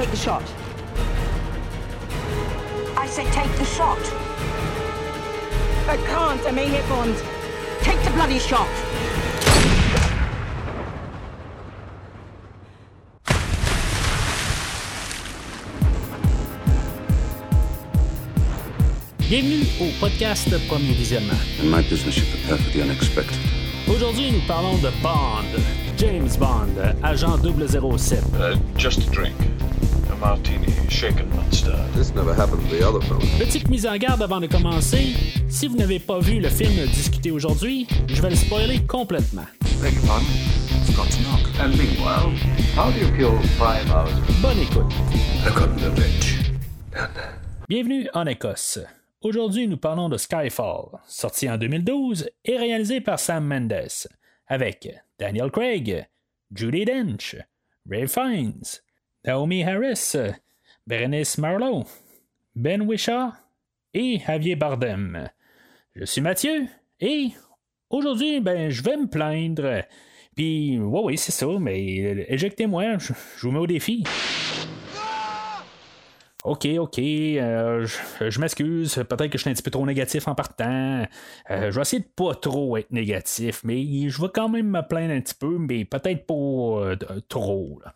Take the shot. I said take the shot. I can't. I may hit Bond. Take the bloody shot. Bienvenue au podcast Premier Visionnement. In my business, you prepare for the unexpected. Aujourd'hui, nous parlons de Bond, James Bond, agent 007. Uh, just a drink. A martini, shaken, not stirred. This never happened to the other fellow. Petite mise en garde avant de commencer. Si vous n'avez pas vu le film discuté aujourd'hui, je vais le spoiler complètement. Beg your pardon? Forgot to knock. And meanwhile, how do you kill five hours? Bonne écoute. Got. Bienvenue en Écosse. Aujourd'hui, nous parlons de Skyfall, sorti en 2012 et réalisé par Sam Mendes, avec Daniel Craig, Judy Dench, Ray Fiennes, Naomi Harris, Berenice Marlowe, Ben Wishaw et Javier Bardem. Je suis Mathieu et aujourd'hui, ben, je vais me plaindre. Puis, ouais, oui, c'est ça, mais éjectez-moi, je, vous mets au défi. OK, OK, euh, je, m'excuse, peut-être que je suis un petit peu trop négatif en partant. Euh, je vais essayer de pas trop être négatif, mais je vais quand même me plaindre un petit peu, mais peut-être pas euh, trop. là.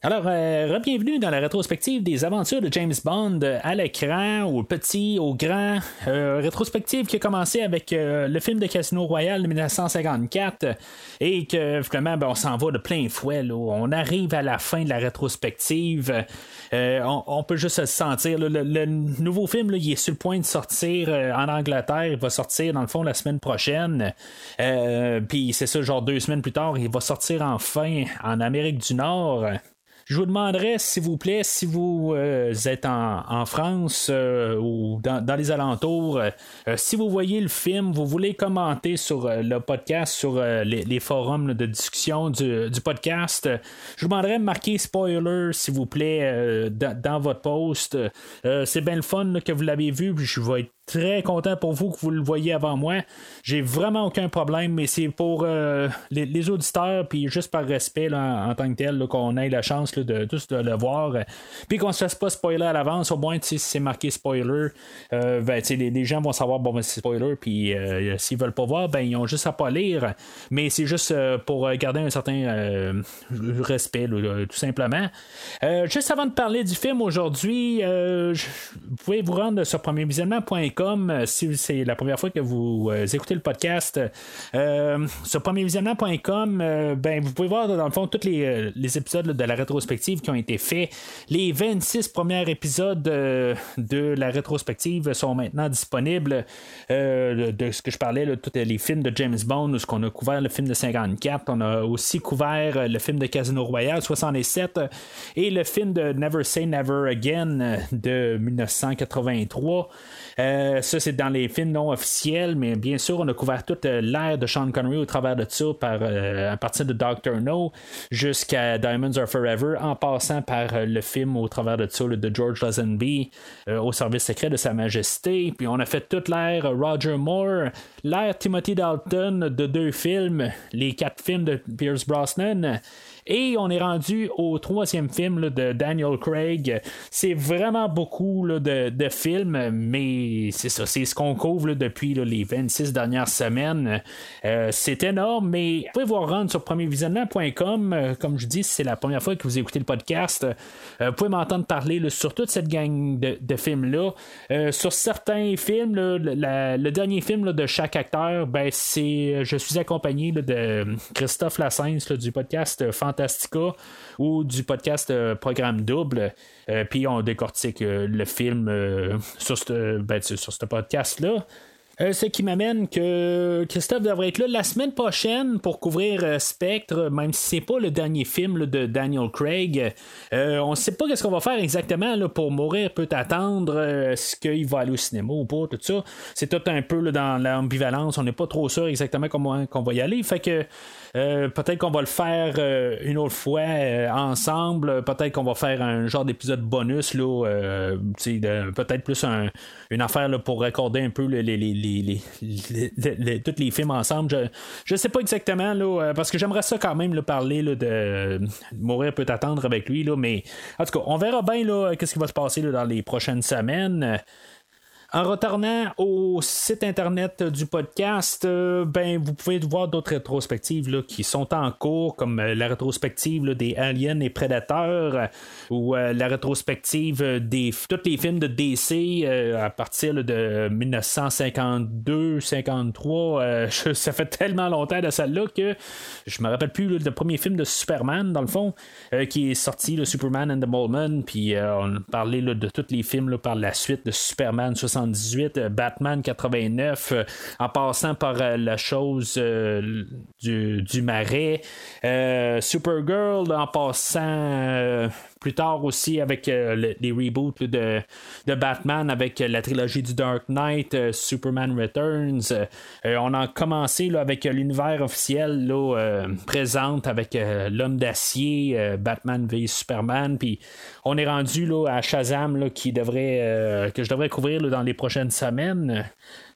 Alors, euh, bienvenue dans la rétrospective des aventures de James Bond euh, à l'écran, au petit, au grand. Euh, rétrospective qui a commencé avec euh, le film de Casino Royale de 1954 et que finalement, ben, on s'en va de plein fouet. là. On arrive à la fin de la rétrospective. Euh, on, on peut juste se sentir. là, le, nouveau film, là, il est sur le point de sortir euh, en Angleterre. Il va sortir, dans le fond, la semaine prochaine. Euh, Puis c'est ça, genre deux semaines plus tard, il va sortir enfin en Amérique du Nord. Je vous demanderais, s'il vous plaît, si vous euh, êtes en, France euh, ou dans, les alentours, euh, si vous voyez le film, vous voulez commenter sur le podcast, sur les, forums de discussion du, podcast, je vous demanderais de marquer spoiler, s'il vous plaît, dans, votre post. C'est bien le fun que vous l'avez vu, puis je vais être très content pour vous que vous le voyez avant moi. J'ai vraiment aucun problème, mais c'est pour euh, les, auditeurs, puis juste par respect en, tant que tel, qu'on ait la chance là, de tous de le voir. euh, Puis qu'on se fasse pas spoiler à l'avance, au moins si c'est marqué spoiler, euh, ben, les, les gens vont savoir bon ben, c'est spoiler, puis euh, s'ils veulent pas voir, ben ils ont juste à pas lire. Mais c'est juste pour garder un certain respect, tout simplement. Juste avant de parler du film aujourd'hui, vous pouvez vous rendre sur premiervisionnement.com euh, si c'est la première fois que vous euh, écoutez le podcast. Euh, sur premiervisionnement.com, ben, vous pouvez voir dans le fond tous les, les épisodes de la rétrospective qui ont été faits. Les 26 premiers épisodes de la rétrospective sont maintenant disponibles. De, ce que je parlais, tous les films de James Bond, où ce qu'on a couvert le film de 54, on a aussi couvert le film de Casino Royale 67 euh, et le film de Never Say Never Again de 1983. Euh, ça, c'est dans les films non officiels, mais bien sûr, on a couvert toute euh, l'ère de Sean Connery au travers de ça, par, euh, à partir de Doctor No jusqu'à Diamonds Are Forever, en passant par euh, le film au travers de ça de George Lazenby euh, au service secret de Sa Majesté. Puis on a fait toute l'ère Roger Moore, l'ère Timothy Dalton de deux films, les quatre films de Pierce Brosnan. Et on est rendu au troisième film de Daniel Craig. C'est vraiment beaucoup de, de films, mais c'est ça, c'est ce qu'on couvre depuis les 26 dernières semaines. Euh, c'est énorme, mais vous pouvez vous rendre sur premiervisionnement.com. Euh, comme je dis, c'est la première fois que vous écoutez le podcast. Euh, vous pouvez m'entendre parler sur toute cette gang de, de films-là. Sur certains films, le, dernier film de chaque acteur, ben, c'est je suis accompagné de Christophe Lassens du podcast euh, Ou du podcast euh, Programme Double. Euh, Puis on décortique euh, le film sur ce ben, sur ce podcast-là. Ce qui m'amène que Christophe devrait être là la semaine prochaine pour couvrir Spectre, même si c'est pas le dernier film de Daniel Craig. On ne sait pas qu'est-ce qu'on va faire exactement pour mourir peut attendre, est-ce qu'il va aller au cinéma ou pas, tout ça. C'est tout un peu dans l'ambivalence. On n'est pas trop sûr exactement comment qu'on va y aller. Fait que euh, peut-être qu'on va le faire euh, une autre fois euh, ensemble. Peut-être qu'on va faire un genre d'épisode bonus là, peut-être plus un- une affaire pour raccorder un peu les, les- tous les films ensemble. Je ne sais pas exactement, là, parce que j'aimerais ça quand même là, parler là, de Mourir peut attendre avec lui, mais en tout cas, on verra bien qu'est-ce qui va se passer dans les prochaines semaines. En retournant au site internet du podcast, euh, ben vous pouvez voir d'autres rétrospectives là, qui sont en cours, comme euh, la rétrospective des Aliens et Prédateurs, euh, ou la rétrospective des tous les films de DC à partir de 1952-53. ça fait tellement longtemps de celle-là que je me rappelle plus le premier film de Superman, dans le fond, qui est sorti, le Superman and the Moleman, puis on parlait de tous les films par la suite de Superman 60 euh, Batman 89, euh, en passant par euh, la chose du, du marais, Supergirl, en passant plus tard aussi avec euh, les reboots de, de, Batman, avec la trilogie du Dark Knight, euh, Superman Returns. Euh, on a commencé là, avec l'univers officiel là, présente avec l'homme d'acier, Batman v Superman. Puis on est rendu là, à Shazam là, qui devrait, que je devrais couvrir dans les prochaines semaines.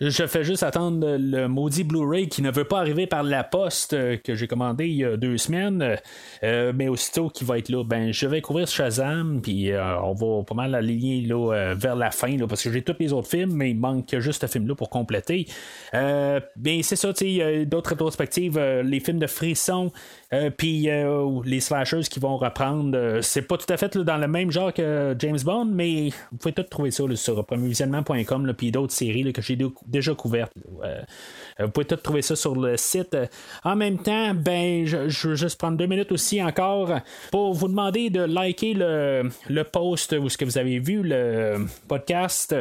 Je fais juste attendre le maudit Blu-ray qui ne veut pas arriver par la poste que j'ai commandé il y a deux semaines. mais aussitôt qu'il va être là, ben je vais couvrir Shazam, puis euh, on va pas mal aligner là, euh, vers la fin, là, parce que j'ai tous les autres films, mais il manque juste ce film-là pour compléter. Euh, bien, c'est ça, tu sais, d'autres rétrospectives, les films de frisson, puis les slashers qui vont reprendre. c'est pas tout à fait dans le même genre que James Bond, mais vous pouvez tout trouver ça sur premiervisionnement.com, puis d'autres séries que j'ai déjà couvertes. Vous pouvez tout trouver ça sur le site. En même temps, ben, je, je veux juste prendre deux minutes aussi encore pour vous demander de liker le, post ou ce que vous avez vu le podcast.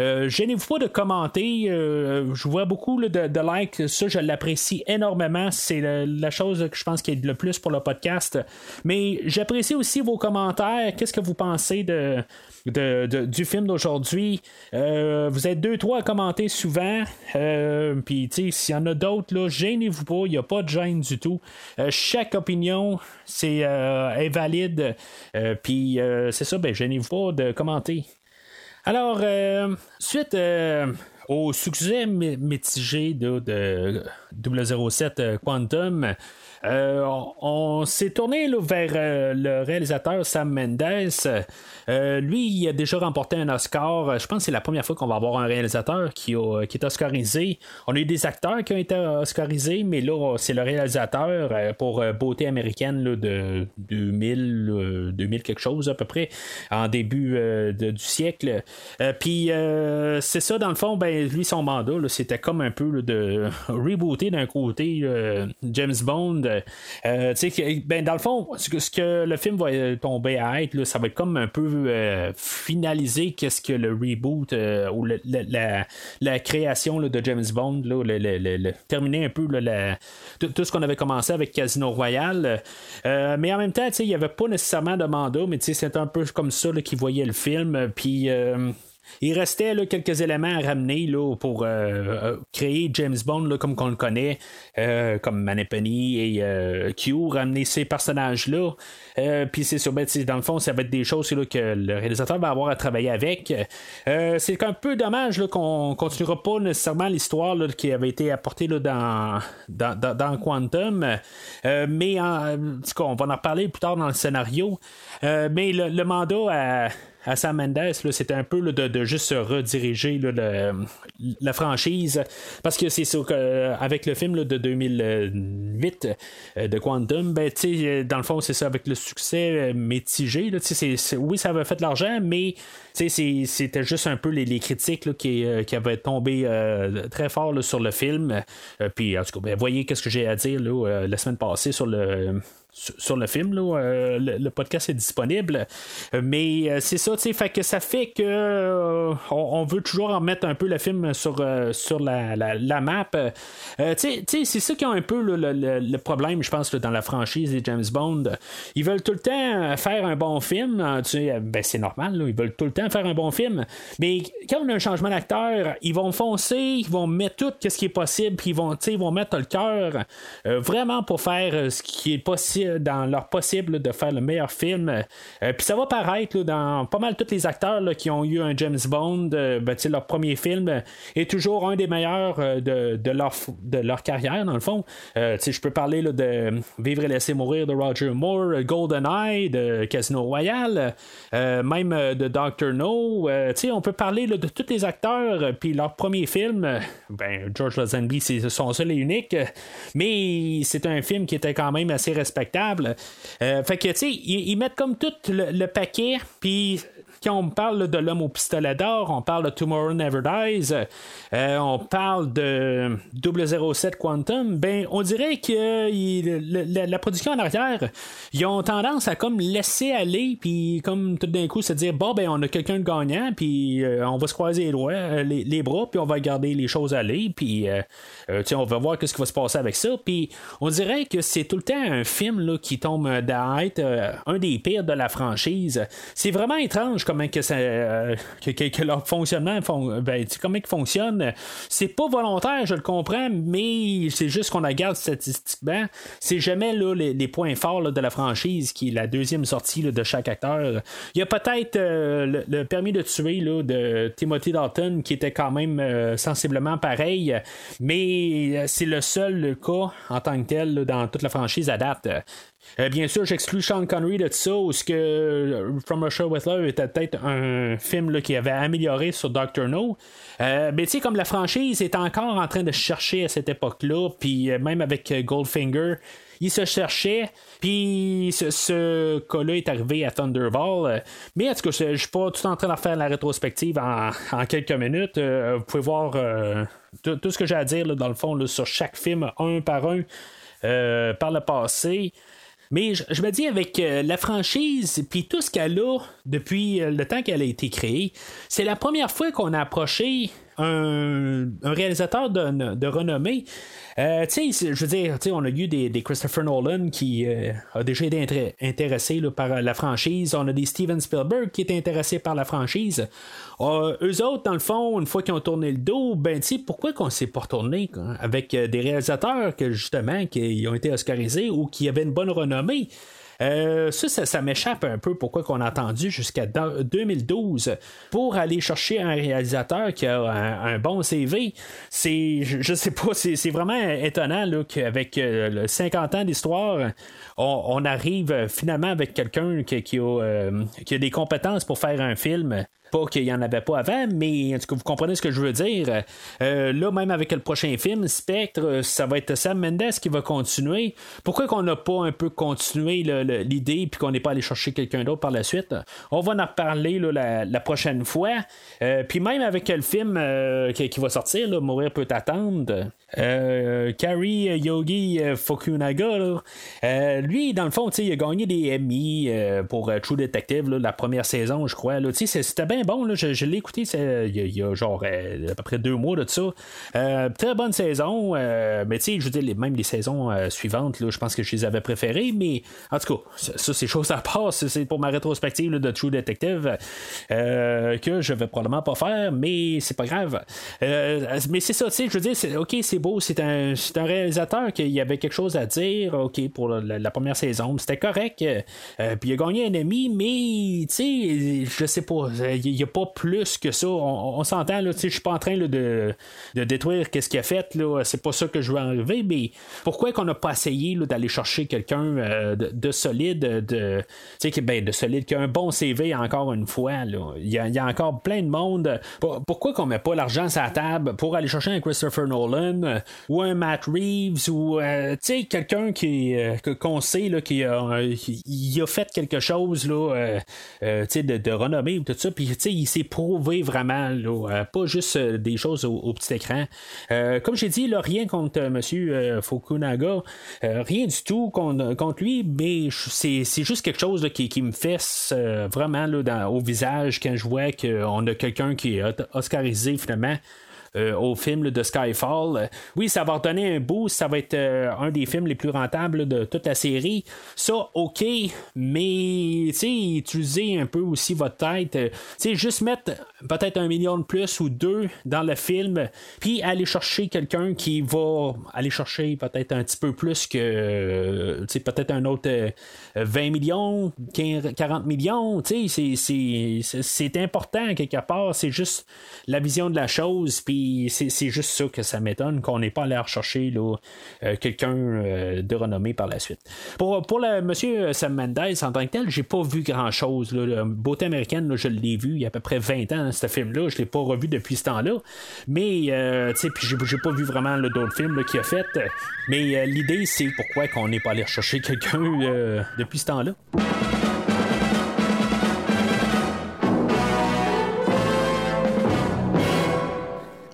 Euh, gênez-vous pas de commenter. Euh, je vois beaucoup de, likes. Ça, je l'apprécie énormément. C'est la, chose que je pense qui est le plus pour le podcast. Mais j'apprécie aussi vos commentaires. Qu'est-ce que vous pensez de, du film d'aujourd'hui? Euh, vous êtes deux, trois à commenter souvent. Puis, s'il y en a d'autres, gênez-vous pas. Il n'y a pas de gêne du tout. chaque opinion, c'est invalide. Euh, puis euh, c'est ça, ben, gênez-vous pas de commenter. Alors, euh, suite au succès mitigé de, de 007 Quantum, on, s'est tourné vers le réalisateur Sam Mendes. Euh, lui, il a déjà remporté un Oscar. Je pense que c'est la première fois qu'on va avoir un réalisateur qui, est Oscarisé. On a eu des acteurs qui ont été Oscarisés, mais là, c'est le réalisateur euh, pour euh, Beauté américaine de 2000, 2000 quelque chose à peu près, en début du siècle. Puis, c'est ça, dans le fond, ben, lui, son mandat, c'était comme un peu de rebooter d'un côté James Bond. Ben, dans le fond, ce que, le film va tomber à être, ça va être comme un peu euh, finaliser qu'est-ce que le reboot euh, ou la, création de James Bond, terminer un peu tout, ce qu'on avait commencé avec Casino Royale. Euh, mais en même temps, il n'y avait pas nécessairement de mandat, mais c'est un peu comme ça qu'il voyait le film. Puis il restait quelques éléments à ramener là, pour euh, euh, créer James Bond comme qu'on le connaît, euh, comme Manipony et Q, ramener ces personnages-là. Puis c'est sûr, ben, dans le fond, ça va être des choses que le réalisateur va avoir à travailler avec. c'est un peu dommage qu'on continuera pas nécessairement l'histoire qui avait été apportée dans, Quantum. mais en, on va en reparler plus tard dans le scénario. mais le, le mandat à à Sam Mendes, c'était un peu de, juste rediriger la franchise. Parce que c'est sûr qu'avec le film de 2008 euh, de Quantum, ben, dans le fond, c'est ça, avec le succès euh, mitigé. oui, ça avait fait de l'argent, mais c'était juste un peu les, critiques qui, euh, avaient tombé très fort sur le film. puis, en tout cas, ben, voyez qu'est-ce que j'ai à dire la semaine passée sur le sur le film. Là, le, podcast est disponible. Mais c'est ça, fait que ça fait que on, veut toujours en mettre un peu le film sur, sur la, la, map. c'est ça qui a un peu le, problème, je pense, dans la franchise des James Bond. Ils veulent tout le temps faire un bon film. Ben, c'est normal, ils veulent tout le temps faire un bon film. Mais quand on a un changement d'acteur, ils vont foncer, ils vont mettre tout ce qui est possible, puis ils vont, ils vont mettre le cœur vraiment pour faire ce qui est possible euh, dans leur possible de faire le meilleur film. Euh, puis ça va paraître dans pas mal tous les acteurs qui ont eu un James Bond. Ben, leur premier film est toujours un des meilleurs de, leur, de leur carrière, dans le fond. je peux parler de Vivre et laisser mourir de Roger Moore, GoldenEye de Casino Royale, même de Doctor No. on peut parler de tous les acteurs, puis leur premier film, ben, George Lazenby, c'est son seul et unique, mais c'est un film qui était quand même assez respectable. Euh, fait que, tu sais, ils, mettent comme tout le, paquet, puis quand on parle de l'homme au pistolet d'or, on parle de Tomorrow Never Dies, euh, on parle de 007 Quantum, ben on dirait que la, production en arrière, ils ont tendance à comme laisser aller, puis comme tout d'un coup se dire bon ben on a quelqu'un de gagnant, puis euh, on va se croiser les, bras, puis on va garder les choses aller, puis on va voir ce qui va se passer avec ça, puis on dirait que c'est tout le temps un film là, qui tombe d'être euh, un des pires de la franchise. C'est vraiment étrange comment que, ça, euh, que, leur fonctionnement ben, ils fonctionne. C'est pas volontaire, je le comprends, mais c'est juste qu'on regarde statistiquement. C'est jamais là, les, points forts de la franchise qui est la deuxième sortie de chaque acteur. Il y a peut-être euh, le, permis de tuer de Timothy Dalton qui était quand même sensiblement pareil, mais c'est le seul cas en tant que tel dans toute la franchise. Euh, bien sûr, j'exclus Sean Connery de ça, ou ce que euh, From Russia with Love était peut-être un film qui avait amélioré sur Doctor No. Euh, mais tu sais, comme la franchise est encore en train de chercher à cette époque-là, puis même avec Goldfinger, il se cherchait, puis ce, cas-là est arrivé à Thunderball. Mais en tout cas, je suis pas tout en train de faire la rétrospective en, quelques minutes. vous pouvez voir tout, ce que j'ai à dire, dans le fond, sur chaque film, un par un, par le passé. Mais je, me dis, avec euh, la franchise, puis tout ce qu'elle a depuis euh, le temps qu'elle a été créée, c'est la première fois qu'on a approché un, réalisateur de, renommée. Euh, je veux dire, on a eu des, Christopher Nolan qui a déjà été intéressé par la franchise. On a des Steven Spielberg qui est intéressé par la franchise. Euh, eux autres, dans le fond, une fois qu'ils ont tourné le dos, ben, tu pourquoi qu'on s'est pas retourné avec euh, des réalisateurs que justement qui ont été oscarisés ou qui avaient une bonne renommée? Euh, ça, ça, m'échappe un peu pourquoi qu'on a attendu jusqu'à 2012 pour aller chercher un réalisateur qui a un, bon CV. C'est, je, sais pas, c'est, vraiment étonnant qu'avec 50 ans d'histoire, on, arrive finalement avec quelqu'un a, qui a des compétences pour faire un film pas qu'il n'y en avait pas avant, mais en tout cas, vous comprenez ce que je veux dire. Euh, là, même avec le prochain film, Spectre, ça va être Sam Mendes qui va continuer. Pourquoi qu'on n'a pas un peu continué l'idée puis qu'on n'est pas allé chercher quelqu'un d'autre par la suite? On va en reparler la, prochaine fois. Euh, puis même avec le film euh, qui, va sortir, Mourir peut attendre. Kari Yogi Fukunaga, lui, dans le fond, il a gagné des Emmy pour True Detective, la première saison, je crois. C'était bien bon. Je, l'ai écouté il y, a genre à peu près deux mois de ça. Euh, très bonne saison. Euh, mais je veux dire, même les saisons euh, suivantes, je pense que je les avais préférées. Mais en tout cas, ça, c'est chose à part. C'est pour ma rétrospective de True Detective que je vais probablement pas faire, mais c'est pas grave. mais c'est ça, je veux dire, ok, c'est beau. C'est un, un réalisateur qui avait quelque chose à dire, ok, pour la, première saison. C'était correct. puis il a gagné un ami, mais tu sais, je sais pas il n'y a pas plus que ça. On, s'entend, je suis pas en train de, détruire qu'est-ce qu'il a fait. Là. C'est pas ça que je veux enlever, mais pourquoi qu'on n'a pas essayé d'aller chercher quelqu'un euh, de, solide, de, ben, de solide, qui a un bon CV encore une fois. Il, y a, encore plein de monde. Pourquoi qu'on met pas l'argent sur la table pour aller chercher un Christopher Nolan euh, ou un Matt Reeves ou euh, quelqu'un qui qu'on sait là, qui a, il a fait quelque chose là, de, de renommée ou tout ça. Puis, il s'est prouvé vraiment, euh, pas juste euh, des choses au, petit écran. Euh, comme j'ai dit, là, rien contre M. Fukunaga, rien du tout contre, lui, mais c'est, juste quelque chose qui, me fesse vraiment là, au visage quand je vois qu'on a quelqu'un qui est oscarisé finalement au film de Skyfall. Oui, ça va redonner un boost, ça va être un des films les plus rentables de toute la série. Ça, ok, mais utiliser un peu aussi votre tête. sais juste mettre peut-être un million de plus ou deux dans le film, puis aller chercher quelqu'un qui va aller chercher peut-être un petit peu plus que peut-être un autre 20 millions, 40 millions. C'est important quelque part. C'est juste la vision de la chose, puis c'est juste ça que ça m'étonne qu'on n'ait pas allé rechercher euh, quelqu'un euh, de renommé par la suite. Pour, pour le monsieur Sam Mendes en tant que tel, j'ai pas vu grand chose. Beauté américaine, je l'ai vu il y a à peu près 20 ans, ce film-là. Je l'ai pas revu depuis ce temps-là. Mais, euh, tu sais, puis j'ai pas vu vraiment d'autres films qu'il a fait. Mais euh, l'idée, c'est pourquoi qu'on n'est pas allé chercher quelqu'un euh, depuis ce temps-là.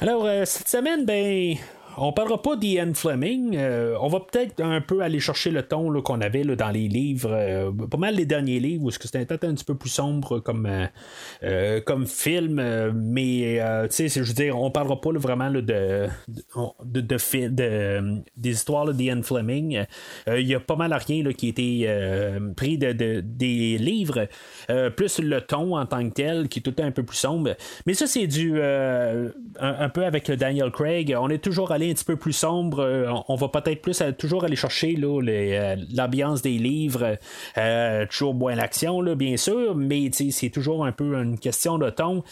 Alors, cette semaine, ben, on parlera pas d'Ian Fleming. Euh, on va peut-être un peu aller chercher le ton qu'on avait dans les livres, euh, pas mal les derniers livres, où c'était peut-être un petit peu plus sombre comme, euh, comme film, mais tu sais, je veux dire, on parlera pas vraiment de, de, de, des histoires d'Ian Fleming. Il y a pas mal à rien qui a été pris de, des livres, plus le ton en tant que tel, qui est tout un peu plus sombre. Mais ça, c'est du un, un, peu avec Daniel Craig. On est toujours allé un petit peu plus sombre, euh, on va peut-être plus toujours aller chercher euh, l'ambiance des livres, euh, toujours moins l'action, bien sûr, mais c'est toujours un peu une question de ton.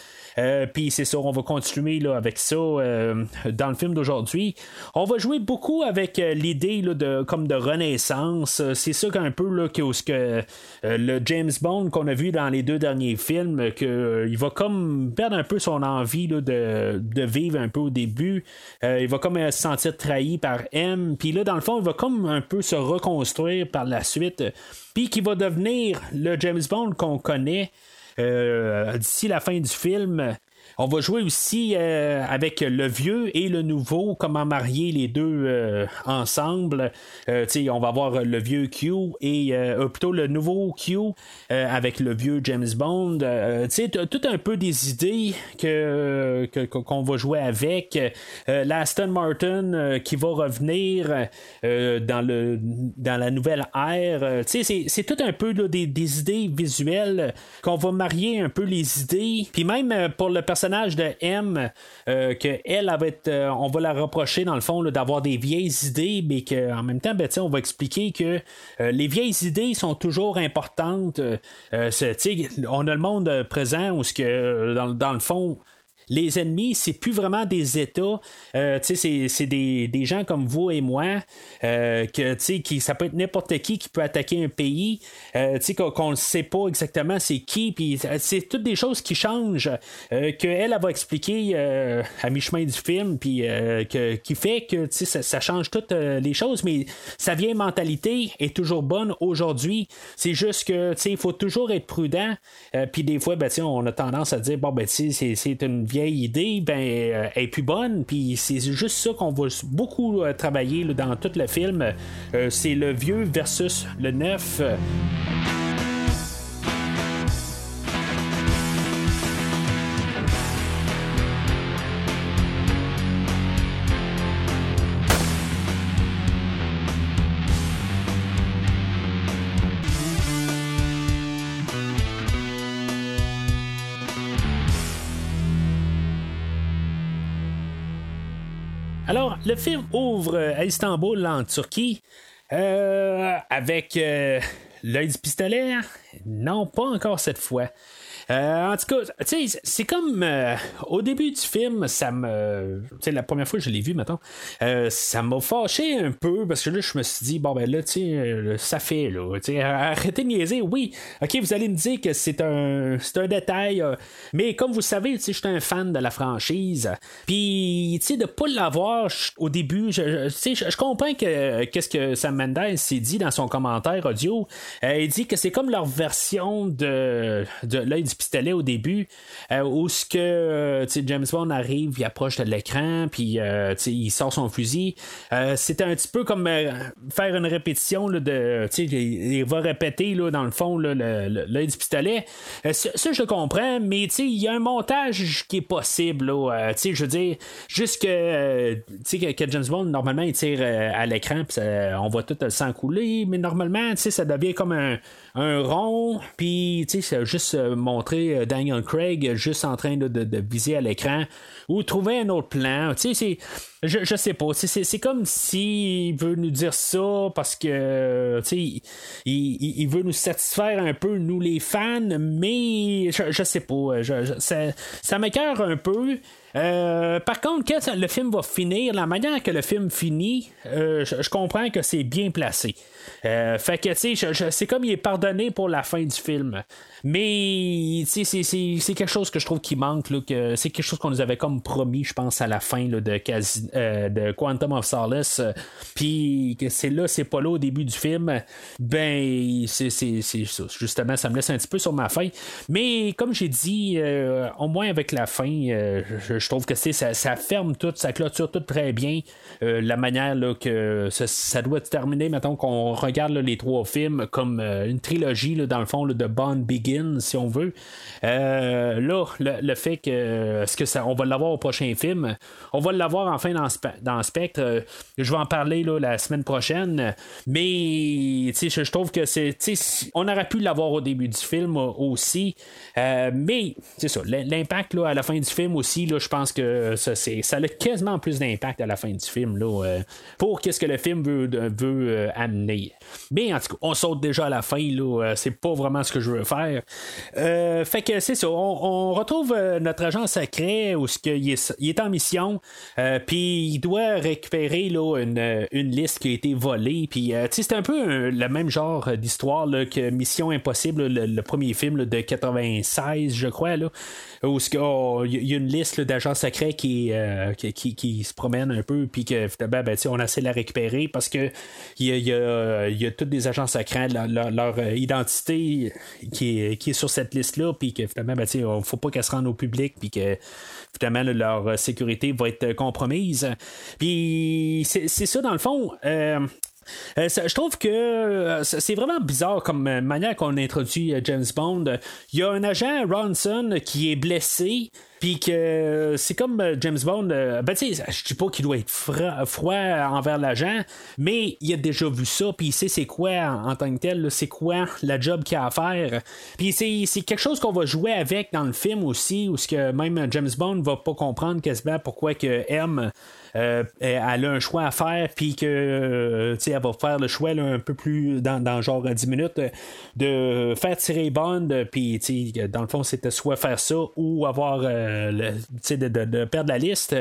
Puis c'est ça, on va continuer là, avec ça dans le film d'aujourd'hui. On va jouer beaucoup avec l'idée de comme de renaissance. C'est ça qu'un peu là, que, que le James Bond qu'on a vu dans les deux derniers films, que il va comme perdre un peu son envie de, de, vivre un peu au début. il va comme se sentir trahi par M. Puis là, dans le fond, il va comme un peu se reconstruire par la suite. Puis qui va devenir le James Bond qu'on connaît. Euh, d'ici la fin du film, on va jouer aussi euh, avec le vieux et le nouveau, comment marier les deux euh, ensemble. Euh, on va voir le vieux Q et plutôt le nouveau Q avec le vieux James Bond. tout un peu des idées que, qu'on va jouer avec. L'Aston Martin qui va revenir dans la nouvelle ère. c'est, tout un peu des, des, idées visuelles qu'on va marier un peu les idées. Puis même pour le personnage de M, euh, que elle, euh, on va la reprocher dans le fond d'avoir des vieilles idées, mais qu'en même temps, ben, on va expliquer que euh, les vieilles idées sont toujours importantes. on a le monde présent où ce que dans le fond, les ennemis, c'est plus vraiment des États. Euh, c'est des, des, gens comme vous et moi. Euh, que, qui, ça peut être n'importe qui qui peut attaquer un pays. Euh, qu'on ne sait pas exactement c'est qui. C'est toutes des choses qui changent. Qu'elle va expliquer à mi-chemin du film. Que, qui fait que ça, ça change toutes les choses. Mais sa vieille mentalité est toujours bonne aujourd'hui. C'est juste que il faut toujours être prudent. puis des fois, ben, on a tendance à dire bon, ben, c'est une vieille idée, ben, euh, est plus bonne. Puis c'est juste ça qu'on va beaucoup euh, travailler dans tout le film. Euh, c'est le vieux versus le neuf. Film ouvre à Istanbul, en Turquie, euh, avec euh, l'œil du pistolet? Non, pas encore cette fois. Euh, en tout cas, tu sais, c'est comme euh, au début du film, ça me. Tu sais, la première fois que je l'ai vu, maintenant, euh, ça m'a fâché un peu parce que là, je me suis dit, bon, ben là, tu sais, ça fait, là. Arrêtez de niaiser. Oui, ok, vous allez me dire que c'est un, c'est un détail, mais comme vous savez, tu je suis un fan de la franchise. Puis, tu sais, de pas l'avoir au début, je, comprends que qu'est-ce que Sam Mendes s'est dit dans son commentaire audio. il dit que c'est comme leur version de, de l'œil du pistolet au début, où ce que James Bond arrive, il approche de l'écran, puis il sort son fusil. C'était un petit peu comme faire une répétition là, de. Il, va répéter là, dans le fond l'œil du pistolet. ça, je comprends, mais il y a un montage qui est possible. Là, je veux dire, juste que, que, James Bond, normalement, il tire à l'écran, puis on voit tout le sang couler, mais normalement, ça devient comme un, rond, puis c'est juste montrer Daniel Craig juste en train de, viser à l'écran, ou trouver un autre plan. C'est, je, je sais pas. C'est, comme s'il veut nous dire ça parce que il, il, il, veut nous satisfaire un peu, nous les fans, mais je, je sais pas. ça, ça m'écœure un peu. Euh, par contre, quand le film va finir, la manière que le film finit, euh, je, comprends que c'est bien placé. Euh, fait que, tu sais, c'est comme il est pardonné pour la fin du film. Mais, c'est quelque chose que je trouve qui manque. que c'est quelque chose qu'on nous avait comme promis, je pense, à la fin de, de Quantum of Solace. Puis, que c'est là, c'est pas là au début du film. Ben, c'est ça. Justement, ça me laisse un petit peu sur ma fin. Mais, comme j'ai dit, au moins avec la fin, je, je trouve que ça, ça ferme tout, ça clôture tout très bien. Euh, la manière là, que ça, doit se terminer, mettons qu'on regarde les trois films comme euh, une trilogie, dans le fond, de Bond Begin, si on veut. Euh, là, le, fait que ce que ça, on va l'avoir au prochain film, on va l'avoir enfin dans, dans Spectre. je vais en parler là, la semaine prochaine. Mais je, je trouve que c'est. On aurait pu l'avoir au début du film aussi. mais c'est ça, l'impact à la fin du film aussi, je pense que ça, ça a quasiment plus d'impact à la fin du film là, euh, pour qu'est-ce que le film veut, veut euh, amener. Mais en tout cas, on saute déjà à la fin, là, euh, c'est pas vraiment ce que je veux faire. Fait que c'est ça, on, retrouve notre agent secret où il est, est en mission, puis il doit récupérer là, une, une, liste qui a été volée. Puis c'est un peu le même genre d'histoire que Mission Impossible, le, premier film de 96, je crois, là, où oh, il y a une liste d'agents secrets euh, qui, qui, se promènent un peu, puis que ben, on essaie de la récupérer parce que il y a, y, tous des agents secrets, leur, euh, identité qui est, qui est sur cette liste-là, puis que finalement, ben, il ne faut pas qu'elle se rende au public, puis que finalement, leur sécurité va être compromise. Puis c'est ça, dans le fond. Euh, euh, je trouve que euh, c'est vraiment bizarre comme manière qu'on introduit euh, James Bond. Il y a un agent Ronson qui est blessé. Puis que c'est comme James Bond, ben tu sais, je dis pas qu'il doit être froid, envers l'agent, mais il a déjà vu ça, puis il sait c'est quoi en, tant que tel, c'est quoi la job qu'il a à faire. Puis c'est quelque chose qu'on va jouer avec dans le film aussi, où ce que même James Bond va pas comprendre quasiment pourquoi que M euh, elle a un choix à faire, puis que euh, elle va faire le choix un peu plus dans, dans genre 10 minutes de faire tirer Bond, puis dans le fond, c'était soit faire ça ou avoir euh, de, de, perdre la liste.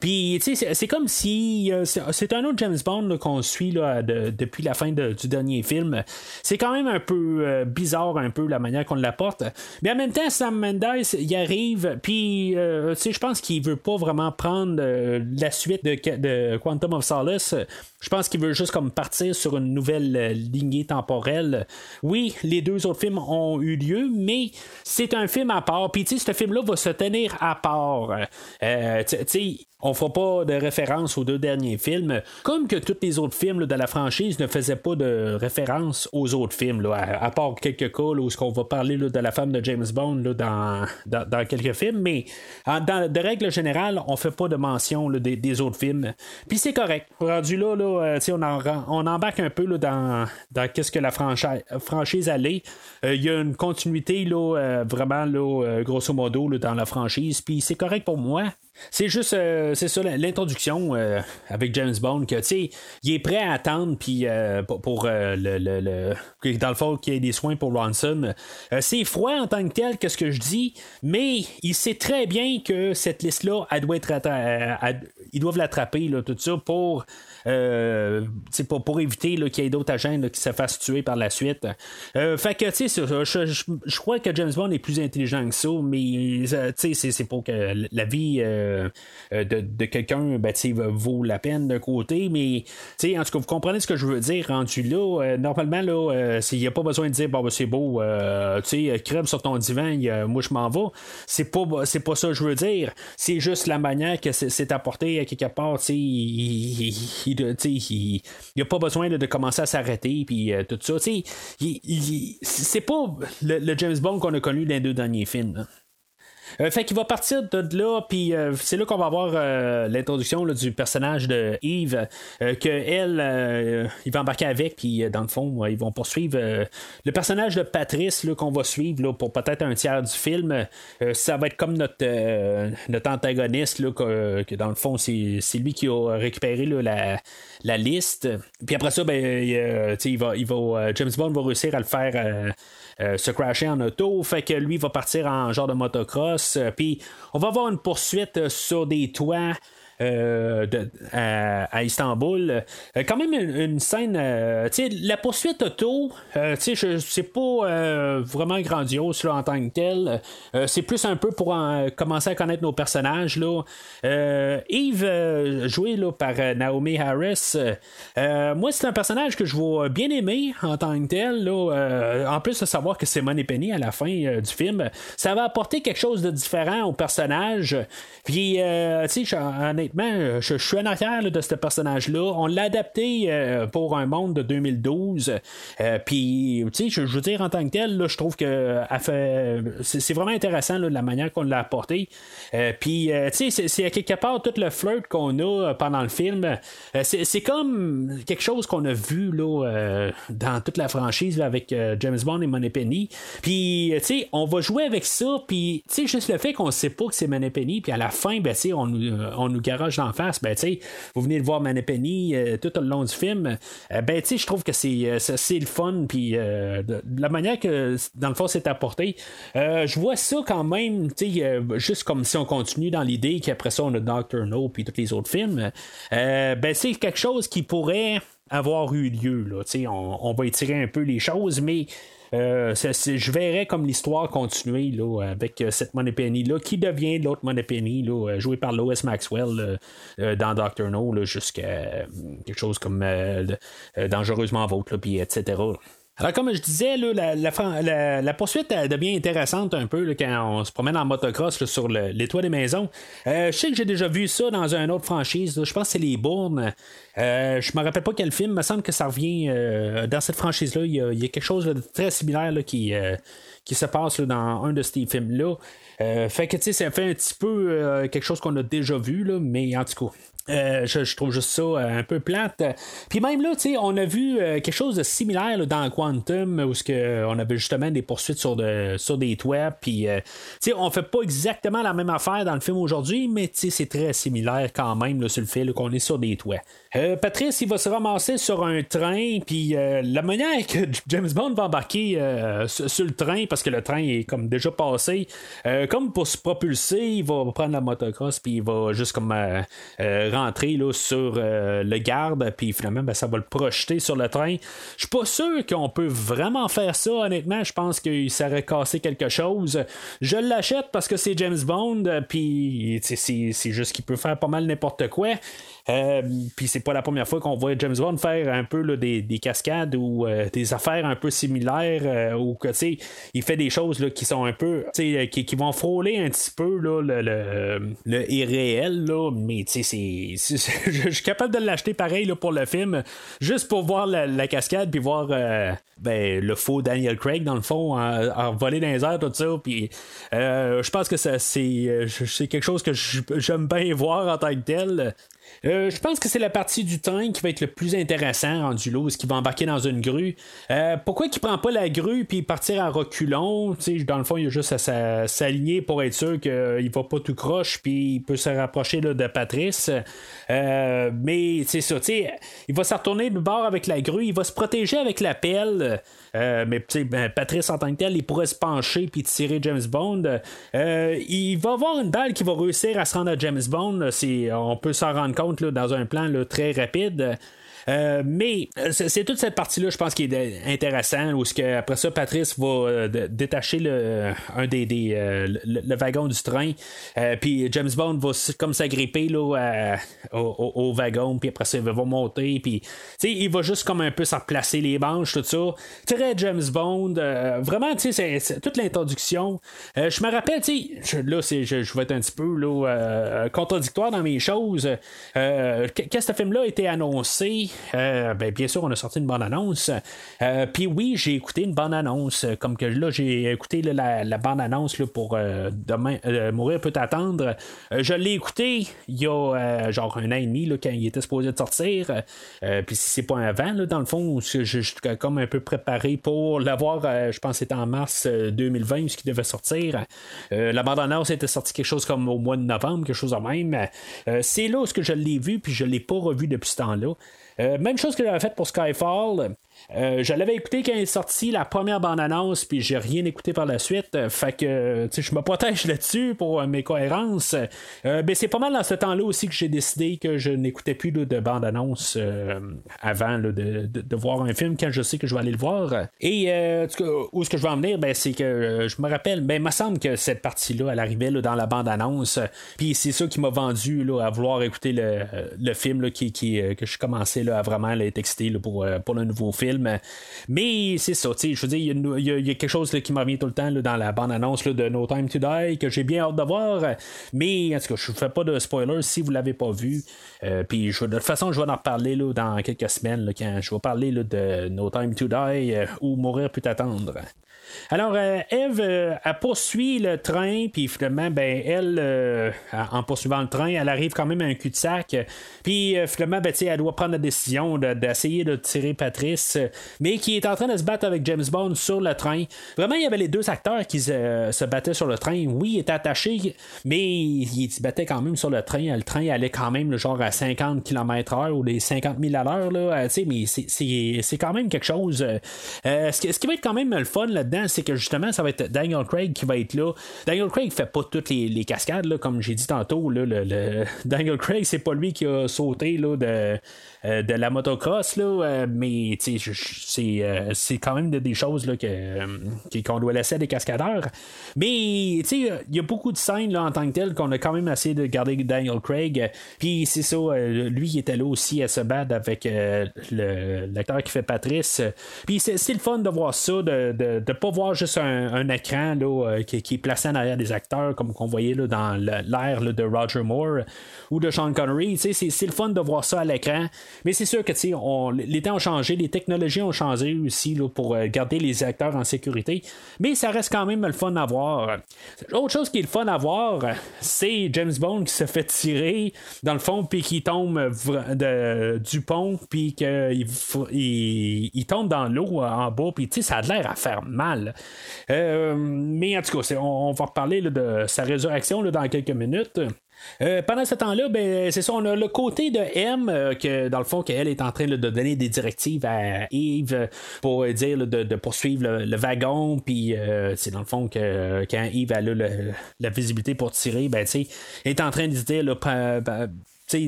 Puis c'est comme si c'est un autre James Bond qu'on suit là, depuis la fin du dernier film. C'est quand même un peu bizarre, un peu la manière qu'on l'apporte. Mais en même temps, Sam Mendes, il arrive, puis je pense qu'il veut pas vraiment prendre la suite de, Quantum of Solace, je pense qu'il veut juste comme partir sur une nouvelle euh, lignée temporelle. Oui, les deux autres films ont eu lieu, mais c'est un film à part. Puis, tu sais, ce film-là va se tenir à part. Euh, tu sais, on pas de référence aux deux derniers films, comme que tous les autres films de la franchise ne faisaient pas de référence aux autres films, à, part quelques cas où qu'on va parler de la femme de James Bond dans, dans, quelques films, mais de règle générale, on fait pas de mention des, autres films. Puis c'est correct. Rendu là, là euh, on, on, embarque un peu dans, dans qu'est-ce que la franchise, franchise allait. Euh, il y a une continuité là, euh, vraiment là, grosso modo dans la franchise, puis c'est correct pour moi. C'est juste, euh, c'est ça, l'introduction euh, avec James Bond, que, tu sais, il est prêt à attendre, puis euh, pour, le, le, dans le fond, qu'il y ait des soins pour Ronson. c'est froid en tant que tel, qu'est-ce que je dis, mais il sait très bien que cette liste-là, elle doit être, ils doivent l'attraper, tout ça, pour euh, pour, pour éviter qu'il y ait d'autres agents qui se fassent tuer par la suite. Euh, fait que, tu sais, je, crois que James Bond est plus intelligent que ça, mais euh, c'est pour que la vie de, de, quelqu'un ben, vaut la peine d'un côté, mais en tout cas, vous comprenez ce que je veux dire rendu là. normalement, là, il n'y a pas besoin de dire bon, ben, c'est beau, tu sais, crème sur ton divan, moi je m'en vais. C'est pas, c'est pas ça que je veux dire. C'est juste la manière que c'est apporté à quelque part, tu sais, il n'y a pas besoin de, commencer à s'arrêter, puis tout ça. C'est pas le, James Bond qu'on a connu dans les deux derniers films. Euh, fait qu'il va partir de là, puis euh, c'est là qu'on va avoir euh, l'introduction du personnage de Eve, que elle, il va embarquer avec, puis dans le fond, ils vont poursuivre le personnage de Patrice qu'on va suivre là, pour peut-être un tiers du film. ça va être comme notre, notre antagoniste, là, que, dans le fond, c'est, lui qui a récupéré la, la liste. Puis après ça, ben, il va, il va, James Bond va réussir à le faire euh, se crasher en auto. Fait que lui va partir en genre de motocross. Euh, puis on va avoir une poursuite euh, sur des toits. Euh, à, Istanbul. Euh, quand même une, scène, euh, la poursuite auto, c'est pas vraiment grandiose en tant que tel. c'est plus un peu pour commencer à connaître nos personnages. Là. Yves, joué là, par Naomi Harris, moi c'est un personnage que je vois bien aimé en tant que tel. Là, en plus de savoir que c'est Money Penny à la fin du film, ça va apporter quelque chose de différent au personnage. Puis, tu sais, euh, je, suis en arrière de ce personnage-là. On l'a adapté euh, pour un monde de 2012. Euh, puis, tu sais, je, veux dire, en tant que tel, je trouve que c'est vraiment intéressant la manière qu'on l'a apporté. puis, tu sais, c'est quelque part tout le flirt qu'on a pendant le film. c'est comme quelque chose qu'on a vu là, dans toute la franchise avec James Bond et Moneypenny. Puis, tu sais, on va jouer avec ça. Puis, tu sais, juste le fait qu'on sait pas que c'est Moneypenny. Puis, à la fin, ben, tu sais, on, on nous garage d'en face, ben, tu vous venez de voir Manepeni euh, tout au long du film, euh, ben, tu je trouve que c'est, euh, c'est le fun, puis la manière que, dans le fond, c'est apporté, je vois ça quand même, tu juste comme si on continue dans l'idée qu'après ça, on a Doctor No, puis tous les autres films, ben, c'est quelque chose qui pourrait avoir eu lieu, là, on, on va étirer un peu les choses, mais euh, je verrais comme l'histoire continuer avec euh, cette Money Penny là, qui devient l'autre Money Penny là, euh, joué par Lois Maxwell dans Doctor No jusqu'à quelque chose comme dangereusement vôtre, puis etc. Alors, comme je disais, la, la, poursuite devient intéressante un peu quand on se promène en motocross sur les toits des maisons. je sais que j'ai déjà vu ça dans une autre franchise. je pense que c'est les Bournes. Euh, je me rappelle pas quel film. Il me semble que ça revient dans cette franchise-là. Il y, a, quelque chose de très similaire qui, qui se passe dans un de ces films-là. fait que, tu sais, ça fait un petit peu quelque chose qu'on a déjà vu, là, mais en tout cas. Euh, je, trouve juste ça euh, un peu plate. Puis même là, on a vu euh, quelque chose de similaire dans Quantum, où on avait justement des poursuites sur, de, sur des toits. Puis, on fait pas exactement la même affaire dans le film aujourd'hui, mais c'est très similaire quand même sur le fait qu'on est sur des toits. Patrice, il va se ramasser sur un train, puis la manière que James Bond va embarquer sur, le train, parce que le train est comme déjà passé, comme pour se propulser, il va prendre la motocross, puis il va juste comme rentrer là, sur euh, le garde, puis finalement, ben, ça va le projeter sur le train. Je suis pas sûr qu'on peut vraiment faire ça, honnêtement. Je pense qu'il serait cassé quelque chose. Je l'achète parce que c'est James Bond, puis c'est juste qu'il peut faire pas mal n'importe quoi. Euh, puis c'est pas la première fois qu'on voit James Bond faire un peu des, cascades ou euh, des affaires un peu similaires ou que il fait des choses là, qui sont un peu qui, qui vont frôler un petit peu là, le, le, le irréel là, mais je suis capable de l'acheter pareil là, pour le film, juste pour voir la, cascade, puis voir euh, ben, le faux Daniel Craig, dans le fond, en, voler dans les airs, tout ça. Puis euh, je pense que euh, c'est quelque chose que j'aime bien voir en tant que tel. Euh, je pense que c'est la partie du train qui va être le plus intéressant rendu là, ce qui va embarquer dans une grue. Euh, pourquoi il prend pas la grue puis partir en reculons? dans le fond, il a juste à s'aligner pour être sûr qu'il va pas tout croche puis il peut se rapprocher de Patrice. Euh, mais c'est ça, il va se retourner de bord avec la grue, il va se protéger avec la pelle. Euh, mais ben, Patrice en tant que tel, il pourrait se pencher puis tirer James Bond. Il va avoir une balle qui va réussir à se rendre à James Bond. on peut s'en rendre compte dans un plan très rapide. Euh, mais c'est, toute cette partie-là, je pense, qui est intéressant, où que, après ça, Patrice va détacher le, un des, le, wagon du train, puis James Bond va comme s'agripper là, au, wagon, puis après ça, il va monter, puis il va juste comme un peu s'en placer les manches, tout ça. Très James Bond, vraiment, tu sais, c'est, toute l'introduction. je me rappelle, tu sais, là, c'est, je, je, vais être un petit peu là, contradictoire dans mes choses. Euh, quand ce film-là a été annoncé, euh, ben, bien sûr, on a sorti une bonne annonce. Euh, puis oui, j'ai écouté une bonne annonce. Comme que là, j'ai écouté la, la bande annonce pour Demain Mourir peut attendre. je l'ai écouté il y a genre un an et demi quand il était supposé de sortir. puis si c'est pas avant, là, dans le fond, je, je, suis comme un peu préparé pour l'avoir. je pense que c'était en mars 2020, ce qui devait sortir. la bande annonce était sortie quelque chose comme au mois de novembre, quelque chose de même. c'est là où je l'ai vu, puis je ne l'ai pas revu depuis ce temps-là. Euh, même chose que j'avais fait pour Skyfall. Euh, je l'avais écouté quand il est sorti la première bande-annonce, puis j'ai rien écouté par la suite. Euh, fait que je me protège là-dessus pour mes cohérences. ben, c'est pas mal dans ce temps-là aussi que j'ai décidé que je n'écoutais plus de bande-annonce avant de, voir un film quand je sais que je vais aller le voir. Et où est-ce que je vais en venir, ben, c'est que je me rappelle, ben, il me semble que cette partie-là, elle arrivait dans la bande-annonce. Puis c'est ça qui m'a vendu à vouloir écouter le, film qui, que je commençais à vraiment être excité pour, euh, pour le nouveau film. Mais c'est ça, je veux dire, il y, a quelque chose qui me revient tout le temps dans la bande-annonce de No Time to Die que j'ai bien hâte de voir. Mais en tout cas, je ne fais pas de spoilers si vous ne l'avez pas vu. Euh, puis de toute façon, je vais en reparler dans quelques semaines quand je vais parler de No Time to Die euh, ou Mourir peut attendre. Alors, euh, Eve, euh, elle poursuit le train, puis finalement, ben, elle, euh, en poursuivant le train, elle arrive quand même à un cul-de-sac. Puis finalement, ben, elle doit prendre la décision d'essayer de, tirer Patrice, mais qui est en train de se battre avec James Bond sur le train. Vraiment, il y avait les deux acteurs qui se, battaient sur le train. Oui, il était attaché, mais il, se battait quand même sur le train. Le train allait quand même genre à 50 km/h ou les 50 000 à l'heure. mais c'est quand même quelque chose. ce, qui, ce qui va être quand même le fun c'est que justement, ça va être Daniel Craig qui va être là. Daniel Craig fait pas toutes les, cascades, comme j'ai dit tantôt. le, Daniel Craig, c'est pas lui qui a sauté là, de, euh, de la motocross, là, euh, mais euh, c'est quand même des choses là, qu'on doit laisser à des cascadeurs. Mais il y a beaucoup de scènes là, en tant que telles qu'on a quand même essayé de garder Daniel Craig. Puis c'est ça, lui il était là aussi à se battre avec l'acteur qui fait Patrice. Puis c'est le fun de voir ça, de ne pas voir juste un, écran là, qui, est placé en arrière des acteurs comme qu'on voyait là, dans l'air de Roger Moore ou de Sean Connery. C'est le fun de voir ça à l'écran. Mais c'est sûr que on, les temps ont changé, les technologies ont changé aussi là, pour euh, garder les acteurs en sécurité. Mais ça reste quand même le fun à voir. Autre chose qui est le fun à voir, c'est James Bond qui se fait tirer dans le fond, puis qui tombe de, du pont, puis qu'il il, tombe dans l'eau en bas, puis ça a l'air à faire mal. Euh, mais en tout cas, on, va reparler de sa résurrection dans quelques minutes. Euh, pendant ce temps-là, ben, c'est ça, on a le côté de M, euh, que dans le fond, qu'elle est en train de donner des directives à Yves pour dire de, poursuivre le, wagon, puis euh, c'est dans le fond que quand Yves a la visibilité pour tirer, ben, elle est en train de dire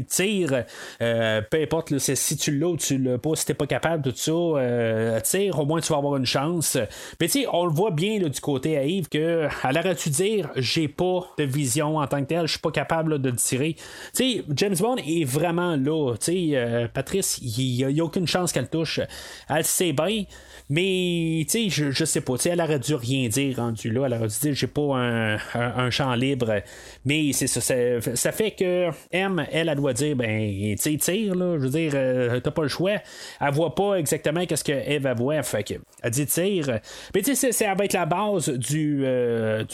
tire, euh, peu importe si tu l'as ou tu l'as pas, si t'es pas capable de tout ça, euh, tire, au moins tu vas avoir une chance. Mais tu on le voit bien du côté à Yves que elle aurait tu dire j'ai pas de vision en tant que tel, je suis pas capable de tirer. sais James Bond est vraiment là. Euh, Patrice, il n'y a, aucune chance qu'elle touche. Elle sait bien. Mais, tu sais, je, je sais pas, tu sais, elle aurait dû rien dire rendu là. Elle aurait dû dire, j'ai pas un, champ libre. Mais c'est ça, ça, fait que M, elle, elle doit dire, ben, tu tire, là. Je veux dire, euh, t'as pas le choix. Elle voit pas exactement qu'est-ce que Eve voit. Fait elle dit tire. Mais, tu sais, ça va être la base du, euh,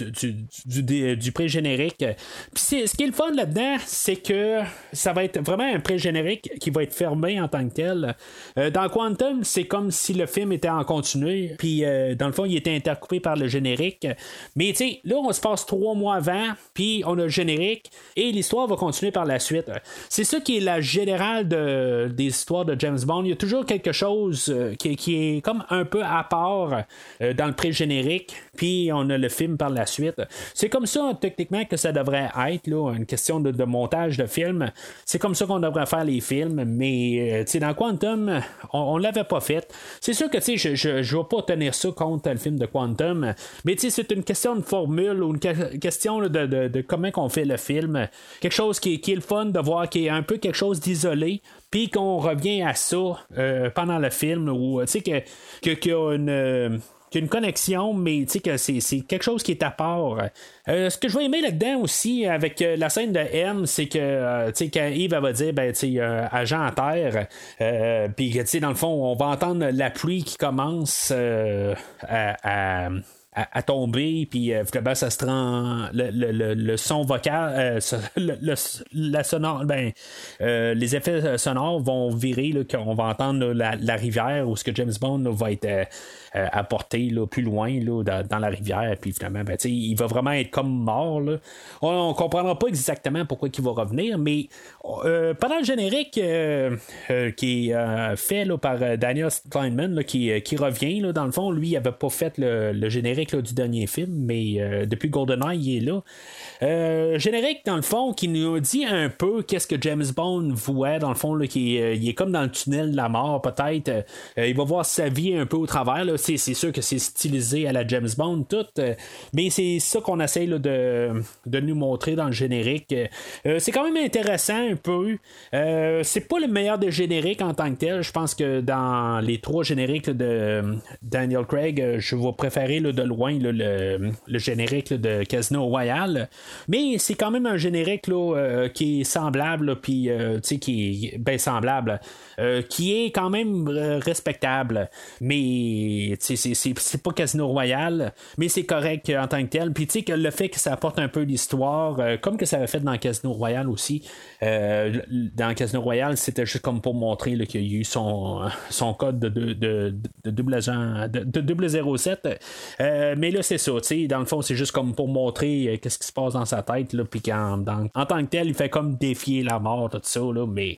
du, du, pré-générique. Puis, ce qui est le fun là-dedans, c'est que ça va être vraiment un pré-générique qui va être fermé en tant que tel. Euh, dans Quantum, c'est comme si le film était en continuer. Puis, euh, dans le fond, il était intercoupé par le générique. Mais, tu sais, là, on se passe trois mois avant, puis on a le générique, et l'histoire va continuer par la suite. C'est ça qui est la générale de, des histoires de James Bond. Il y a toujours quelque chose qui, qui, est comme un peu à part dans le pré-générique, puis on a le film par la suite. C'est comme ça, techniquement, que ça devrait être, là, une question de, montage de film. C'est comme ça qu'on devrait faire les films, mais dans Quantum, on, ne l'avait pas fait. C'est sûr que je ne vais pas tenir ça contre le film de Quantum, mais c'est une question de formule ou une question de, comment on fait le film. Quelque chose qui, qui, est le fun de voir qui est un peu quelque chose d'isolé, puis qu'on revient à ça euh, pendant le film, ou tu sais, qu'il y a une euh, connexion, mais que c'est quelque chose qui est à part. Euh, ce que je vais aimer là-dedans aussi, avec la scène de M, c'est que Yves va dire ben, agent à terre, puis dans le fond, on va entendre la pluie qui commence à, tomber, puis euh, ça se rend le, le, le, son vocal, euh, la sonore, ben, euh, les effets sonores vont virer, là, qu'on va entendre la, la, rivière où ce que James Bond va être euh, apporté plus loin là, dans, la rivière. Puis finalement, ben, il va vraiment être comme mort. On, ne comprendra pas exactement pourquoi il va revenir, mais euh, pendant le générique euh, qui est fait par Daniel Steinman, qui, qui, revient, dans le fond, lui, il n'avait pas fait le, générique du dernier film, mais depuis GoldenEye, il est là. Euh, générique, dans le fond, qui nous dit un peu qu'est-ce que James Bond voit, dans le fond, qui il est comme dans le tunnel de la mort, peut-être. Euh, il va voir sa vie un peu au travers. Là. C'est, sûr que c'est stylisé à la James Bond, tout. Euh, mais c'est ça qu'on essaye de, nous montrer dans le générique. c'est quand même intéressant un peu. c'est pas le meilleur des génériques en tant que tel. Je pense que dans les trois génériques de Daniel Craig, je vais préférer de loin le, le, générique de Casino Royale. Mais c'est quand même un générique là, euh, qui est semblable, puis euh, qui est semblable, euh, qui est quand même respectable. Mais c'est pas Casino Royale, mais c'est correct en tant que tel. Puis le fait que ça apporte un peu l'histoire comme que ça avait fait dans Casino Royale aussi, dans Casino Royale, c'était juste comme pour montrer qu'il y a eu son, son code de, de, de, de double agent, de, double 07. Euh, mais là, c'est ça. Dans le fond, c'est juste comme pour montrer euh, qu'est-ce qui se passe dans sa tête. Là, puis en, en tant que tel, il fait comme défier la mort, tout ça. Là, mais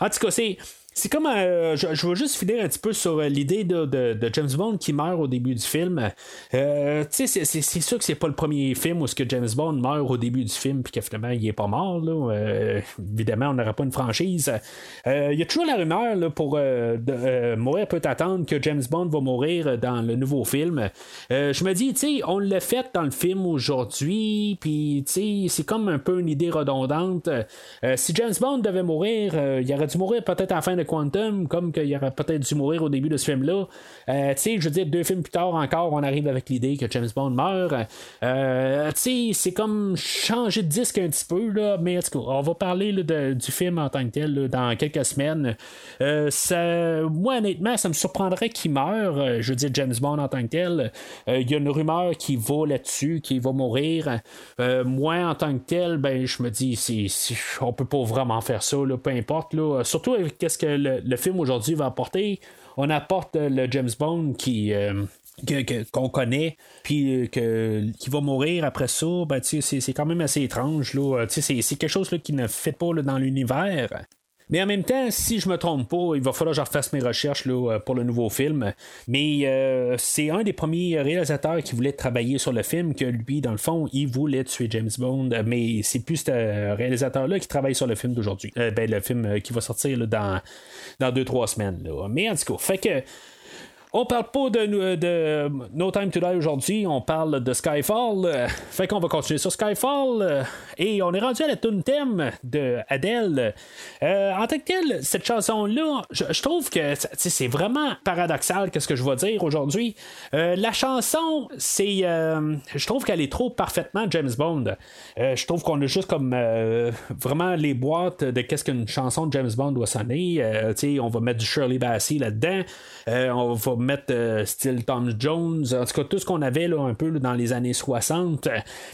en tout cas, c'est c'est comme. Euh, je, je, veux juste finir un petit peu sur euh, l'idée de, de, James Bond qui meurt au début du film. Euh, c'est, c'est, sûr que c'est pas le premier film où ce que James Bond meurt au début du film puis que finalement il est pas mort. Là. Euh, évidemment, on n'aura pas une franchise. Il y a toujours la rumeur là, pour de, mourir peut attendre que James Bond va mourir dans le nouveau film. je me dis, tu sais, on l'a fait dans le film aujourd'hui, puis tu sais, c'est comme un peu une idée redondante. si James Bond devait mourir, il aurait dû mourir peut-être à la fin de Quantum, comme qu'il aurait peut-être dû mourir au début de ce film-là. Euh, tu sais, je veux dire, deux films plus tard encore, on arrive avec l'idée que James Bond meurt. Euh, tu sais, c'est comme changer de disque un petit peu, là, mais en tout cas, on va parler du film en tant que tel dans quelques semaines. Euh, moi, honnêtement, ça me surprendrait qu'il meure. Je veux dire, James Bond en tant que tel. Il y a une rumeur qui va là-dessus, qui va mourir. moi, en tant que tel, ben, je me dis, c'est, on peut pas vraiment faire ça, là, peu importe. Là. Surtout avec qu'est-ce que le, film aujourd'hui va apporter. On apporte le James Bond qui. Euh, qu'on connaît, puis que, qui va mourir après ça, ben, c'est, quand même assez étrange. C'est, quelque chose qui ne fait pas dans l'univers. Mais en même temps, si je me trompe pas, il va falloir que je refasse mes recherches là, pour le nouveau film. Mais euh, c'est un des premiers réalisateurs qui voulait travailler sur le film, que lui, dans le fond, il voulait tuer James Bond. Mais c'est plus ce réalisateur-là qui travaille sur le film d'aujourd'hui. Euh, ben, le film euh, qui va sortir dans, dans deux, trois semaines. Là. Mais en tout cas, fait que on parle pas de, de No Time to Die aujourd'hui, on parle de Skyfall. Fait qu'on va continuer sur Skyfall. Et on est rendu à la tune thème de Adele. Euh, en tant que tel, cette chanson-là, je, trouve que c'est vraiment paradoxal qu'est-ce que je vais dire aujourd'hui. Euh, la chanson, c'est. Euh, je trouve qu'elle est trop parfaitement James Bond. je trouve qu'on a juste comme vraiment les boîtes de qu'est-ce qu'une chanson de James Bond doit sonner. on va mettre du Shirley Bassey là-dedans. on va mettre style Tom Jones, en tout cas tout ce qu'on avait là, un peu dans les années 60.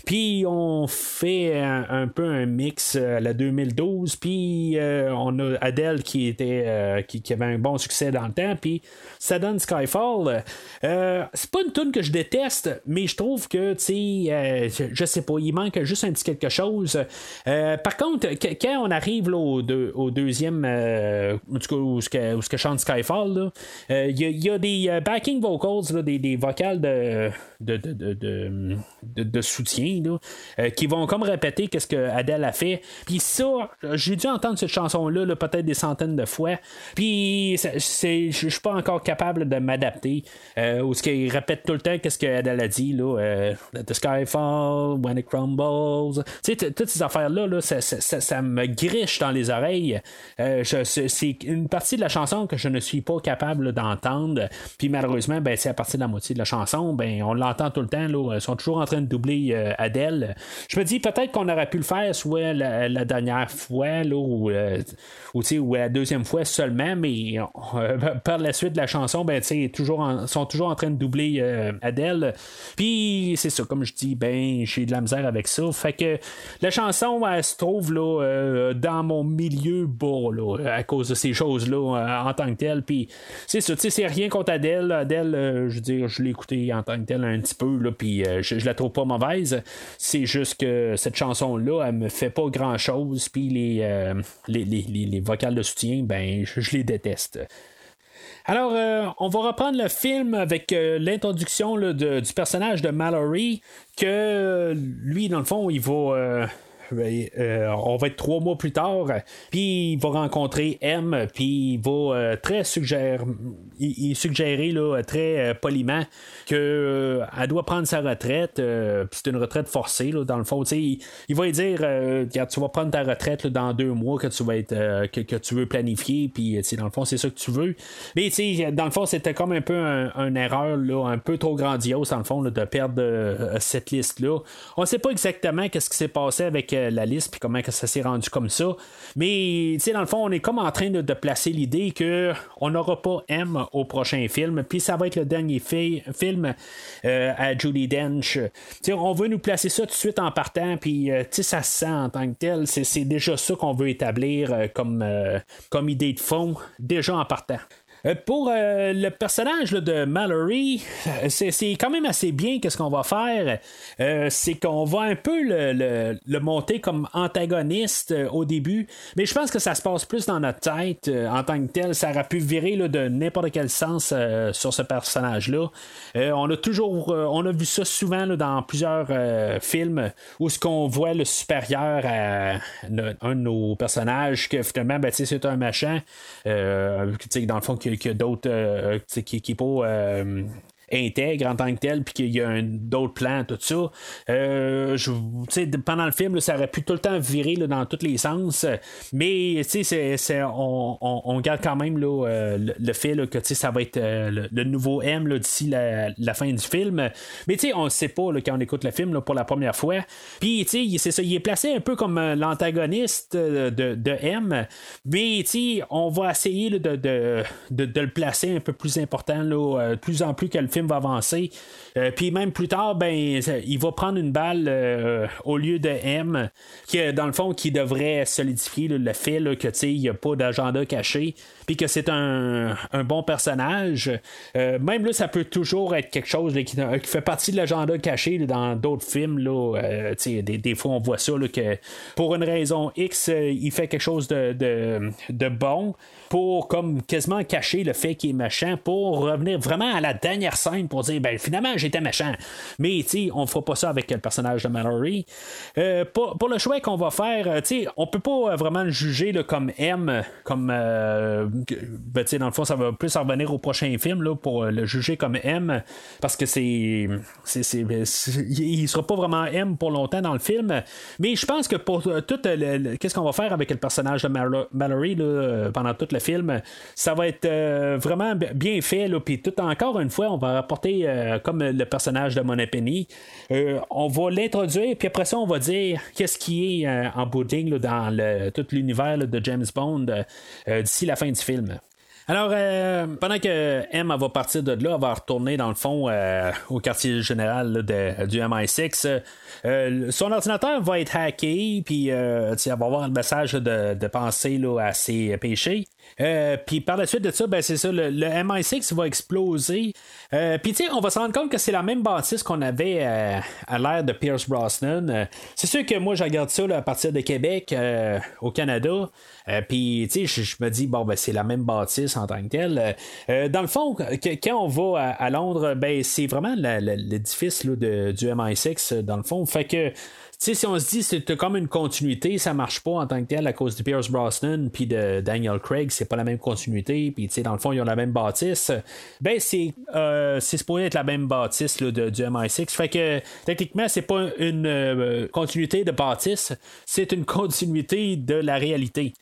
Puis on fait un, peu un mix à la 2012, puis on a Adele qui était qui, avait un bon succès dans le temps, puis ça donne Skyfall. c'est pas une tune que je déteste, mais je trouve que, tu sais, je sais pas, il manque juste un petit quelque chose. par contre, quand on arrive au, deuxième, en tout cas, où, ce que, chante Skyfall, il y, a des backing vocals, des, des vocales de, de, de, de, soutien qui vont comme répéter qu'est-ce que Adele a fait. Puis ça, j'ai dû entendre cette chanson-là peut-être des centaines de fois. Puis je suis pas encore capable de m'adapter. ou ce qu'il répète tout le temps qu'est-ce que Adele a dit. Là, The sky falls, when it crumbles. Tu sais, toutes ces affaires-là, là, ça, ça, ça, me griche dans les oreilles. c'est une partie de la chanson que je ne suis pas capable d'entendre. Puis malheureusement, ben, c'est à partir de la moitié de la chanson, ben, on l'entend tout le temps. Là, ils sont toujours en train de doubler euh, Adèle. Je me dis peut-être qu'on aurait pu le faire soit la, dernière fois là, ou, euh, ou, la deuxième fois seulement, mais euh, par la suite de la chanson, ben, sont toujours en train de doubler Adèle. Puis c'est ça, comme je dis, ben j'ai de la misère avec ça. Fait que la chanson se trouve là, dans mon milieu bas là, à cause de ces choses-là en tant que telle. Puis c'est ça, c'est rien contre Adèle. Adèle, je veux dire, je l'ai écouté en tant que tel un petit peu, puis je, la trouve pas mauvaise. C'est juste que cette chanson-là, elle me fait pas grand-chose, puis les, les, les, vocales de soutien, ben, je, les déteste. Alors, on va reprendre le film avec l'introduction du personnage de Mallory, que lui, dans le fond, il va euh, on va être trois mois plus tard, puis il va rencontrer M, puis il va euh, très suggérer, il, suggérer là, très euh, poliment qu'elle doit prendre sa retraite, c'est une retraite forcée là, dans le fond. Il, il, va lui dire tu vas prendre ta retraite dans deux mois que tu vas être que, tu veux planifier, puis dans le fond c'est ça que tu veux. Mais dans le fond c'était comme un peu une erreur là, un peu trop grandiose dans le fond de perdre cette liste là. On ne sait pas exactement qu'est-ce qui s'est passé avec la liste puis comment que ça s'est rendu comme ça. Mais dans le fond, on est comme en train de, placer l'idée que on n'aura pas M au prochain film, puis ça va être le dernier film euh, à Julie Dench. on veut nous placer ça tout de suite en partant, puis euh, ça se sent en tant que tel. C'est déjà ça qu'on veut établir euh, comme, comme idée de fond, déjà en partant. Euh, pour euh, le personnage de Mallory, euh, c'est quand même assez bien qu'est-ce qu'on va faire. c'est qu'on va un peu le, monter comme antagoniste au début, mais je pense que ça se passe plus dans notre tête en tant que tel. Ça aurait pu virer de n'importe quel sens sur ce personnage-là. on a toujours, on a vu ça souvent dans plusieurs films où ce qu'on voit le supérieur à un de nos personnages que finalement, ben, c'est un machin. dans le fond, que, d'autres euh, qui, euh, intègre en tant que tel, puis qu'il y a d'autres plans, tout ça. Euh, pendant le film, ça aurait pu tout le temps virer dans tous les sens, mais c'est, on, on, garde quand même euh, le, fait là, que ça va être euh, le, nouveau M d'ici la, fin du film. Mais on ne sait pas quand on écoute le film pour la première fois. Puis c'est ça, il est placé un peu comme l'antagoniste de, de, M, mais on va essayer de, de, de, le placer un peu plus important, là, plus en plus que le va avancer. Euh, puis même plus tard, ben, il va prendre une balle euh, au lieu de M, qui dans le fond qui devrait solidifier le fait que il n'y a pas d'agenda caché, puis que c'est un, bon personnage. Euh, même là, ça peut toujours être quelque chose qui, fait partie de l'agenda caché dans d'autres films. Là, des, fois, on voit ça que pour une raison X, il fait quelque chose de, de bon pour comme quasiment cacher le fait qu'il est méchant pour revenir vraiment à la dernière scène pour dire ben finalement j'étais méchant. Mais tu on fera pas ça avec le personnage de Mallory. Euh, pour, le choix qu'on va faire, euh, tu on peut pas vraiment le juger comme M, comme euh, ben, dans le fond ça va plus revenir au prochain film là, pour le juger comme M parce que c'est, ben, il sera pas vraiment M pour longtemps dans le film. Mais je pense que pour tout qu'est-ce qu'on va faire avec le personnage de Mallory là, pendant toute le film. Ça va être euh, vraiment bien fait. Puis tout encore une fois, on va rapporter euh, comme le personnage de Money euh, on va l'introduire, puis après ça, on va dire qu'est-ce qui est en bout dans tout l'univers de James Bond d'ici la fin du film. Alors, euh, pendant que M va partir de là, va retourner dans le fond euh, au quartier général là, du MI6. euh, son ordinateur va être hacké, puis euh, elle va avoir le message de, de penser là, à ses péchés. Euh, puis par la suite de ça, ben, c'est ça, le, le MI6 va exploser. Euh, puis tu sais, on va se rendre compte que c'est la même bâtisse qu'on avait euh, à l'ère de Pierce Brosnan. C'est sûr que moi, je regarde ça là, à partir de Québec, au Canada. Puis, tu sais, je, me dis, bon, ben, c'est la même bâtisse en tant que telle. Dans le fond, quand on va à, Londres, ben, c'est vraiment l'édifice du MI6, euh, dans le fond. Fait que, sais, si on se dit c'est comme une continuité, ça marche pas en tant que tel à cause de Pierce Brosnan puis de Daniel Craig, c'est pas la même continuité, puis tu sais, dans le fond, ils ont la même bâtisse. Ben, c'est euh, supposé être la même bâtisse de, du MI6. Fait que, techniquement, c'est pas une euh, continuité de bâtisse, c'est une continuité de la réalité.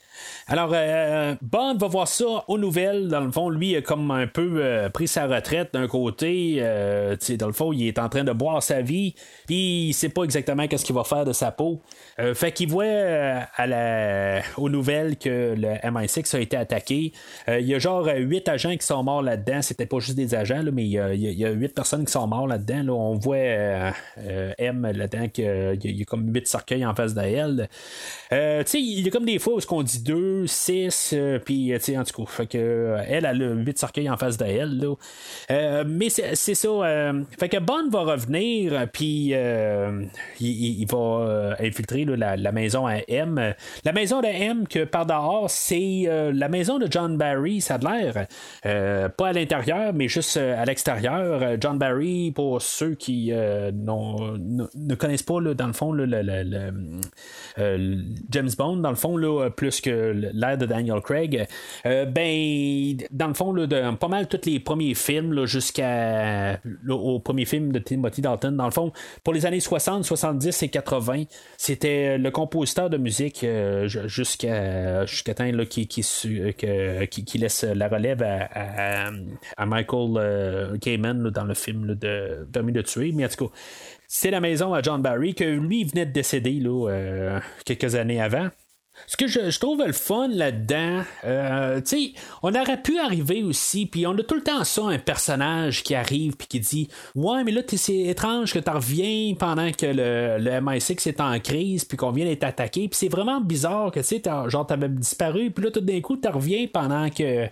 Alors, euh, Bond va voir ça aux nouvelles. Dans le fond, lui, a comme un peu euh, pris sa retraite d'un côté. Euh, dans le fond, il est en train de boire sa vie. Puis, il sait pas exactement qu'est-ce qu'il va faire de sa peau. Euh, fait qu'il voit euh, aux nouvelles que le MI6 a été attaqué. Euh, il y a genre euh, huit agents qui sont morts là-dedans. C'était pas juste des agents, mais il y a- huit personnes qui sont morts là-dedans. là. On voit euh, euh, M là-dedans qu'il y, a- il y a comme huit cercueils en face d'elle. Euh, il y a comme des fois où on dit 2, 6, puis euh, tu sais, en tout cas, fait que, euh, elle, elle a 8 cercueils en face d'elle. là. Euh, mais c'est ça. euh, fait que Bond va revenir, puis euh, il, va euh, infiltrer la, maison à M. La maison de M, que par dehors, c'est euh, la maison de John Barry, ça a l'air. Euh, pas à l'intérieur, mais juste euh, à l'extérieur. Euh, John Barry, pour ceux qui euh, ne, connaissent pas, dans le fond, le, le- le- euh, James Bond, dans le fond, là, plus que l'ère de Daniel Craig, euh, ben, dans le fond, là, pas mal tous les premiers films, là, jusqu'à là, au premier film de Timothy Dalton, dans le fond, pour les années 60, 70 et 80, c'était le compositeur de musique euh, ju- jusqu'à jusqu'à temps qui, laisse la relève à, Michael euh, là, dans le film de Permis de tuer, mais en tout cas, c'est la maison à John Barry que lui venait de décéder euh, quelques années avant. Ce que je, trouve le fun là-dedans, euh, tu sais, on aurait pu arriver aussi, puis on a tout le temps ça, un personnage qui arrive puis qui dit Ouais, mais là, c'est étrange que tu reviens pendant que le, le MI6 est en crise, puis qu'on vient d'être attaqué, puis c'est vraiment bizarre que, tu sais, t'as- genre, t'avais disparu, puis là, tout d'un coup, tu reviens pendant que,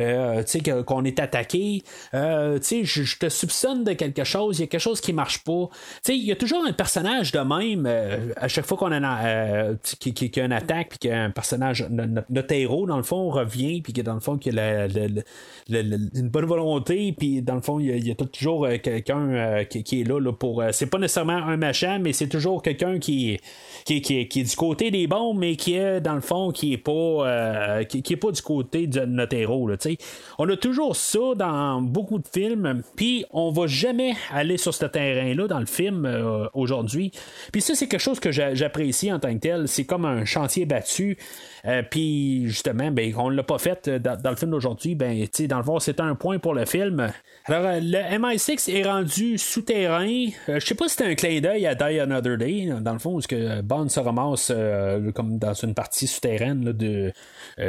euh, tu sais, qu'on est attaqué. Euh, tu sais, je, te soupçonne de quelque chose, il y a quelque chose qui marche pas. Tu sais, il y a toujours un personnage de même, à chaque fois qu'on a a une attaque, puis qu'un personnage, no- no- notre héros, dans le fond, revient, puis que dans le fond, qu'il a une bonne volonté, puis dans le fond, il y a, toujours euh, quelqu'un euh, qui, est là, pour. euh, c'est pas nécessairement un machin, mais c'est toujours quelqu'un qui, qui, qui, est du côté des bons, mais qui est, dans le fond, qui est pas, qui, est pas du côté de notre héros. On a toujours ça dans beaucoup de films, puis on va jamais aller sur ce terrain-là dans le film aujourd'hui. Puis ça, c'est quelque chose que j'a- j'apprécie en tant que tel. C'est comme un chantier battu. Euh, puis justement, ben, on l'a pas fait euh, dans, le film d'aujourd'hui. Ben, dans le fond, c'est un point pour le film. Alors, euh, le MI6 est rendu souterrain. Je sais pas si c'était un clin d'œil à Die Another Day, dans le fond, où ce que Bond se ramasse comme dans une partie souterraine de,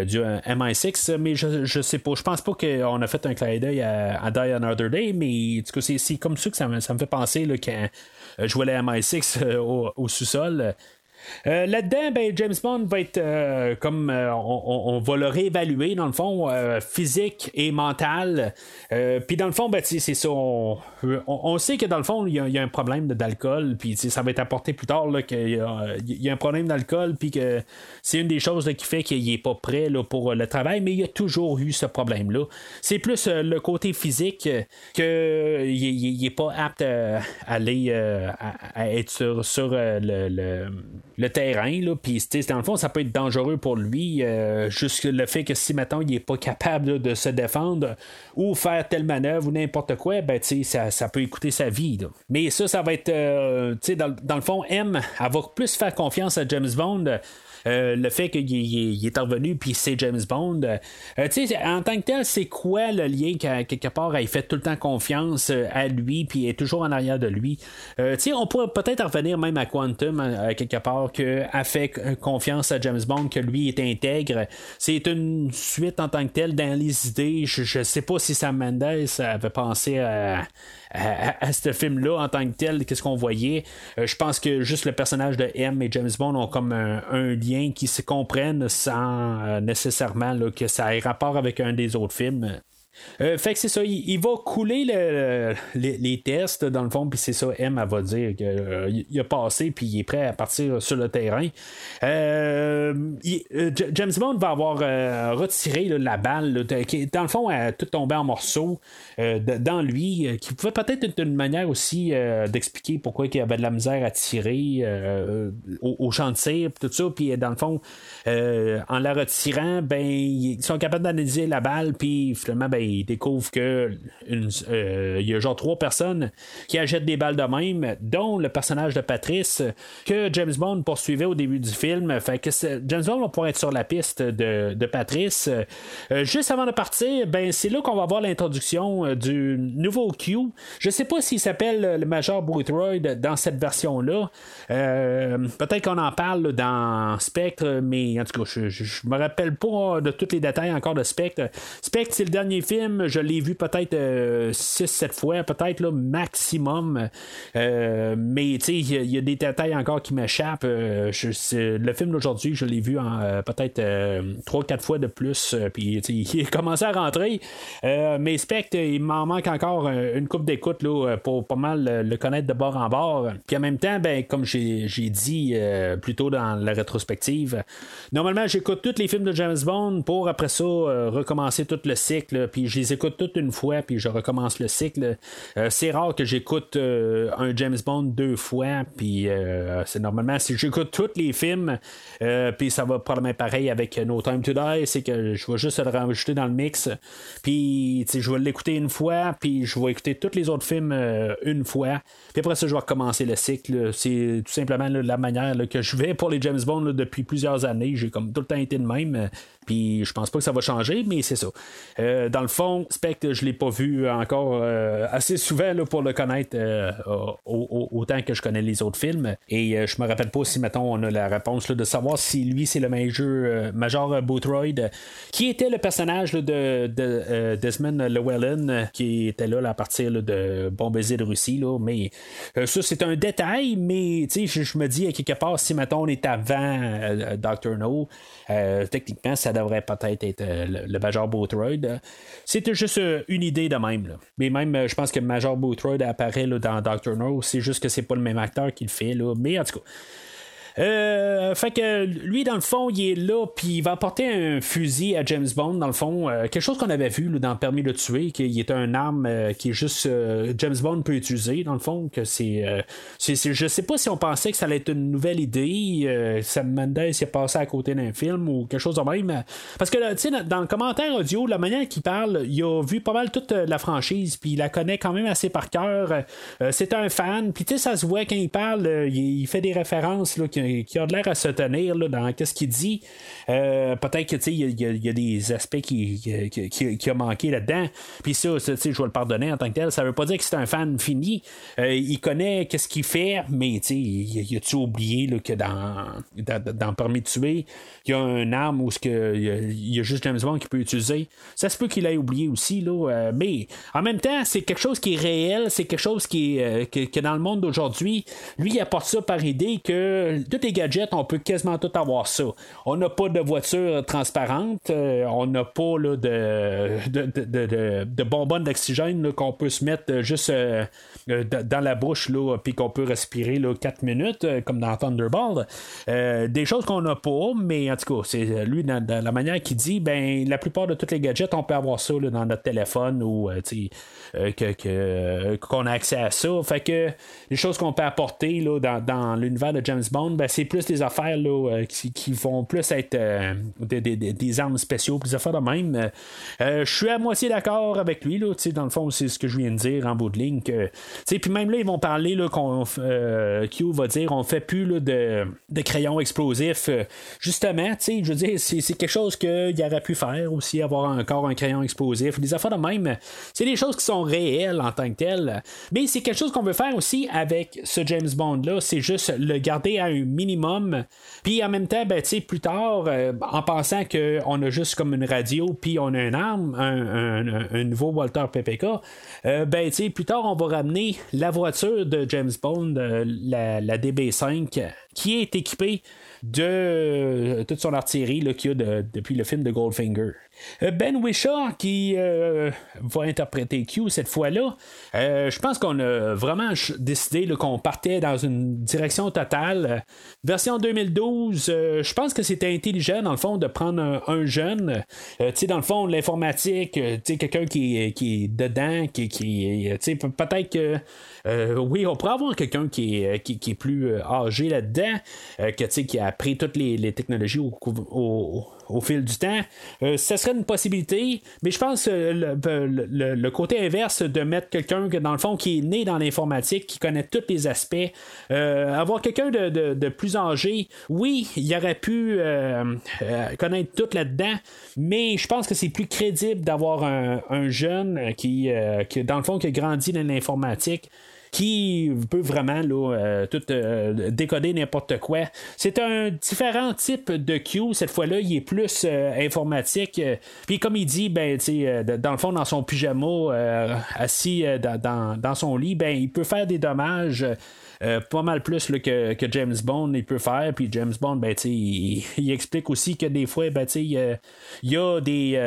du euh, MI6, mais je, je sais pas. Je pense pas qu'on a fait un clin d'œil à, à Die Another Day, mais c'est, comme ça que ça me, ça me fait penser là, quand je vois le MI6 euh, au, au sous-sol. Euh, là-dedans, ben, James Bond va être euh, comme euh, on, va le réévaluer dans le fond physique et mental. Puis dans le fond, ben, c'est ça. On, on- sait que dans le fond, il y, a- un problème d'alcool. Puis ça va être apporté plus tard qu'il y a, un problème d'alcool. Puis que c'est une des choses qui fait qu'il est pas prêt là, pour le travail. Mais il y a toujours eu ce problème-là. C'est plus le côté physique euh, que il, il- il est pas apte à aller à, être sur, sur le- le terrain. Là, puis, dans le fond, ça peut être dangereux pour lui. euh, le fait que si, maintenant il n'est pas capable de se défendre ou faire telle manœuvre ou n'importe quoi, ben, tu ça, ça peut écouter sa vie. Mais ça, ça va être. euh, tu sais, dans, dans le fond, M, elle va plus faire confiance à James Bond. Euh, le fait qu'il il- il est revenu puis c'est James Bond. euh, tu sais, en tant que tel, c'est quoi le lien qu'à quelque part elle fait tout le temps confiance euh, à lui puis est toujours en arrière de lui? Euh, tu sais, on pourrait peut-être revenir même à Quantum à, quelque part qu'elle fait confiance à James Bond que lui est intègre. C'est une suite en tant que telle dans les idées. Je, ne sais pas si Sam Mendes avait pensé à, à, ce film-là en tant que tel, qu'est-ce qu'on voyait? Euh, je pense que juste le personnage de M et James Bond ont comme un, lien qui se comprennent sans euh, nécessairement que ça ait rapport avec un des autres films. Euh, fait que c'est ça, il, va couler les, tests dans le fond, puis c'est ça, M, va dire qu'il euh, a passé, puis il est prêt à partir sur le terrain. Euh, James Bond va avoir retiré la balle, qui dans le fond, elle a tout tombé en morceaux dans lui, qui pouvait peut-être être une manière aussi d'expliquer pourquoi il avait de la misère à tirer au, champ de tir, tout ça, puis dans le fond, en la retirant, ben, ils sont capables d'analyser la balle, puis finalement, ben, il découvre que euh, il y a genre trois personnes qui achètent des balles de même, dont le personnage de Patrice que James Bond poursuivait au début du film. Fait que James Bond va pouvoir être sur la piste de, Patrice. Euh, juste avant de partir, ben c'est là qu'on va voir l'introduction euh, du nouveau Q. Je sais pas s'il s'appelle le Major Boothroyd dans cette version-là. Peut-être qu'on en parle dans Spectre, mais en tout cas, je, je, me rappelle pas de tous les détails encore de Spectre. Spectre, c'est le dernier film je l'ai vu peut-être 6-7 euh, fois, peut-être là, maximum. Euh, mais il y, a des détails encore qui m'échappent. Euh, le film d'aujourd'hui, je l'ai vu en peut-être 3-4 fois de plus. Puis il a commencé à rentrer. mais Spectre, il m'en manque encore une coupe d'écoute pour pas mal le connaître de bord en bord. Puis en même temps, ben, comme j'ai dit plus tôt dans la rétrospective, normalement j'écoute tous les films de James Bond pour après ça recommencer tout le cycle. Puis je les écoute toutes une fois, puis je recommence le cycle. Euh, c'est rare que j'écoute euh, un James Bond deux fois, puis euh, c'est normalement si j'écoute tous les films, puis ça va probablement pareil avec No Time to Die, c'est que je vais juste le rajouter dans le mix, puis je vais l'écouter une fois, puis je vais écouter tous les autres films une fois, puis après ça, je vais recommencer le cycle. C'est tout simplement la manière que je vais pour les James Bond depuis plusieurs années. J'ai comme tout le temps été de même. Puis je pense pas que ça va changer, mais c'est ça. Euh, dans le fond, Spectre, je l'ai pas vu encore euh, assez souvent là, pour le connaître euh, autant que je connais les autres films. Et je me rappelle pas si, mettons, on a la réponse de savoir si lui, c'est le Major, Major Boothroyd, qui était le personnage de, Desmond Llewellyn, qui était là, à partir de Bon de Russie. Là, mais ça, c'est un détail, mais je, me dis, à quelque part, si, mettons, on est avant Dr. No, techniquement, ça devrait peut-être être, euh, le, Major Boothroyd. C'était juste euh, une idée de même. Mais même, euh, je pense que Major Boothroyd apparaît dans Doctor No. C'est juste que c'est pas le même acteur qui le fait. Là. Mais en tout cas. Euh, fait que lui, dans le fond, il est là, puis il va apporter un fusil à James Bond, dans le fond. Euh, quelque chose qu'on avait vu dans Permis de tuer, qu'il est un arme euh, qui est juste James Bond peut utiliser, dans le fond. que c'est, Je sais pas si on pensait que ça allait être une nouvelle idée. Sam Mendes a passé à côté d'un film ou quelque chose de même. Parce que, tu sais, dans le commentaire audio, la manière qu'il parle, il a vu pas mal toute la franchise, puis il la connaît quand même assez par cœur. c'est un fan, puis tu sais, ça se voit quand il parle, il, fait des références là, qui qui, a de l'air à se tenir là, dans ce qu'il dit. Euh, peut-être que il y, a des aspects qui, qui, a manqué là-dedans. Puis ça, je vais le pardonner en tant que tel. Ça veut pas dire que c'est un fan fini. Euh, il connaît qu'est-ce qu'il fait, mais il, il a-tu oublié là, que dans, dans, dans, Permis de tuer, il y a un arme où il y, a juste James Bond qui peut utiliser. Ça se peut qu'il ait oublié aussi, là, euh, mais en même temps, c'est quelque chose qui est réel, c'est quelque chose qui est dans le monde d'aujourd'hui, lui, il apporte ça par idée que toutes les gadgets, on peut quasiment tout avoir ça. On n'a pas de voiture transparente, euh, on n'a pas de, de, bonbonnes d'oxygène qu'on peut se mettre juste euh, euh, dans la bouche, puis qu'on peut respirer là, 4 minutes, comme dans Thunderball. des choses qu'on n'a pas, mais en tout cas, c'est lui, dans, la manière qu'il dit, ben la plupart de tous les gadgets, on peut avoir ça dans notre téléphone ou qu'on a accès à ça. Fait que les choses qu'on peut apporter là, dans l'univers de James Bond, ben, c'est plus des affaires là, euh, qui, vont plus être euh, des, armes spéciaux, des affaires de même. Euh, je suis à moitié d'accord avec lui. Là, dans le fond, c'est ce que je viens de dire en bout de ligne. Puis même là, ils vont parler là, qu'on Q va dire on fait plus là, de, de crayons explosifs. justement, je veux dire, c'est, quelque chose qu'il aurait pu faire aussi, avoir encore un crayon explosif. Des affaires de même. C'est des choses qui sont réelles en tant que telles. Mais c'est quelque chose qu'on veut faire aussi avec ce James Bond-là. C'est juste le garder à un minimum. Puis en même temps, ben, plus tard, euh, en pensant qu'on a juste comme une radio, puis on a une arme, un, nouveau Walter PPK, euh, ben, plus tard, on va ramener la voiture de James Bond, la, la DB5, qui est équipée de toute son artillerie qu'il y a depuis le film de Goldfinger. Euh, ben Wishaw qui euh, va interpréter Q cette fois-là, euh, je pense qu'on a vraiment décidé qu'on partait dans une direction totale. Version 2012, je pense que c'était intelligent dans le fond de prendre un, jeune, dans le fond l'informatique, quelqu'un qui, est dedans, qui, qui peut-être que oui, on pourrait avoir quelqu'un qui est, qui, est plus âgé là-dedans, qui a appris toutes les, technologies au, fil du temps. Euh, ça serait une possibilité, mais je pense que le, côté inverse de mettre quelqu'un dans le fond qui est né dans l'informatique, qui connaît tous les aspects, euh, avoir quelqu'un de, plus âgé, oui, il aurait pu euh, connaître tout là-dedans, mais je pense que c'est plus crédible d'avoir un, jeune qui, qui, dans le fond, qui a grandi dans l'informatique qui peut vraiment là, euh, tout euh, décoder n'importe quoi. C'est un différent type de Q. Cette fois-là, il est plus euh, informatique. Puis comme il dit, ben, dans le fond, dans son pyjama, assis dans, dans, son lit, ben, il peut faire des dommages. Pas mal plus que, James Bond il peut faire. Puis James Bond, ben, il, il, explique aussi que des fois, ben, il y a des,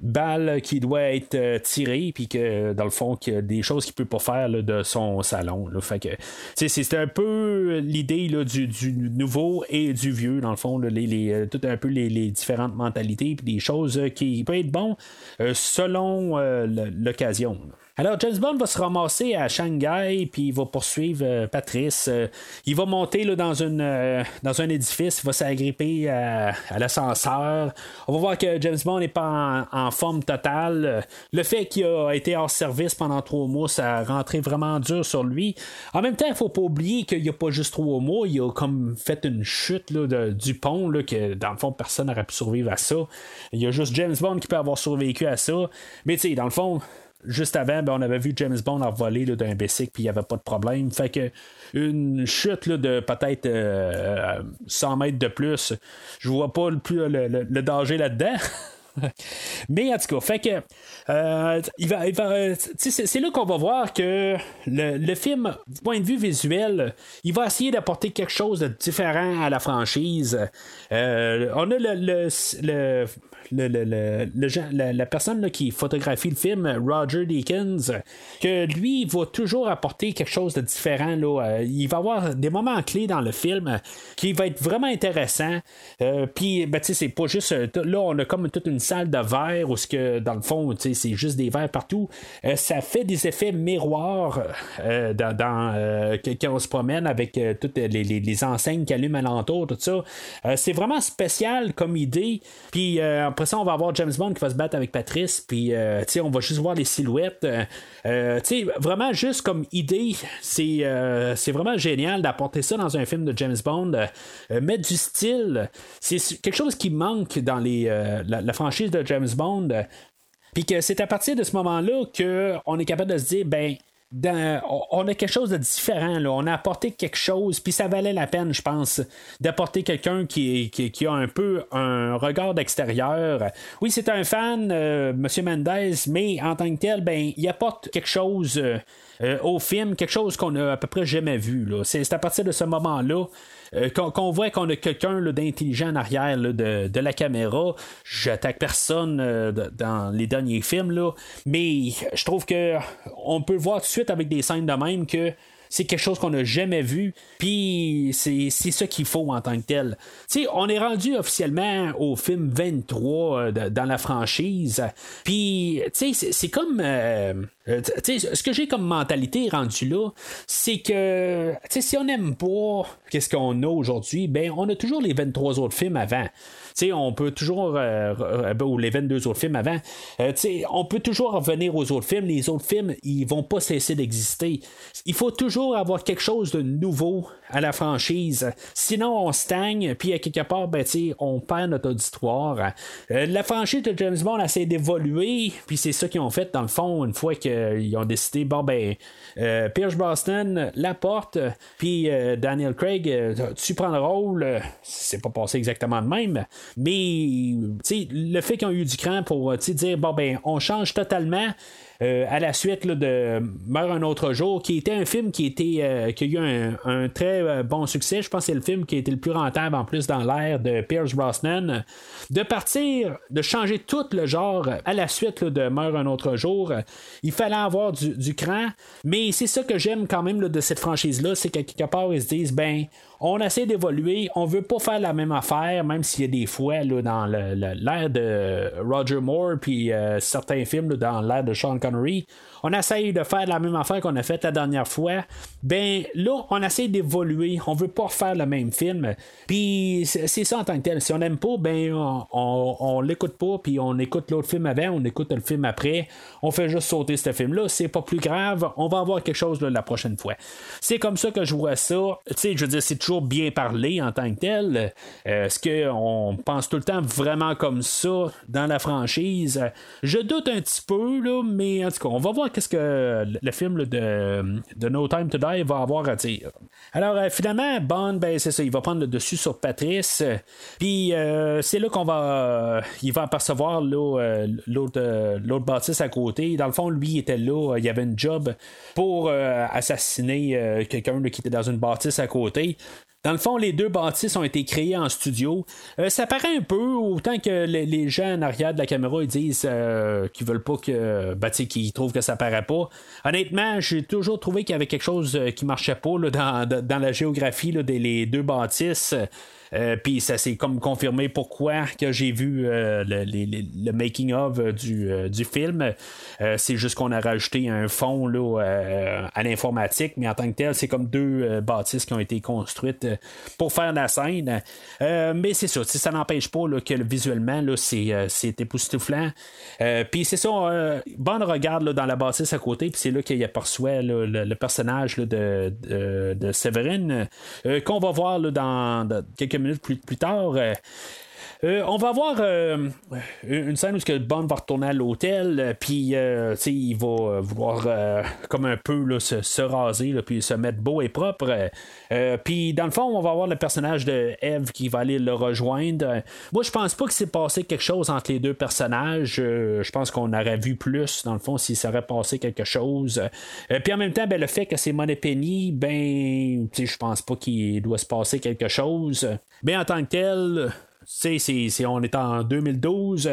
balle qui doit être euh, tirée, puis que dans le fond, qu'il y a des choses qu'il peut pas faire de son salon. Fait que c'est un peu l'idée du, du, nouveau et du vieux, dans le fond, les, les, euh, tout un peu les, différentes mentalités, puis des choses qui peuvent être bon euh, selon l'occasion. Alors, James Bond va se ramasser à Shanghai, puis il va poursuivre euh, Patrice. Euh, il va monter là, euh, dans un édifice, il va s'agripper à, l'ascenseur. On va voir que James Bond n'est pas en, forme totale. Le fait qu'il a été hors service pendant trois mois, ça a rentré vraiment dur sur lui. En même temps, il faut pas oublier qu'il n'y a pas juste trois mois, il a comme fait une chute là, du pont, là, que dans le fond, personne n'aurait pu survivre à ça. Il y a juste James Bond qui peut avoir survécu à ça. Mais tu sais, dans le fond, juste avant, ben, on avait vu James Bond envoler d'un bicycle, puis il n'y avait pas de problème. Fait que une chute de peut-être 100 euh, mètres de plus, je vois pas le, plus, le, danger là-dedans. Mais en tout cas, fait que euh, il va, c'est là qu'on va voir que le, film, du point de vue visuel, il va essayer d'apporter quelque chose de différent à la franchise. Euh, on a le, le, la, personne qui photographie le film, Roger Deakins, que lui va toujours apporter quelque chose de différent. Là. Euh, il va avoir des moments clés dans le film qui va être vraiment intéressant. Euh, puis, ben, c'est pas juste. Euh, là, on a comme toute une salle de verre où, ce que, dans le fond, c'est juste des verres partout. ça fait des effets miroirs dans, quand on se promène avec toutes les, les, enseignes qui allument alentour, tout ça. c'est vraiment spécial comme idée. Puis, après ça, on va avoir James Bond qui va se battre avec Patrice, puis euh, on va juste voir les silhouettes. Euh, euh, vraiment, juste comme idée, c'est, c'est vraiment génial d'apporter ça dans un film de James Bond. mettre du style, c'est quelque chose qui manque dans les, la, franchise de James Bond. Puis que c'est à partir de ce moment-là qu'on est capable de se dire, ben, on a quelque chose de différent. Là. On a apporté quelque chose, puis ça valait la peine, je pense, d'apporter quelqu'un qui, qui, a un peu un regard d'extérieur. Oui, c'est un fan, euh, M. Mendez, mais en tant que tel, ben, il apporte quelque chose. Euh, euh, au film, quelque chose qu'on a à peu près jamais vu. C'est à partir de ce moment-là euh, qu'on voit qu'on a quelqu'un d'intelligent en arrière de, la caméra. J'attaque personne euh, dans les derniers films, là, mais je trouve que on peut voir tout de suite avec des scènes de même que c'est quelque chose qu'on n'a jamais vu, puis c'est, ça qu'il faut en tant que tel. sais on est rendu officiellement au film 23 dans la franchise, puis c'est, comme... Euh, ce que j'ai comme mentalité rendu là, c'est que si on n'aime pas qu'est-ce qu'on a aujourd'hui, ben on a toujours les 23 autres films avant. On peut toujours, euh, ben, ou les 22 autres films avant, euh, on peut toujours revenir aux autres films. Les autres films, ils vont pas cesser d'exister. Il faut toujours avoir quelque chose de nouveau à la franchise. Sinon, on stagne, puis à quelque part, ben, on perd notre auditoire. Euh, la franchise de James Bond essaie d'évoluer, puis c'est ça qu'ils ont fait, dans le fond, une fois qu'ils ont décidé, bon, ben, euh, Pierce Brosnan la porte, puis euh, Daniel Craig, euh, tu prends le rôle, euh, c'est pas passé exactement de même, mais le fait qu'ils ont eu du cran pour dire, bon, ben, on change totalement. Euh, à la suite de Meurt un autre jour, qui était un film qui, était, euh, qui a eu un, très euh, bon succès. Je pense que c'est le film qui a été le plus rentable en plus dans l'ère de Pierce Brosnan. De partir, de changer tout le genre à la suite de Meurt un autre jour, il fallait avoir du, cran. Mais c'est ça que j'aime quand même de cette franchise-là, c'est qu'à quelque part, ils se disent, ben, on essaie d'évoluer, on veut pas faire la même affaire, même s'il y a des fois dans l'ère de Roger Moore, puis certains films dans l'ère de Sean Connery, Montgomery on essaye de faire la même affaire qu'on a fait la dernière fois. Ben là, on essaie d'évoluer, on veut pas refaire le même film. Puis c'est ça en tant que tel. Si on n'aime pas, ben on, on, l'écoute pas, puis on écoute l'autre film avant, on écoute le film après, on fait juste sauter ce film-là. C'est pas plus grave, on va avoir quelque chose la prochaine fois. C'est comme ça que je vois ça. Tu sais, je veux dire, c'est toujours bien parlé en tant que tel. Est-ce qu'on pense tout le temps vraiment comme ça dans la franchise? Je doute un petit peu, là, mais en tout cas, on va voir qu'est-ce que le film de, No Time to Die va avoir à dire. Alors, euh, finalement, Bond, ben, c'est ça, il va prendre le dessus sur Patrice. Puis, euh, c'est là qu'on va. euh, il va apercevoir l'autre, l'autre bâtisse à côté. Dans le fond, lui, il était là. Il avait une job pour assassiner quelqu'un qui était dans une bâtisse à côté. Dans le fond, les deux bâtisses ont été créées en studio. Euh, ça paraît un peu, autant que les, les gens en arrière de la caméra ils disent euh, qu'ils veulent pas que. Sais, qu'ils trouvent que ça paraît pas. Honnêtement, j'ai toujours trouvé qu'il y avait quelque chose euh, qui marchait pas là, dans, dans- dans la géographie là, des les deux bâtisses. Euh, Puis ça s'est comme confirmé pourquoi que j'ai vu euh, le, les- le making of euh, du, du film. C'est juste qu'on a rajouté un fond là, à l'informatique, mais en tant que tel, c'est comme deux bâtisses qui ont été construites pour faire la scène. Mais c'est ça, ça n'empêche pas que visuellement, là, c'est, c'est époustouflant. Puis c'est ça, Bond regarde là, dans la bâtisse à côté, puis c'est là qu'il aperçoit le, le personnage de, de, qu'on va voir dans, dans quelques minutes plus, plus tard. Euh, on va voir euh, une scène où Bond va retourner à l'hôtel, euh, puis il va vouloir comme un peu là, se, se raser, puis se mettre beau et propre. puis dans le fond, on va voir le personnage de Eve qui va aller le rejoindre. Moi, je pense pas que c'est passé quelque chose entre les deux personnages. Je pense qu'on aurait vu plus, dans le fond, s'il serait passé quelque chose. Puis en même temps, ben, le fait que c'est Money Penny, ben, je pense pas qu'il doit se passer quelque chose. Mais en tant que tel, tu sais, on est en 2012,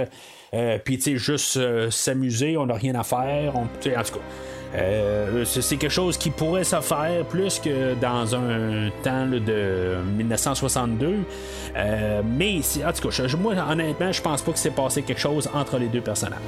euh, puis tu sais, juste euh, s'amuser, on n'a rien à faire. On, en tout cas, euh, c'est quelque chose qui pourrait se faire plus que dans un temps là, de 1962. Euh, mais en tout cas, moi, honnêtement, je pense pas que c'est passé quelque chose entre les deux personnages.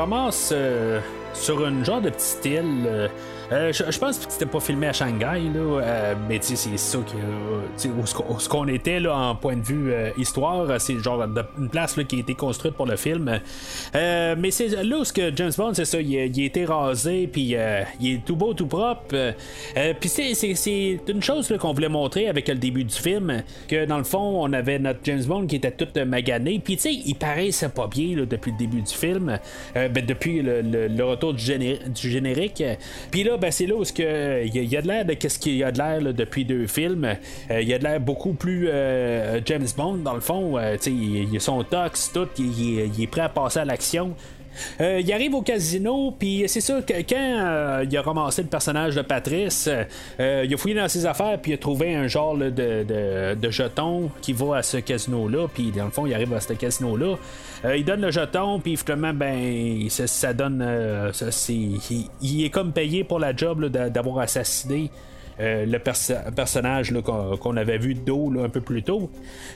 Ramasse euh, sur une genre de petit île. Euh, je, pense que c'était pas filmé à Shanghai, là, euh, mais tu sais, c'est ça sais, où qu'on- où ce qu'on était là, en point de vue euh, histoire, c'est genre une place là, qui a été construite pour le film. Euh, mais c'est là où ce que James Bond, c'est ça, il, il a été rasé, puis il est tout beau, tout propre. puis c'est- une chose qu'on voulait montrer avec le début du film, que dans le fond, on avait notre James Bond qui était tout magané, puis tu sais, il paraissait pas bien là, depuis le début du film, ben, depuis le, le- le retour du, géné- du générique. Puis là, ben, c'est là où que, il y, a- de l'air de qu'est-ce qu'il y a de l'air depuis deux films. Euh, il y a de l'air beaucoup plus euh, James Bond, dans le fond. Euh, tu sais, il, il a son tox, tout, il est prêt à passer à l'action. Euh, il arrive au casino, puis c'est sûr que quand euh, il a ramassé le personnage de Patrice, euh, il a fouillé dans ses affaires, puis il a trouvé un genre de, jeton qui va à ce casino-là, puis dans le fond, il arrive à ce casino-là. il donne le jeton, puis finalement, ben, ça, donne. il, est comme payé pour la job d'avoir assassiné euh, le personnage qu'on avait vu de dos un peu plus tôt.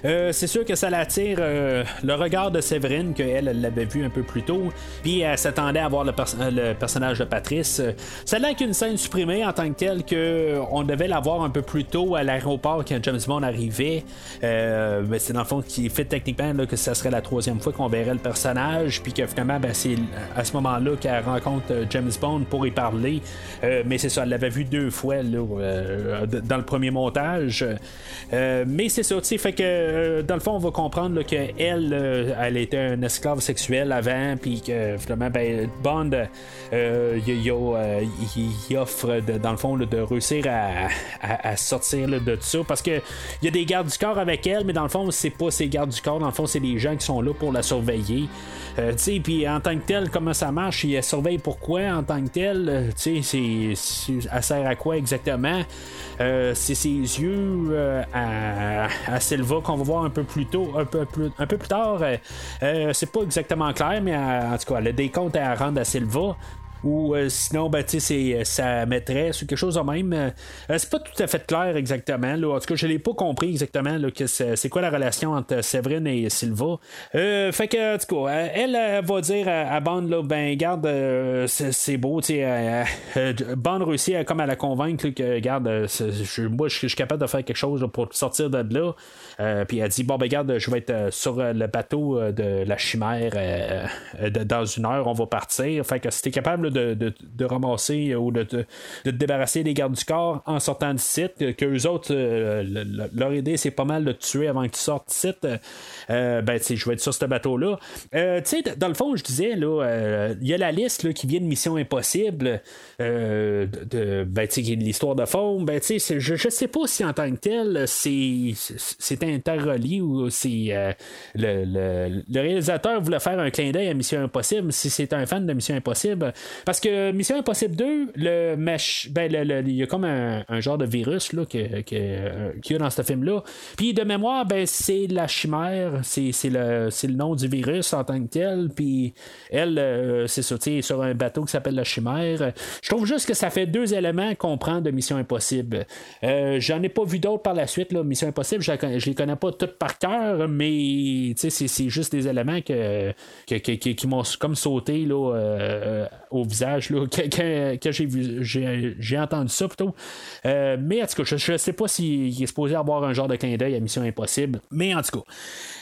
Euh, c'est sûr que ça l'attire euh, le regard de Séverine, qu'elle elle l'avait vu un peu plus tôt, puis elle s'attendait à voir le, personnage de Patrice. Ça n'a qu'une scène supprimée en tant que telle qu'on devait l'avoir un peu plus tôt à l'aéroport quand James Bond arrivait. mais c'est dans le fond qui fait techniquement que ça serait la troisième fois qu'on verrait le personnage, puis que finalement ben, c'est à ce moment-là qu'elle rencontre James Bond pour y parler. mais c'est ça, elle l'avait vu deux fois là, euh, dans le premier montage. Euh, mais c'est ça, tu fait que euh, dans le fond, on va comprendre qu'elle, elle était un esclave sexuel avant, puis que finalement, ben, Bond, il, offre, dans le fond, de réussir à, sortir de tout ça, parce que il y a des gardes du corps avec elle, mais dans le fond, c'est pas ces gardes du corps, dans le fond, c'est des gens qui sont là pour la surveiller. Sais, puis en tant que tel, comment ça marche, il surveille pourquoi en tant que tel, tu sais, elle sert à quoi exactement? Euh, c'est ses yeux euh, à, Silva qu'on va voir un peu plus tôt, un peu plus, un peu plus tard. Euh, c'est pas exactement clair, mais en tout cas, le décompte à rendre à Silva ou euh, sinon, ben, c'est euh, sa maîtresse ou quelque chose de même. Euh, c'est pas tout à fait clair exactement. Là. En tout cas, je l'ai pas compris exactement que c'est, quoi la relation entre Séverine et Silva. fait que, en tout cas, elle, va dire à, Bond, là, ben, garde, c'est, beau, tu sais. Bond réussit à, comme à la convaincre que, garde, moi, je suis capable de faire quelque chose pour sortir de là. puis elle dit, bon, ben, garde, je vais être sur le bateau de la chimère dans une heure, on va partir. Fait que si t'es capable de, ramasser ou de, te débarrasser des gardes du corps en sortant du site, que eux autres, euh, leur idée, c'est pas mal de tuer avant que tu sortes du site. Euh, ben, je vais être sur ce bateau-là. Euh, tu sais, dans le fond, je disais, là, il y a la liste qui vient de Mission Impossible, de, ben, l'histoire de fond. Ben, je, je sais pas si en tant que tel, c'est interrelié ou si le, le, le, réalisateur voulait faire un clin d'œil à Mission Impossible, si c'est un fan de Mission Impossible. Parce que Mission Impossible 2, le mesh, ben, il y a comme un, genre de virus là, que, qu'il y a dans ce film-là. Puis de mémoire, ben, c'est la chimère, c'est, le, le nom du virus en tant que tel. Puis elle, euh, c'est ça, sur un bateau qui s'appelle la chimère. Je trouve juste que ça fait deux éléments qu'on prend de Mission Impossible. Euh, j'en ai pas vu d'autres par la suite. Là. Mission Impossible, je, je les connais pas toutes par cœur, mais c'est, c'est juste des éléments que, qui m'ont comme sauté là, euh, au visage là, que, j'ai vu j'ai, entendu ça plutôt. Euh, mais en tout cas, je ne sais pas s'il est supposé avoir un genre de clin d'œil à Mission Impossible. Mais en tout cas.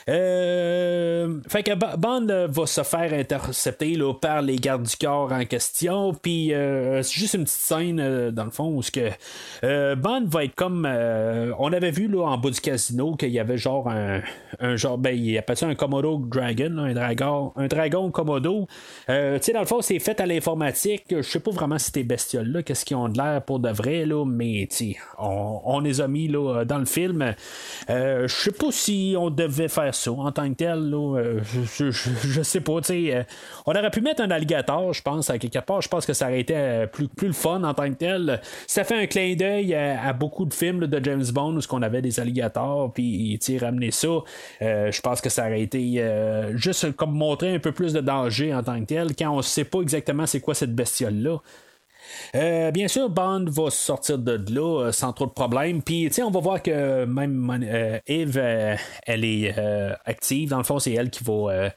Euh, fait que Bond va se faire intercepter là, par les gardes du corps en question. Puis euh, c'est juste une petite scène dans le fond où ce que Bond va être comme on avait vu là en bas du casino qu'il y avait genre un, genre ben il appelle ça un Komodo Dragon, un dragon, un dragon Komodo. tu sais dans le fond c'est fait à l'informatique. Je sais pas vraiment si ces bestioles là qu'est-ce qu'ils ont de l'air pour de vrai là, mais on, on les a mis là dans le film. je sais pas si on devait faire ça en tant que tel. Euh, je, sais pas. Euh, on aurait pu mettre un alligator, je pense, à quelque part. Je pense que ça aurait été euh, plus, plus le fun en tant que tel. Ça fait un clin d'œil à, beaucoup de films de James Bond où on avait des alligators, puis ramener ça. je pense que ça aurait été juste comme montrer un peu plus de danger en tant que tel quand on sait pas exactement c'est quoi cette bestiole-là? Euh, bien sûr, Bond va sortir de là euh, sans trop de problèmes. Puis, on va voir que même euh, Eve, elle est active. Dans le fond, c'est elle qui va.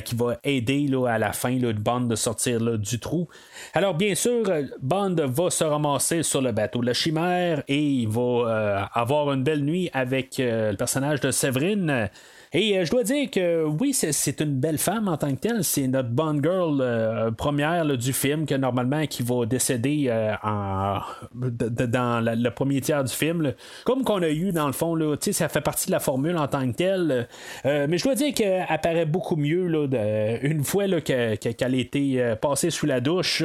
qui va aider là, à la fin là, de Bond de sortir là, du trou. Alors bien sûr, Bond va se ramasser sur le bateau la chimère et il va avoir une belle nuit avec le personnage de Séverine. Et euh, je dois dire que oui, c'est une belle femme en tant que telle. C'est notre bonne girl euh, première du film que normalement qui va décéder euh, en, dans le premier tiers du film. Comme qu'on a eu dans le fond, là, ça fait partie de la formule en tant que telle. mais je dois dire qu'elle apparaît beaucoup mieux là, une fois qu'elle a été passée sous la douche.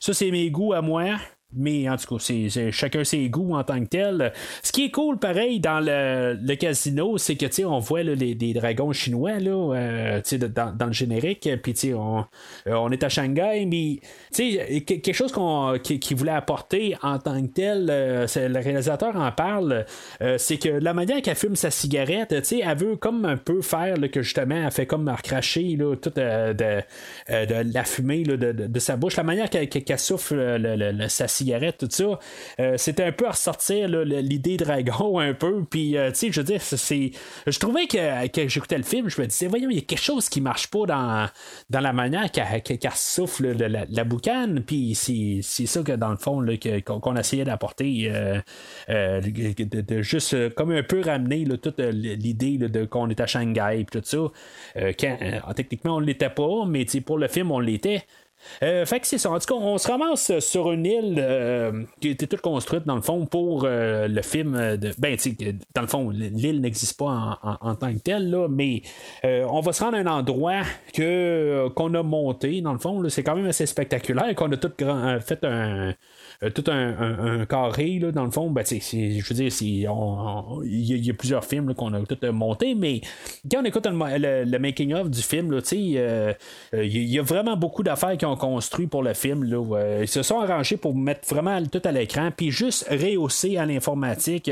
ça, c'est mes goûts à moi. Mais en tout cas, c'est, chacun ses goûts en tant que tel. Ce qui est cool, pareil, dans le, casino, c'est que on voit les, des dragons chinois là, dans, dans, le générique, puis on, on est à Shanghai, mais quelque chose qu'on, qui, voulait apporter en tant que tel, le réalisateur en parle, c'est que la manière qu'elle fume sa cigarette, elle veut comme un peu faire que justement, elle fait comme recracher là, toute de, la fumée de, sa bouche, la manière qu'elle, souffle sa cigarette, tout ça, euh, c'était un peu à ressortir l'idée dragon un peu. Puis, euh, tu sais, je veux dire, c'est, je trouvais que, que, j'écoutais le film, je me disais, voyons, il y a quelque chose qui marche pas dans, dans la manière qu'elle, souffle la, boucane. Puis, c'est, ça que dans le fond, qu'on, essayait d'apporter, euh, de, juste comme un peu ramener toute l'idée de, qu'on est à Shanghai, et tout ça. quand, techniquement, on l'était pas, mais pour le film, on l'était. Euh, c'est ça. En tout cas, on se ramasse sur une île euh, qui était toute construite, dans le fond, pour euh, le film de. Ben, dans le fond, l'île n'existe pas en, tant que telle, là, mais on va se rendre à un endroit que, qu'on a monté, dans le fond. C'est quand même assez spectaculaire, qu'on a tout fait un euh, tout un, carré, là, dans le fond, ben, je veux dire, il y, a plusieurs films qu'on a tout euh, monté, mais quand on écoute le, making-of du film, euh, il y, a vraiment beaucoup d'affaires qui ont construit pour le film. Là, ils se sont arrangés pour mettre vraiment tout à l'écran, puis juste rehausser à l'informatique.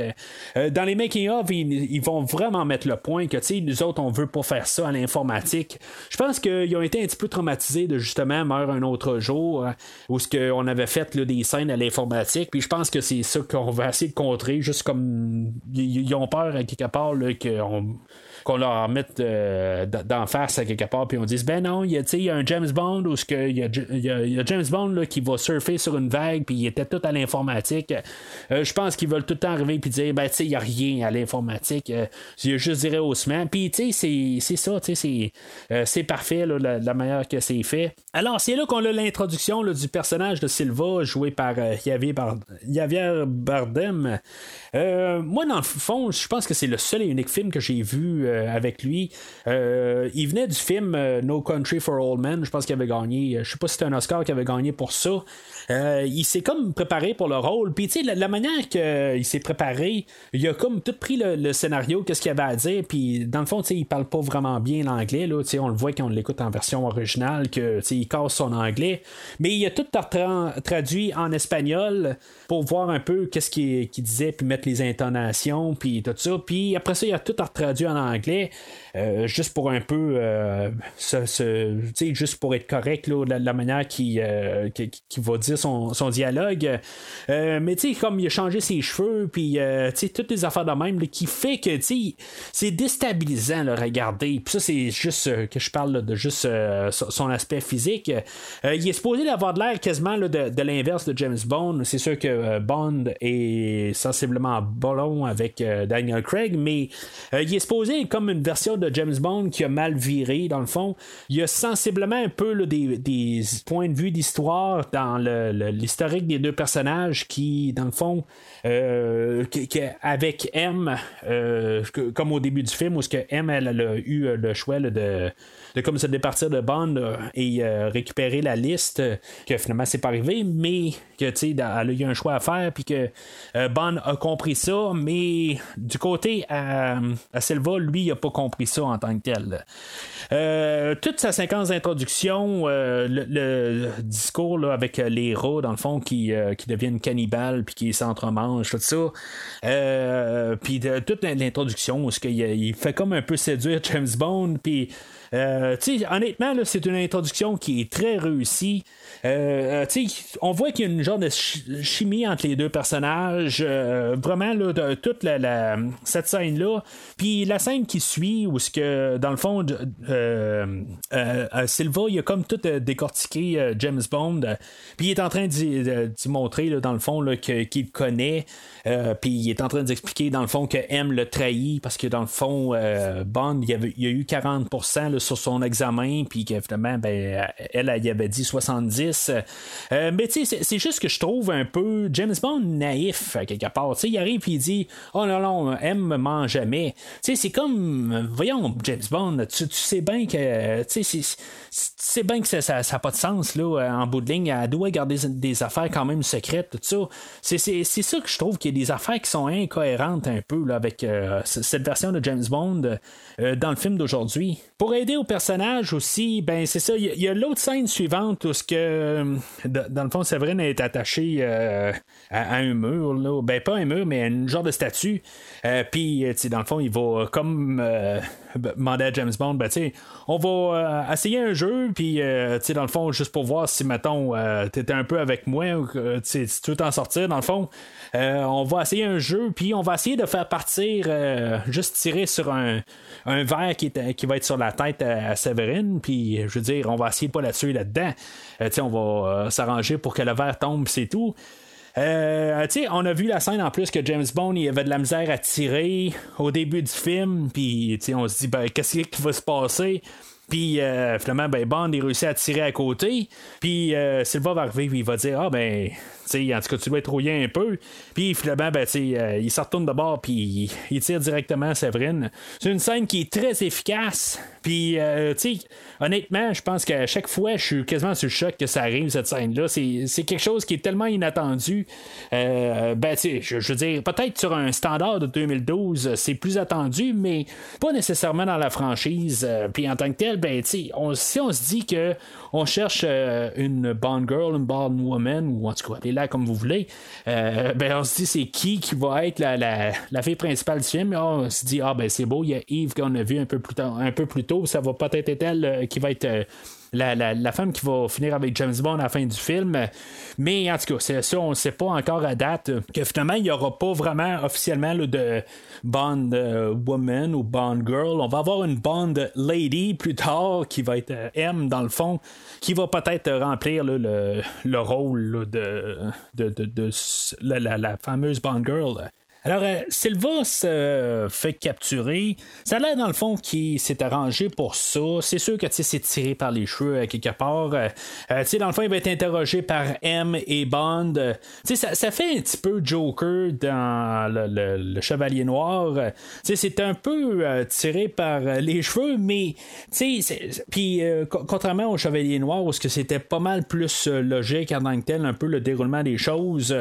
dans les making-of, ils, vont vraiment mettre le point que nous autres, on veut pas faire ça à l'informatique. Je pense qu'ils ont été un petit peu traumatisés de justement meurt un autre jour, où ce qu'on avait fait des scènes à l'informatique. Puis je pense que c'est ça qu'on va essayer de contrer, juste comme ils ont peur à quelque part qu'on qu'on leur mette euh, d'en face à quelque part, puis on dise ben non, il y a, un James Bond où il y, y a James Bond là, qui va surfer sur une vague, puis il était tout à l'informatique. Euh, je pense qu'ils veulent tout le temps arriver puis dire ben tu sais, il n'y a rien à l'informatique. Euh, a juste des rehaussements. Puis tu sais, c'est ça, tu sais, c'est parfait la, la, manière que c'est fait. Alors, c'est là qu'on a l'introduction du personnage de Silva, joué par Javier, Bardem. moi, dans le fond, je pense que c'est le seul et unique film que j'ai vu euh, avec lui. Euh, il venait du film euh, No Country for Old Men. Je pense qu'il avait gagné. Je sais pas si c'était un Oscar qu'il avait gagné pour ça. il s'est comme préparé pour le rôle. Puis, tu sais, la, manière qu'il s'est préparé, il a comme tout pris le, scénario, qu'est-ce qu'il avait à dire. Puis, dans le fond, tu sais, il parle pas vraiment bien l'anglais. Là, on le voit quand on l'écoute en version originale, que il casse son anglais. Mais il a tout traduit en espagnol pour voir un peu qu'est-ce qu'il disait, puis mettre les intonations, puis tout ça. Puis après ça, il a tout traduit en anglais. Euh, juste pour un peu, euh, juste pour être correct, là, la, manière qui, euh, va dire son, dialogue. mais tu sais, comme il a changé ses cheveux, puis tu toutes les affaires de même, qui fait que c'est déstabilisant, le regarder. Puis ça, c'est juste que je parle de juste son aspect physique. il est supposé avoir de l'air quasiment de, de l'inverse de James Bond. C'est sûr que Bond est sensiblement bon avec Daniel Craig, mais il est supposé comme une version de James Bond qui a mal viré, dans le fond. Il y a sensiblement un peu des, points de vue d'histoire dans l'historique des deux personnages qui, dans le fond, euh, avec M, euh, comme au début du film, où ce que M elle, a eu le choix de, de comme se départir de Bond euh, et récupérer la liste, que finalement c'est pas arrivé, mais que tu sais, elle a eu un choix à faire, puis que Bond a compris ça, mais du côté à, à Silva, lui, il n'a pas compris ça en tant que tel. Euh, toute sa séquence d'introduction, euh, le, discours là, avec les héros, dans le fond, qui, euh, qui deviennent cannibales puis qui s'entremangent, tout ça. puis toute l'introduction, où il, il fait comme un peu séduire James Bond, puis euh, honnêtement, c'est une introduction qui est très réussie. Euh, euh on voit qu'il y a une genre de chimie entre les deux personnages. Euh, vraiment, là, de, toute la, cette scène-là. Puis la scène qui suit, où ce que, dans le fond, Silva, il a comme tout décortiqué James Bond. Puis il est en train d'y montrer, là, dans le fond, qu'il connaît. puis il est en train d'expliquer, dans le fond, que M le trahit parce que, dans le fond, Bond, il, y a eu 40% sur son examen, puis qu'évidemment, ben, elle, elle, y avait dit 70. mais tu sais, c'est juste que je trouve un peu James Bond naïf, quelque part. Tu sais, il arrive et il dit Oh non, non, M me ment jamais. Tu sais, c'est comme, voyons, James Bond, tu, sais bien que, tu sais, bien que ça n'a pas de sens, là, en bout de ligne. Elle doit garder des affaires quand même secrètes, tout ça. C'est ça que je trouve qu'il y a des affaires qui sont incohérentes un peu, là, avec cette version de James Bond dans le film d'aujourd'hui. Pour aider au personnage aussi, ben c'est ça, il y a, l'autre scène suivante où ce que dans le fond Séverine est attachée euh, à, un mur, ben pas un mur, mais un genre de statue. Euh, puis dans le fond, il va comme euh, demander à James Bond, ben tu on va essayer un jeu, puis dans le fond, juste pour voir si mettons t'étais un peu avec moi ou tu t'en sortir, dans le fond. On va essayer un jeu, puis on va essayer de faire partir, juste tirer sur un, un verre qui, est, qui va être sur la tête à, Séverine, puis je veux dire, on va essayer de pas la tuer là-dedans. Euh, on va euh, s'arranger pour que le verre tombe, c'est tout. Euh, on a vu la scène en plus que James Bond il avait de la misère à tirer au début du film, puis on se dit ben, qu'est-ce qui va se passer? Puis finalement, ben, Bond il réussit à tirer à côté. Puis Silva va arriver, il va dire Ah ben, en tout cas, tu dois être rouillé un peu. Puis finalement, ben, euh, il se retourne de bord, puis il, tire directement à Séverine. C'est une scène qui est très efficace. Puis, euh, honnêtement, je pense qu'à chaque fois, je suis quasiment sur le choc que ça arrive, cette scène-là. C'est quelque chose qui est tellement inattendu. Euh, ben, je, veux dire, peut-être sur un standard de 2012, c'est plus attendu, mais pas nécessairement dans la franchise. Puis en tant que tel, ben, si on se dit que on cherche une Bond Girl, une Bond Woman, ou en tout cas, comme vous voulez, euh, ben on se dit c'est qui qui va être la, la, fille principale du film? on se dit ah ben c'est beau, il y a Eve qu'on a vu un peu plus tôt, un peu plus tôt, ça va peut-être être elle euh, qui va être euh, la, femme qui va finir avec James Bond à la fin du film. Mais en tout cas, c'est ça, on ne sait pas encore à date que finalement, il n'y aura pas vraiment officiellement de Bond Woman ou Bond Girl. On va avoir une Bond Lady plus tard qui va être M dans le fond, qui va peut-être remplir le, rôle de, de, la, la, fameuse Bond Girl. Alors, euh, Silva se fait capturer. Ça a l'air, dans le fond, qu'il s'est arrangé pour ça. C'est sûr que c'est tiré par les cheveux euh, quelque part. Euh, dans le fond, il va être interrogé par M et Bond. Ça, ça, fait un petit peu Joker dans le, Chevalier Noir. c'est un peu tiré par les cheveux, mais puis contrairement au Chevalier Noir, où c'était pas mal plus logique en tant que tel, un peu le déroulement des choses,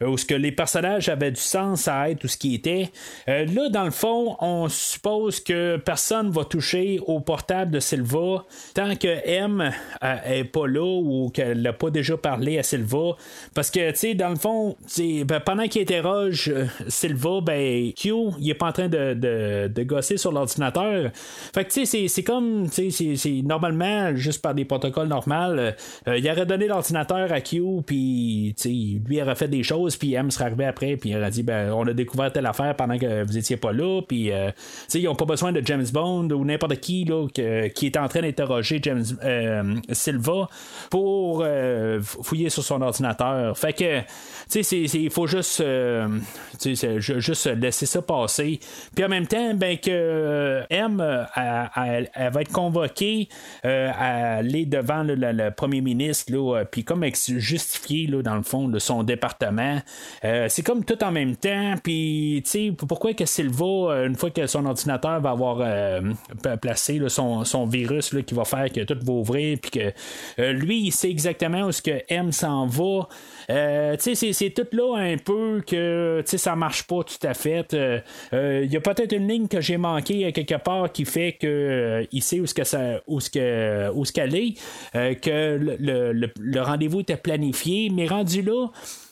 où les personnages avaient du sens à tout ce qui était. Euh, là, dans le fond, on suppose que personne va toucher au portable de Silva tant que M euh, est pas là ou qu'elle n'a pas déjà parlé à Silva. Parce que, tu sais, dans le fond, ben, pendant qu'il interroge euh, Silva, ben, Q, il est pas en train de, de, gosser sur l'ordinateur. Fait que, tu sais, c'est comme, tu sais, normalement, juste par des protocoles normaux, il aurait donné l'ordinateur à Q, puis, tu sais, lui aurait fait des choses, puis M serait arrivé après, puis il aurait dit, ben, on a découvert telle affaire pendant que vous étiez pas là. Puis, euh, ils n'ont pas besoin de James Bond ou n'importe qui là, qui est en train d'interroger James euh, Silva pour euh, fouiller sur son ordinateur. Fait que, il faut juste, juste laisser ça passer. Puis en même temps, ben que M, elle, va être convoquée à aller devant le, premier ministre, puis comme justifier là, dans le fond de son département. c'est comme tout en même temps. Puis, tu sais, pourquoi que Silva, euh, une fois que son ordinateur va avoir euh, placé son, virus qui va faire que tout va ouvrir, puis que euh, lui, il sait exactement où ce que M s'en va. Sais, c'est tout là un peu que ça marche pas tout à fait. Il y a peut-être une ligne que j'ai manquée quelque part qui fait que il sait où ce que ça, où ce que, où ce qu'elle est, que le, le rendez-vous était planifié, mais rendu là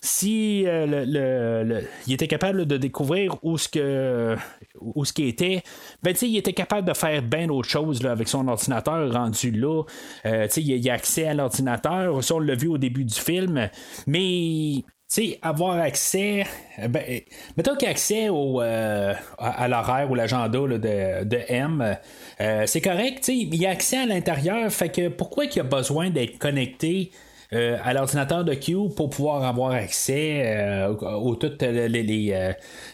si euh, le, il était capable de découvrir où ce que où ce qui était, ben il était capable de faire bien d'autres choses avec son ordinateur rendu là. Euh, il, a accès à l'ordinateur, ça on l'a vu au début du film, mais sais, avoir accès, ben, mettons qu'il a accès au, euh, à, l'horaire ou l'agenda de, de, M, c'est correct, il a accès à l'intérieur, fait que pourquoi il a besoin d'être connecté euh, à l'ordinateur de Q pour pouvoir avoir accès euh, aux, toutes les, les,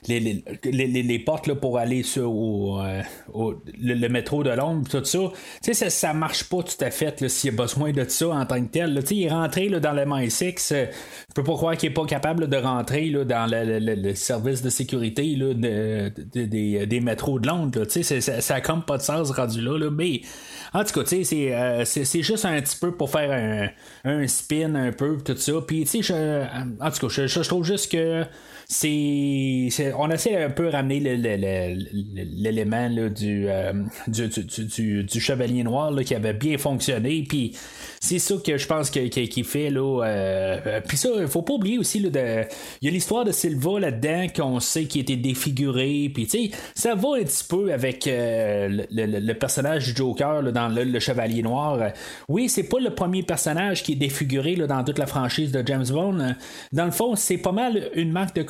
les, les, portes là, pour aller sur au, le, métro de Londres, tout ça. Tu sais, ça, marche pas tout à fait s'il y a besoin de ça en tant que tel. sais il est rentré là, dans le MI6. je peux pas croire qu'il est pas capable de rentrer là, dans le, service de sécurité là, de, des, des métros de Londres. Tu sais, ça, ça a comme pas de sens rendu là, là mais en tout cas, tu sais, c'est juste un petit peu pour faire un, un spin un peu, tout ça. Puis, tu sais, en tout cas, je, trouve juste que c'est, on essaie un peu ramener l'élément du, du, du, chevalier noir qui avait bien fonctionné. Puis c'est ça que je pense qu'il qui fait. Là, euh, puis ça, faut pas oublier aussi, là, il y a l'histoire de Silva là-dedans qu'on sait qui était défiguré. Puis tu ça va un petit peu avec euh, le, personnage du Joker dans le, chevalier noir. Oui, c'est pas le premier personnage qui est défiguré dans toute la franchise de James Bond. Dans le fond, c'est pas mal une marque de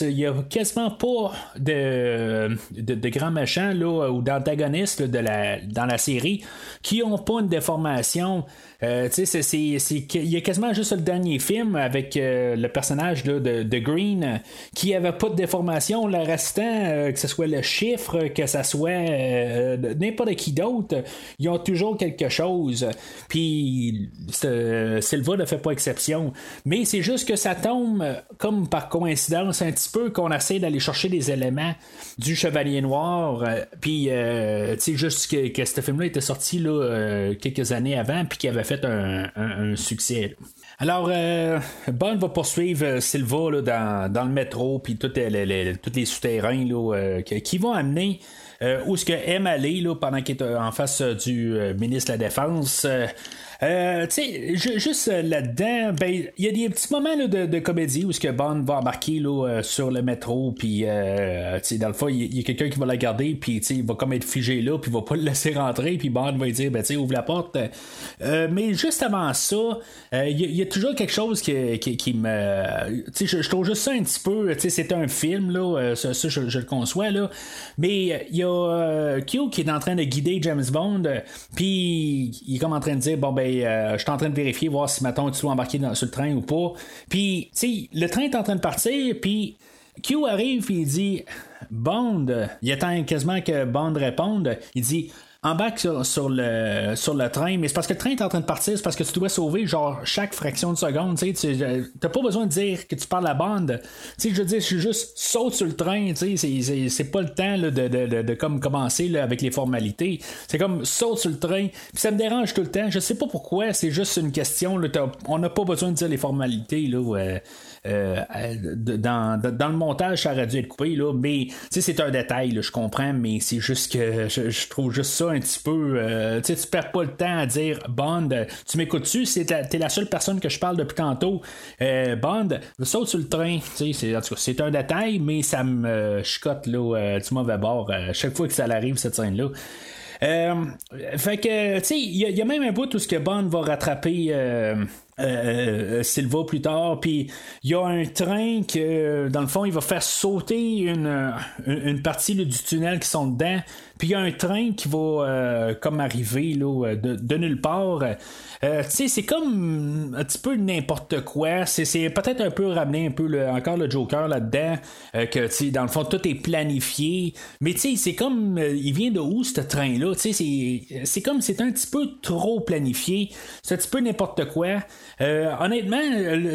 Il y a quasiment pas de, de, grands méchants ou d'antagonistes dans la série qui ont pas une déformation. Euh, il y a quasiment juste le dernier film avec euh, le personnage de, de, Green qui avait pas de déformation. Le restant, euh, que ce soit le chiffre, que ce soit n'importe qui d'autre, ils ont toujours quelque chose. Puis Silva ne fait pas exception. Mais c'est juste que ça tombe comme par coïncidence un petit peu qu'on essaie d'aller chercher des éléments du Chevalier Noir. Puis, tu juste que, que ce film-là était sorti là, quelques années avant, puis qu'il avait fait un, succès. Alors, euh, Bond va poursuivre euh, Silva dans, le métro, puis tous les, souterrains euh, qui vont amener où ce que aime aller pendant qu'il est en face du ministre de la Défense. Euh, tu sais, juste euh, là-dedans, ben, il y a des petits moments de, comédie où ce que Bond va embarquer là, euh, sur le métro, puis euh, dans le fond, il y, a quelqu'un qui va la garder, puis il va comme être figé là, puis il va pas le laisser rentrer, puis Bond va lui dire, ben tu ouvre la porte. mais juste avant ça, il y, a toujours quelque chose qui, qui, me, tu sais, je, trouve juste ça un petit peu, tu sais, c'est un film là, ça, je, le conçois là, mais il y a Q qui est en train de guider James Bond, puis il est comme en train de dire, bon ben euh, je suis en train de vérifier, voir si, maintenant tu dois embarquer sur le train ou pas. Puis, tu sais, le train est en train de partir, puis Q arrive, puis il dit Bond, il attend quasiment que Bond réponde. Il dit embarque sur, sur, le, train, mais c'est parce que le train est en train de partir, c'est parce que tu dois sauver genre chaque fraction de seconde. Tu n'as pas besoin de dire que tu parles à la bande. je veux dire, je suis juste saute sur le train. C'est pas le temps de, de, de, comme commencer là, avec les formalités. C'est comme saute sur le train. Puis ça me dérange tout le temps. Je sais pas pourquoi. C'est juste une question. Là, on n'a pas besoin de dire les formalités. Là, euh, dans, dans, le montage, ça aurait dû être coupé, là, mais c'est un détail, je comprends, mais c'est juste que je, trouve juste ça un petit peu. Euh, tu perds pas le temps à dire Bond, tu m'écoutes-tu, t'es la seule personne que je parle depuis tantôt. Euh, Bond, saute sur le train. C'est un détail, mais ça me chicote là, du mauvais bord chaque fois que ça arrive, cette scène-là. fait que, tu il y, a même un bout où ce que Bond va rattraper euh, Silva plus tard. Puis il y a un train que, dans le fond, il va faire sauter une, une, partie du tunnel qui sont dedans. Puis il y a un train qui va euh, comme arriver là, de, de nulle part. Euh, tu sais, c'est comme un petit peu n'importe quoi. C'est, peut-être un peu ramener un peu le, encore le Joker là-dedans. Euh, que, dans le fond, tout est planifié. Mais tu sais, c'est comme. Euh, il vient de où ce train-là? C'est comme. C'est un petit peu trop planifié. C'est un petit peu n'importe quoi. Honnêtement,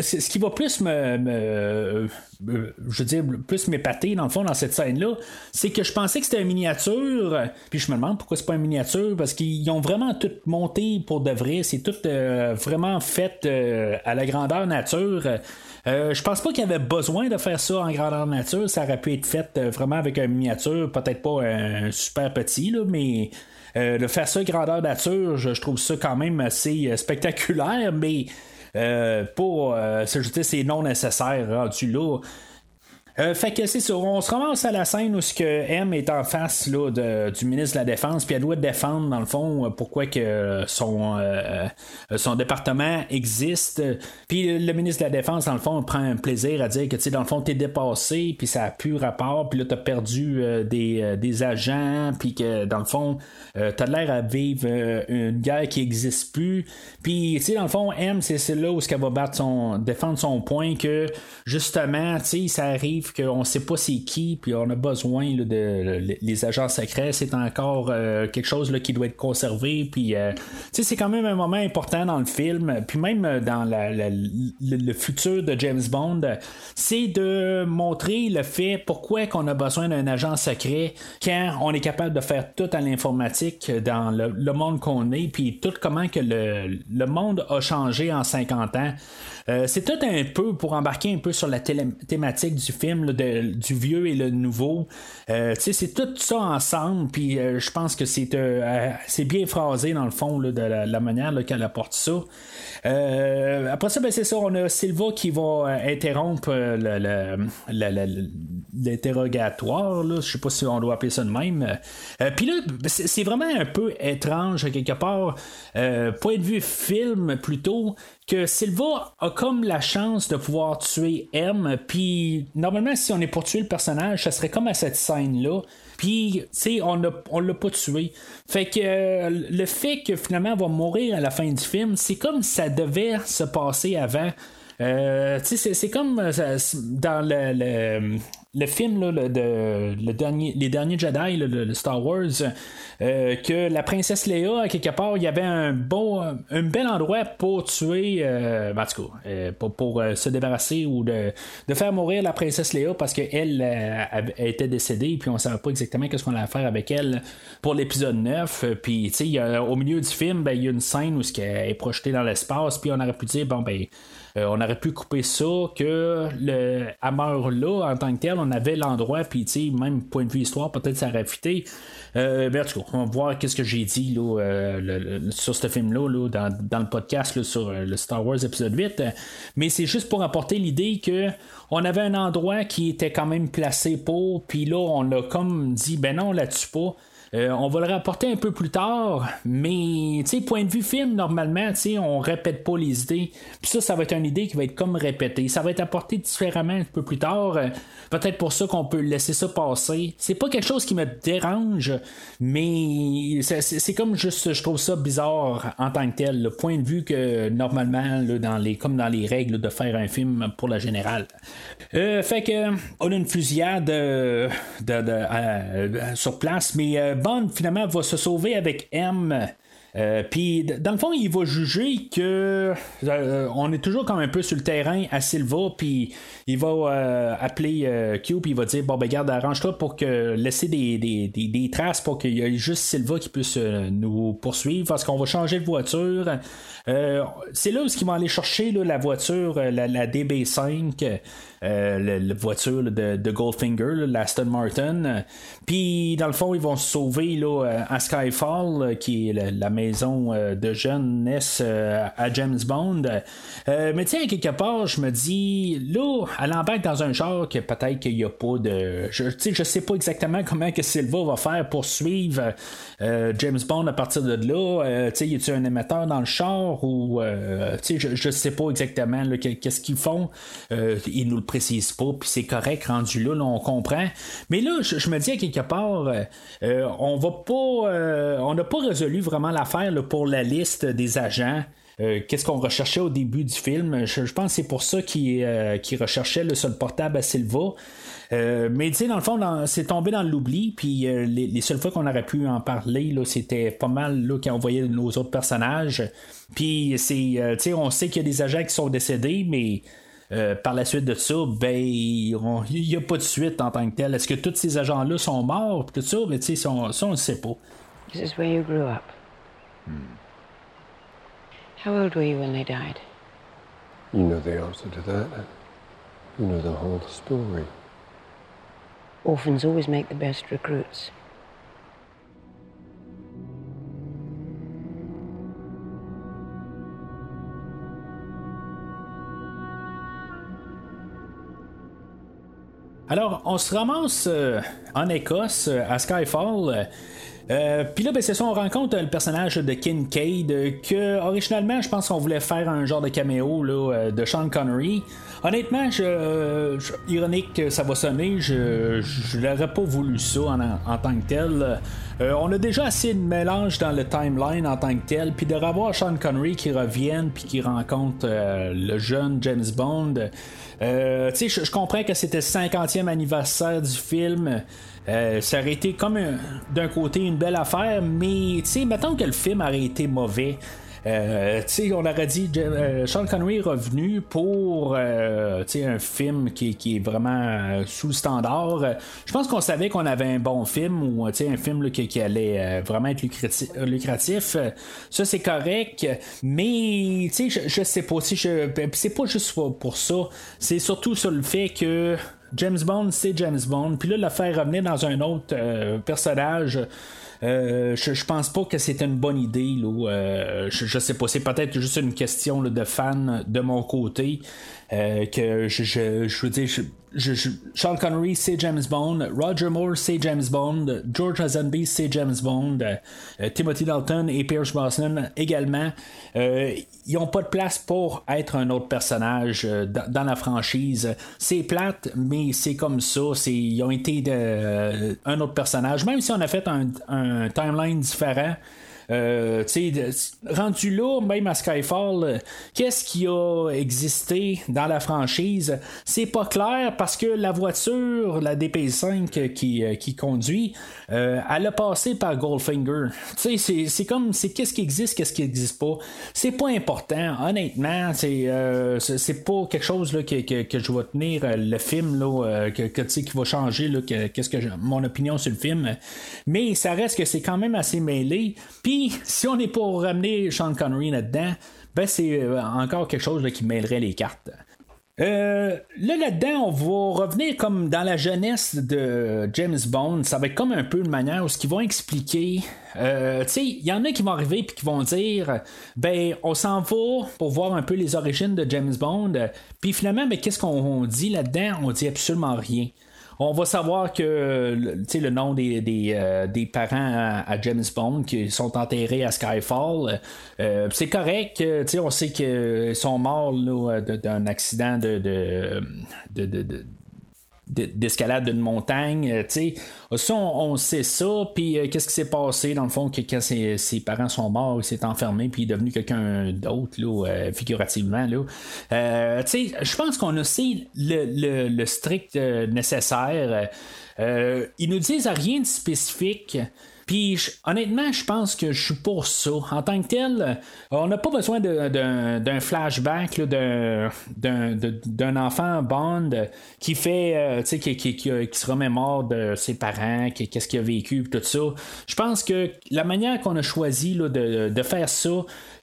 ce qui va plus me euh, je veux dire, plus m'épater dans le fond dans cette scène-là, c'est que je pensais que c'était une miniature, puis je me demande pourquoi c'est pas une miniature, parce qu'ils ont vraiment tout monté pour de vrai, c'est tout euh, vraiment fait euh, à la grandeur nature. je pense pas qu'il y avait besoin de faire ça en grandeur nature, ça aurait pu être fait vraiment avec une miniature, peut-être pas un super petit, là, mais de faire ça grandeur nature, je, je trouve ça quand même assez spectaculaire, mais euh, pour euh, c'est non nécessaire rendu là. Euh, fait que c'est ça, on se ramasse à la scène où ce que M est en face là, du ministre de la Défense, puis elle doit défendre, dans le fond, pourquoi que son, euh, son département existe. Puis le ministre de la Défense, dans le fond, prend un plaisir à dire que, tu sais, dans le fond, t'es dépassé, puis ça a plus rapport, puis là, t'as perdu euh, des, des agents, puis que, dans le fond, t'as l'air à vivre une guerre qui existe plus. Puis, tu sais, dans le fond, M, c'est là où ce va battre son, défendre son point que, justement, tu sais, ça arrive qu'on sait pas c'est qui, puis on a besoin là, de le- les agents secrets, c'est encore euh, quelque chose là, qui doit être conservé, puis, euh, c'est quand même un moment important dans le film, puis même dans le, le futur de James Bond, c'est de montrer le fait pourquoi qu'on a besoin d'un agent secret quand on est capable de faire tout à l'informatique dans le, monde qu'on est, puis tout comment que le, le monde a changé en 50 ans. Euh, c'est tout un peu pour embarquer un peu sur la thématique du film, du vieux et le nouveau. Euh, c'est tout ça ensemble, puis euh, je pense que c'est euh, c'est bien phrasé dans le fond là, de la, manière qu'elle apporte ça. Après ça, ben, c'est ça, on a Silva qui va interrompre l'interrogatoire, je sais pas si on doit appeler ça de même. Puis là, c'est vraiment un peu étrange quelque part, point de vue film plutôt, que Silva a comme la chance de pouvoir tuer M, puis normalement si on est pour tuer le personnage, ça serait comme à cette scène-là. Puis, tu sais, on on l'a pas tué. Fait que euh, le fait que finalement elle va mourir à la fin du film, c'est comme ça devait se passer avant. Euh, tu sais, c'est, comme euh, dans le, le, le film, là, le, de, le dernier, les derniers Jedi, le, Star Wars, euh, que la princesse Léa, à quelque part, il y avait un bon, un bel endroit pour tuer, euh, en tout cas, euh, pour, pour, euh, se débarrasser ou de, de faire mourir la princesse Léa parce qu'elle elle était décédée, puis on savait pas exactement qu'est-ce qu'on allait faire avec elle pour l'épisode 9. Euh, Puis, tu sais, au milieu du film, ben, il y a une scène où ce qu'elle est projetée dans l'espace, puis on aurait pu dire, bon, ben, euh, on aurait pu couper ça, que le Hammer là, en tant que tel, on avait l'endroit, puis tu sais, même point de vue histoire, peut-être ça aurait fité. Euh, ben, en tout on va voir qu'est-ce que j'ai dit là, euh, sur ce film-là, là, dans, dans le podcast là, sur euh, le Star Wars épisode 8. Mais c'est juste pour apporter l'idée que on avait un endroit qui était quand même placé pour, puis là, on a comme dit, ben non, tue pas. Euh, on va le rapporter un peu plus tard, mais point de vue film, normalement, on répète pas les idées. Puis ça, ça va être une idée qui va être comme répétée. Ça va être apporté différemment un peu plus tard. Euh, Peut-être pour ça qu'on peut laisser ça passer. C'est pas quelque chose qui me dérange, mais c'est- comme juste, je trouve ça bizarre en tant que tel. Le point de vue que normalement, dans les, comme dans les règles de faire un film pour la générale. Euh, fait que on a une fusillade euh, sur place, mais Bond finalement va se sauver avec M. Euh, Puis dans le fond, il va juger que euh, on est toujours comme un peu sur le terrain à Silva, puis il va euh, appeler Q, puis il va dire bon ben garde, arrange-toi pour que laisser des, des- des- traces pour qu'il y ait juste Silva qui puisse nous poursuivre, parce qu'on va changer de voiture. C'est là où ils vont aller chercher la voiture, la DB5. Euh, la, voiture de, de Goldfinger, là, la Aston Martin. Puis, dans le fond, ils vont se sauver là, à Skyfall, qui est la, maison euh, de jeunesse euh, à James Bond. Euh, mais tiens, quelque part, je me dis, là, elle embarque dans un genre que peut-être qu'il n'y a pas de. Je, je sais pas exactement comment que Silva va faire pour suivre euh, James Bond à partir de là. Euh, tu sais, un émetteur dans le char ou. euh, tu sais, je, je sais pas exactement qu'est-ce qu'ils font. Euh, ils nous le précisent pas, puis c'est correct, rendu là, là, on comprend. Mais là, je, me dis à quelque part, on va pas. on n'a pas résolu vraiment l'affaire pour la liste des agents. Qu'est-ce qu'on recherchait au début du film? Je, pense que c'est pour ça qu'il euh, qu'il recherchait le seul portable à Silva. Euh, mais tu sais, dans le fond, c'est tombé dans l'oubli. Puis euh, les, les seules fois qu'on aurait pu en parler, là, c'était pas mal là, quand on voyait nos autres personnages. Puis c'est, euh, tu sais, on sait qu'il y a des agents qui sont décédés, mais euh, par la suite de ça, ben, il n'y a pas de suite en tant que tel. Est-ce que tous ces agents-là sont morts, puis tout ça, mais tu sais, ça, on- ne sait pas. This is where you grew up. How old were you when they died? You know the answer to that. You know the whole story. Orphans always make the best recruits. Alors, on se ramasse en Écosse, à Skyfall. Euh, Puis là, ben, c'est ça, on rencontre le personnage de Kincaid, que originalement, je pense qu'on voulait faire un genre de caméo là, de Sean Connery. Honnêtement, je, ironique que ça va sonner, je, je n'aurais pas voulu ça en, en tant que tel. Euh, on a déjà assez de mélange dans le timeline en tant que tel, puis de revoir Sean Connery qui revienne puis qui rencontre euh, le jeune James Bond. Euh, tu sais, je comprends que c'était le 50e anniversaire du film. ça aurait été comme d'un côté une belle affaire, mais tu sais, mettons que le film aurait été mauvais. Euh, on aurait dit euh, Sean Connery est revenu pour euh, un film qui, est vraiment sous le standard. Je pense qu'on savait qu'on avait un bon film ou un film qui, allait vraiment être lucratif. Ça, c'est correct. Mais je, je sais pas si je. C'est pas juste pour ça. C'est surtout sur le fait que. James Bond, c'est James Bond. Puis là, le faire revenir dans un autre personnage, euh, je, pense pas que c'est une bonne idée. Là, euh, je, sais pas, c'est peut-être juste une question de fan de mon côté. Euh, que je, je, veux dire, Sean Connery, c'est James Bond. Roger Moore, c'est James Bond. George Lazenby, c'est James Bond. Euh, Timothy Dalton et Pierce Brosnan également. Euh, ils n'ont pas de place pour être un autre personnage dans, la franchise. C'est plate, mais c'est comme ça. ils ont été un autre personnage. Même si on a fait un timeline différent. Euh, rendu là, même à Skyfall, euh, qu'est-ce qui a existé dans la franchise? C'est pas clair parce que la voiture, la DP5 qui, euh, qui conduit, elle a passé par Goldfinger. C'est comme, c'est qu'est-ce qui existe, qu'est-ce qui n'existe pas. C'est pas important, honnêtement. C'est c'est pas quelque chose là, que, que, je vais tenir le film là, que, que qui va changer qu'est-ce que mon opinion sur le film. Mais ça reste que c'est quand même assez mêlé. Puis si on est pour ramener Sean Connery là-dedans, ben c'est euh, encore quelque chose qui mêlerait les cartes. Euh, là, là-dedans, on va revenir comme dans la jeunesse de James Bond. Ça va être comme un peu une manière où ce qu'ils vont expliquer. Euh, tu il y en a qui vont arriver puis qui vont dire ben, on s'en va pour voir un peu les origines de James Bond. Puis finalement, ben, qu'est-ce qu'on dit là-dedans? On dit absolument rien. On va savoir que le nom des, des, euh, parents à, James Bond qui sont enterrés à Skyfall, euh, c'est correct. on sait qu'ils sont morts d'un accident de, de, de d'escalade d'une montagne. Euh, tu ça, on, sait ça. Puis euh, qu'est-ce qui s'est passé dans le fond que quand ses, parents sont morts, il s'est enfermé puis il est devenu quelqu'un d'autre là, euh, figurativement là. je pense qu'on a aussi le, le strict nécessaire. ils nous disent rien de spécifique. Puis honnêtement, je pense que je suis pour ça. En tant que tel, on n'a pas besoin d'un flashback d'un enfant Bond qui fait, euh, qui, qui, qui, se remémore de ses parents, qu'est-ce qu'il a vécu, tout ça. Je pense que la manière qu'on a choisi de, faire ça,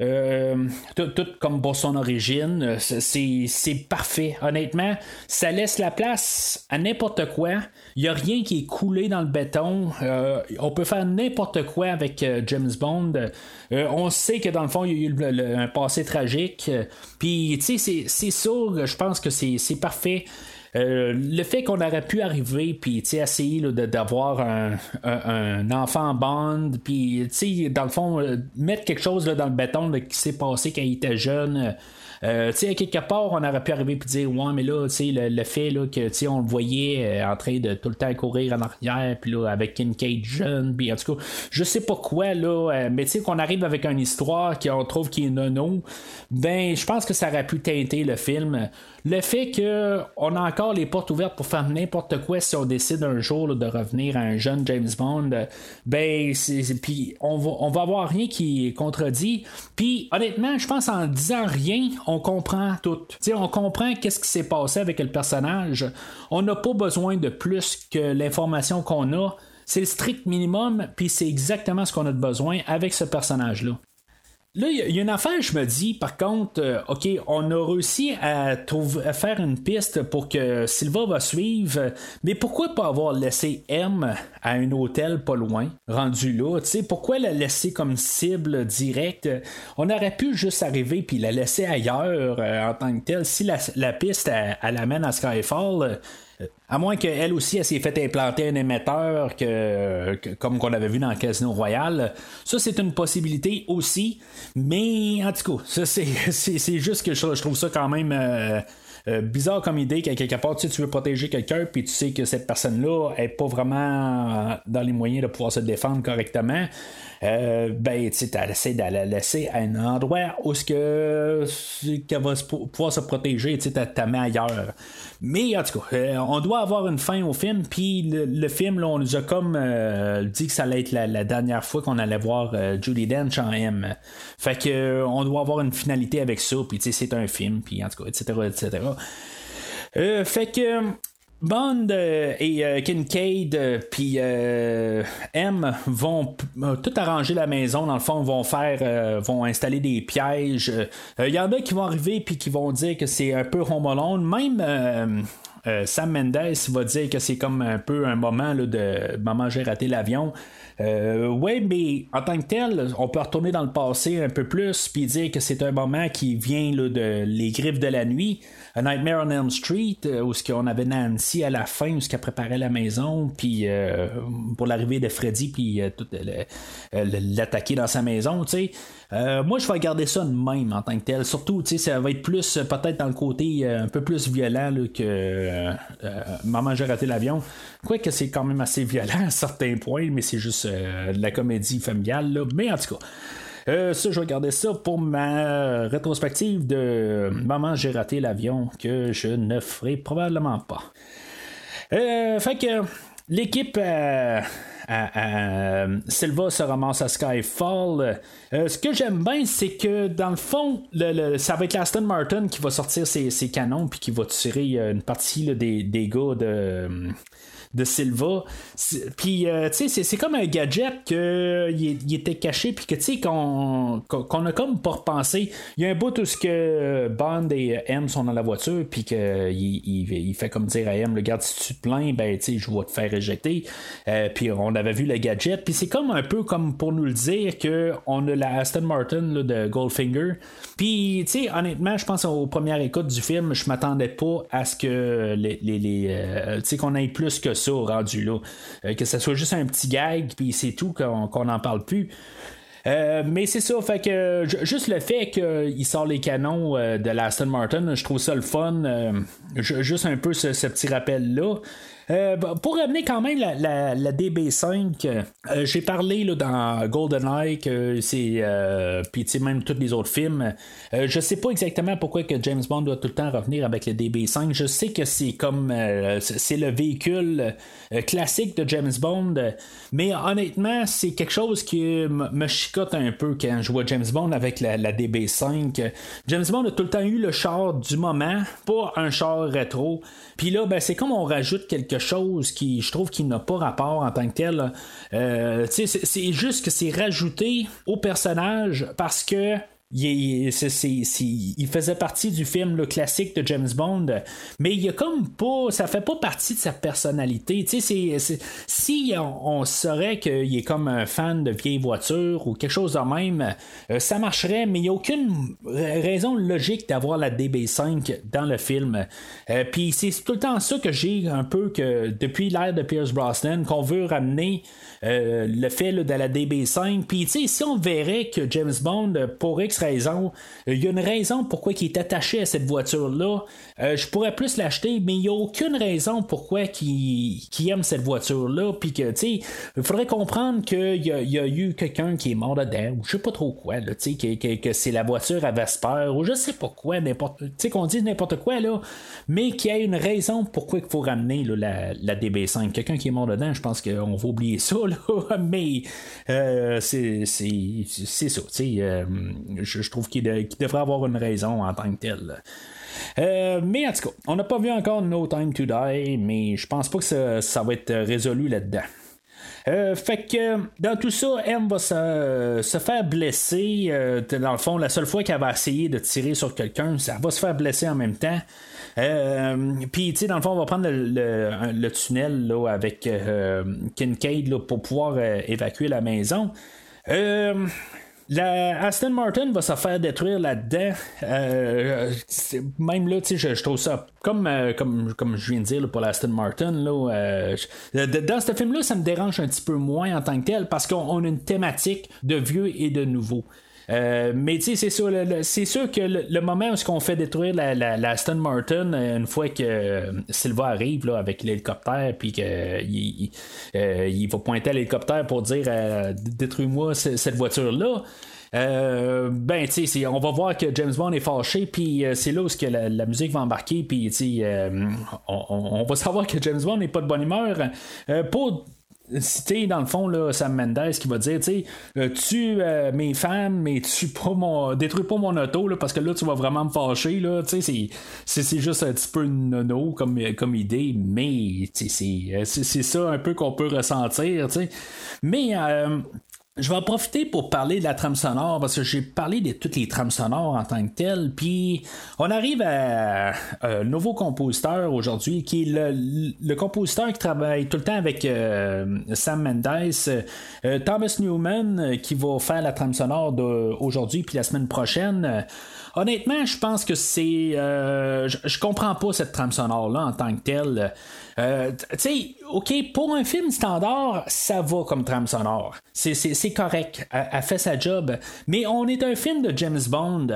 euh, tout, comme pour son origine, c'est parfait. Honnêtement, ça laisse la place à n'importe quoi. Il n'y a rien qui est coulé dans le béton. Euh, on peut faire n'importe quoi avec euh, James Bond. on sait que dans le fond, il y a eu un passé tragique. Puis, tu sais, c'est ça, je pense que c'est parfait. le fait qu'on aurait pu arriver puis essayer d'avoir un, enfant Bond puis dans le fond mettre quelque chose dans le béton qui s'est passé quand il était jeune euh, tu sais, quelque part, on aurait pu arriver et dire, ouais, mais là, tu sais, le, fait là, que, tu sais, on le voyait euh, en train de tout le temps courir en arrière, puis là, avec Kincaid jeune, puis en tout cas, je sais pas quoi, là, euh, mais tu sais, qu'on arrive avec une histoire qu'on trouve qui est nono, ben, je pense que ça aurait pu teinter le film. Le fait qu'on a encore les portes ouvertes pour faire n'importe quoi si on décide un jour de revenir à un jeune James Bond, ben, puis on va, on va avoir rien qui contredit. Puis honnêtement, je pense en disant rien, on comprend tout. on comprend qu'est-ce qui s'est passé avec le personnage. On n'a pas besoin de plus que l'information qu'on a. C'est le strict minimum, puis c'est exactement ce qu'on a besoin avec ce personnage-là. Là, il y, a une affaire, je me dis, par contre, euh, OK, on a réussi à, trouver, faire une piste pour que Silva va suivre, mais pourquoi pas avoir laissé M à un hôtel pas loin, rendu là? sais pourquoi la laisser comme cible directe? On aurait pu juste arriver puis la laisser ailleurs euh, en tant que telle. Si la, piste, elle, amène à Skyfall, À moins qu'elle aussi, elle s'est fait implanter un émetteur, que, comme qu'on avait vu dans le Casino Royal. Ça, c'est une possibilité aussi. Mais, en tout cas, c'est, juste que je, je trouve ça quand même. euh, euh, bizarre comme idée qu'à quelque part, tu, tu veux protéger quelqu'un, puis tu sais que cette personne-là est pas vraiment dans les moyens de pouvoir se défendre correctement. Euh, ben, tu sais, essaies de la laisser à un endroit où ce que qu'elle va pouvoir se protéger, tu t'as mis ailleurs. Mais en tout cas, euh, on doit avoir une fin au film, puis le, le film, là, on nous a comme euh, dit que ça allait être la, dernière fois qu'on allait voir Julie Dench en M. Fait que on doit avoir une finalité avec ça, puis tu sais, c'est un film, puis en tout cas, etc., etc. Fait que Bond euh, et euh, Kincaid euh, puis M vont tout arranger la maison. Dans le fond vont faire vont installer des pièges. Il y en a qui vont arriver puis qui vont dire que c'est un peu Home même Sam Mendes va dire que c'est comme un peu un moment là, de maman j'ai raté l'avion. Oui, mais en tant que tel, on peut retourner dans le passé un peu plus puis dire que c'est un moment qui vient là, de les griffes de la nuit. A Nightmare on Elm Street, euh, où ce qu'on avait Nancy à la fin, où ce qu'elle préparait la maison, puis euh, pour l'arrivée de Freddy, puis euh, l'attaquer dans sa maison, tu sais. Moi, je vais garder ça de même en tant que tel. Surtout, tu sais, ça va être plus peut-être dans le côté un peu plus violent là, que Maman, j'ai raté l'avion. Quoique c'est quand même assez violent à certains points, mais c'est juste de la comédie familiale. Mais en tout cas. Euh, ça, je garder ça pour ma rétrospective de Maman, j'ai raté l'avion que je ne ferai probablement pas. Euh, fait que l'équipe euh, Silva se ramasse à Skyfall. Euh, ce que j'aime bien, c'est que dans le fond, ça va être l'Aston Martin qui va sortir ses, canons puis qui va tirer euh, une partie des gars de de Silva. Puis, euh, tu sais, c'est- comme un gadget que il, il était caché, puis que, tu sais, qu'on qu'on- qu'on a comme pas repensé. Il y a un bout où ce que Bond et M sont dans la voiture, puis qu'il il, il fait comme dire à M, le garde, si tu te plains, ben, tu sais, je vais te faire éjecter. Euh, puis on avait vu le gadget, puis c'est comme un peu comme pour nous le dire que on a la Aston Martin là, de Goldfinger. Puis, tu sais, honnêtement, je pense aux premières écoutes du film, je m'attendais pas à ce que les, les, euh, tu sais, qu'on ait plus que ça rendu là. Euh, que ce soit juste un petit gag, puis c'est tout, qu'on n'en parle plus. Euh, mais c'est ça, fait que ju- juste le fait qu'il sort les canons euh, de l'Aston Martin, je trouve ça le fun. ju- juste un peu ce, ce petit rappel-là. Euh, bah, pour amener quand même la, la- la DB5, euh, j'ai parlé là, dans GoldenEye que c'est. Euh, Puis même tous les autres films. Je sais pas exactement pourquoi que James Bond doit tout le temps revenir avec le DB5. Je sais que c'est comme. c'est le véhicule classique de James Bond. Mais honnêtement, c'est quelque chose qui me chicote un peu quand je vois James Bond avec la, la DB5. James Bond a tout le temps eu le char du moment, pas un char rétro. Puis là, ben, c'est comme on rajoute quelque chose qui, je trouve, qui n'a pas rapport en tant que tel. Euh, c'est juste que c'est rajouté au personnage parce que il, faisait partie du film le classique de James Bond, mais il a comme pas, ça fait pas partie de sa personnalité. Tu sais, si on, saurait qu'il est comme un fan de vieilles voitures ou quelque chose de même, euh, ça marcherait, mais il n'y a aucune ra- raison logique d'avoir la DB5 dans le film. Euh, Puis c'est tout le temps ça que j'ai un peu que depuis l'ère de Pierce Brosnan qu'on veut ramener euh, le fait de la DB5. Puis si on verrait que James Bond, pour X raison, euh, il y a une raison pourquoi il est attaché à cette voiture-là, euh, je pourrais plus l'acheter, mais il n'y a aucune raison pourquoi qu'il qu'il aime cette voiture-là. Puis que, tu sais, il faudrait comprendre qu'il y, y a eu quelqu'un qui est mort dedans, ou je sais pas trop quoi, tu sais, que, que- que c'est la voiture à Vesper, ou je sais pas quoi, n'importe, qu'on dise n'importe quoi, là, mais qu'il y a une raison pourquoi il faut ramener la, la DB5. Quelqu'un qui est mort dedans, je pense qu'on va oublier ça, mais euh, c'est, ça, euh, je, je trouve qu'il, de- qu'il devrait avoir une raison en tant que tel. Euh, mais en tout cas, on n'a pas vu encore No Time to Die, mais je pense pas que ça, va être résolu là-dedans. Euh, fait que dans tout ça, M va se, se faire blesser. dans le fond, la seule fois qu'elle va essayer de tirer sur quelqu'un, ça va se faire blesser en même temps. Euh, Puis, tu sais, dans le fond, on va prendre le, tunnel là, avec euh, Kincaid là, pour pouvoir euh, évacuer la maison. La Aston Martin va se faire détruire là-dedans. Même là, je, je trouve ça comme, comme, comme je viens de dire pour l'Aston Martin. Là, dans ce film-là, ça me dérange un petit peu moins en tant que tel parce qu'on a une thématique de vieux et de nouveau. Euh, mais tu sais, c'est sûr, sûr que le, moment où on fait détruire la, la, Aston Martin, une fois que euh, Silva arrive là, avec l'hélicoptère, puis qu'il il, euh, il, va pointer à l'hélicoptère pour dire détruis-moi cette voiture-là. ben, tu sais, on va voir que James Bond est fâché, puis c'est là où que la, musique va embarquer, puis on, on, va savoir que James Bond n'est pas de bonne humeur. pour citer dans le fond là, Sam Mendes qui va dire tu sais euh, tue euh, mes femmes mais tu pas mon détruis pas mon auto parce que là tu vas vraiment me fâcher là. Tu sais c'est juste un petit peu nono comme, comme idée mais c'est c'est ça un peu qu'on peut ressentir tu mais euh, je vais en profiter pour parler de la trame sonore parce que j'ai parlé de toutes les trames sonores en tant que telles. Puis on arrive à un nouveau compositeur aujourd'hui qui est le, compositeur qui travaille tout le temps avec euh, Sam Mendes, euh, Thomas Newman euh, qui va faire la trame sonore d'aujourd'hui puis la semaine prochaine. Honnêtement, je pense que c'est. je, je comprends pas cette trame sonore-là en tant que telle. Euh, tu sais, OK, pour un film standard, ça va comme trame sonore. C'est correct. Elle, fait sa job. Mais on est un film de James Bond.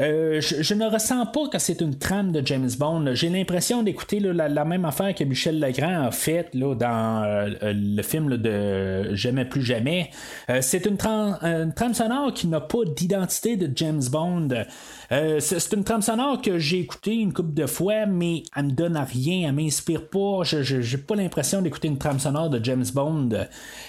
Euh, je, ne ressens pas que c'est une trame de James Bond. J'ai l'impression d'écouter la, même affaire que Michel Legrand a faite dans euh, le film de Jamais plus jamais. c'est une, une, trame sonore qui n'a pas d'identité de James Bond. C'est une trame sonore que j'ai écoutée une couple de fois, mais elle me donne à rien, elle m'inspire pas je j'ai pas l'impression d'écouter une trame sonore de James Bond.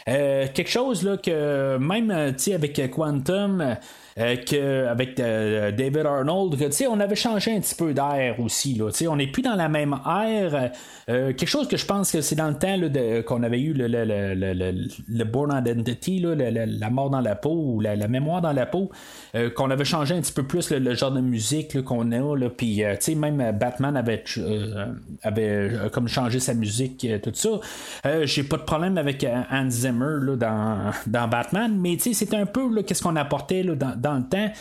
Euh, quelque chose là que même euh, avec Quantum, euh, qu'avec euh, David Arnold, que, on avait changé un petit peu d'air aussi. Là, on n'est plus dans la même ère. Euh, quelque chose que je pense que c'est dans le temps qu'on avait eu le, le, le, le Born Identity, là, la mort dans la peau, ou la, mémoire dans la peau, qu'on avait changé un petit peu plus le, genre de musique qu'on a. Là, puis, même Batman avait, avait comme changé sa musique, tout ça. J'ai pas de problème avec Hans Zimmer là, dans, dans Batman, mais c'est un peu qu'est-ce qu'on apportait là, dans, dans le temps.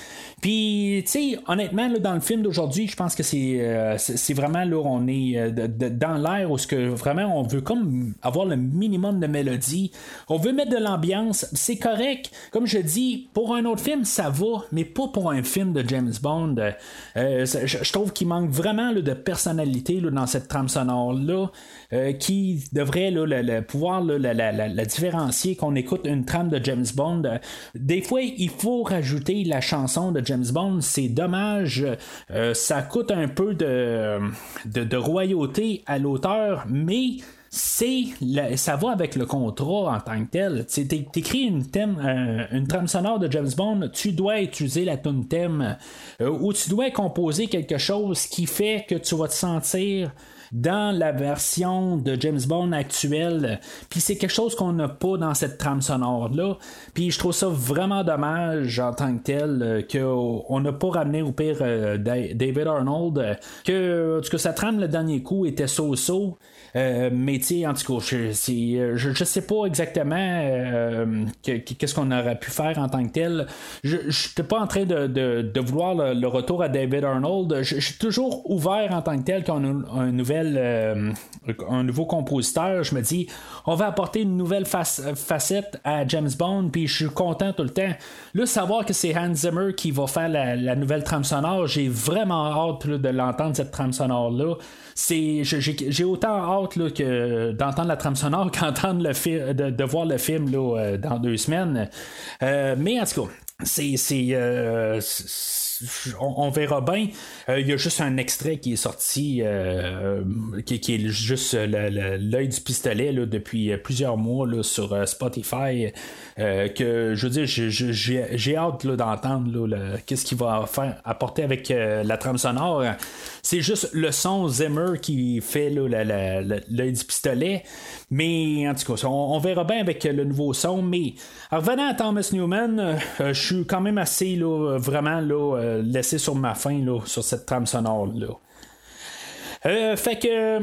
Puis, honnêtement, dans le film d'aujourd'hui, je pense que c'est, euh, vraiment là, on est euh, dans l'air où ce que vraiment on veut comme avoir le minimum de mélodie. On veut mettre de l'ambiance, c'est correct. Comme je dis, pour un autre film, ça va, mais pas pour un film de James Bond. Euh, je, trouve qu'il manque vraiment de personnalité dans cette trame sonore-là. qui devrait là, pouvoir la, différencier qu'on écoute une trame de James Bond. Des fois, il faut rajouter la chanson de James Bond, c'est dommage. Euh, ça coûte un peu de, royauté à l'auteur, mais c'est ça va avec le contrat en tant que tel. T'écris une thème, euh, une trame sonore de James Bond, tu dois utiliser la tune thème euh, ou tu dois composer quelque chose qui fait que tu vas te sentir dans la version de James Bond actuelle. Puis c'est quelque chose qu'on n'a pas dans cette trame sonore-là. Puis je trouve ça vraiment dommage en tant que tel euh, qu'on n'a pas ramené au pire David Arnold. Que, que sa trame le dernier coup était so-so. Euh, tu en je, je, sais pas exactement euh, qu'est-ce qu'on aurait pu faire en tant que tel. Je n'étais pas en train de, vouloir le, retour à David Arnold. Je, suis toujours ouvert en tant que tel quand a un, nouvel, euh, un nouveau compositeur. Je me dis, on va apporter une nouvelle facette à James Bond, puis je suis content tout le temps. Là, savoir que c'est Hans Zimmer qui va faire la, nouvelle trame sonore, j'ai vraiment hâte de l'entendre, cette trame sonore-là c'est j'ai autant hâte là, que d'entendre la trame sonore qu'entendre le de, de, voir le film là, euh, dans deux semaines. Euh, mais en tout cas, c'est on, verra bien. Euh, il y a juste un extrait qui est sorti, euh, qui, est juste l'œil du pistolet depuis plusieurs mois sur euh, Spotify. que je veux dire, j'ai hâte d'entendre qu'est-ce qu'il va faire apporter avec la trame sonore. C'est juste le son Zimmer qui fait l'œil du pistolet. Mais en tout cas, on, verra bien avec le nouveau son. Mais revenant à Thomas Newman, je suis quand même assez là, vraiment là, laissé sur ma fin là, sur cette trame sonore là. Euh, fait que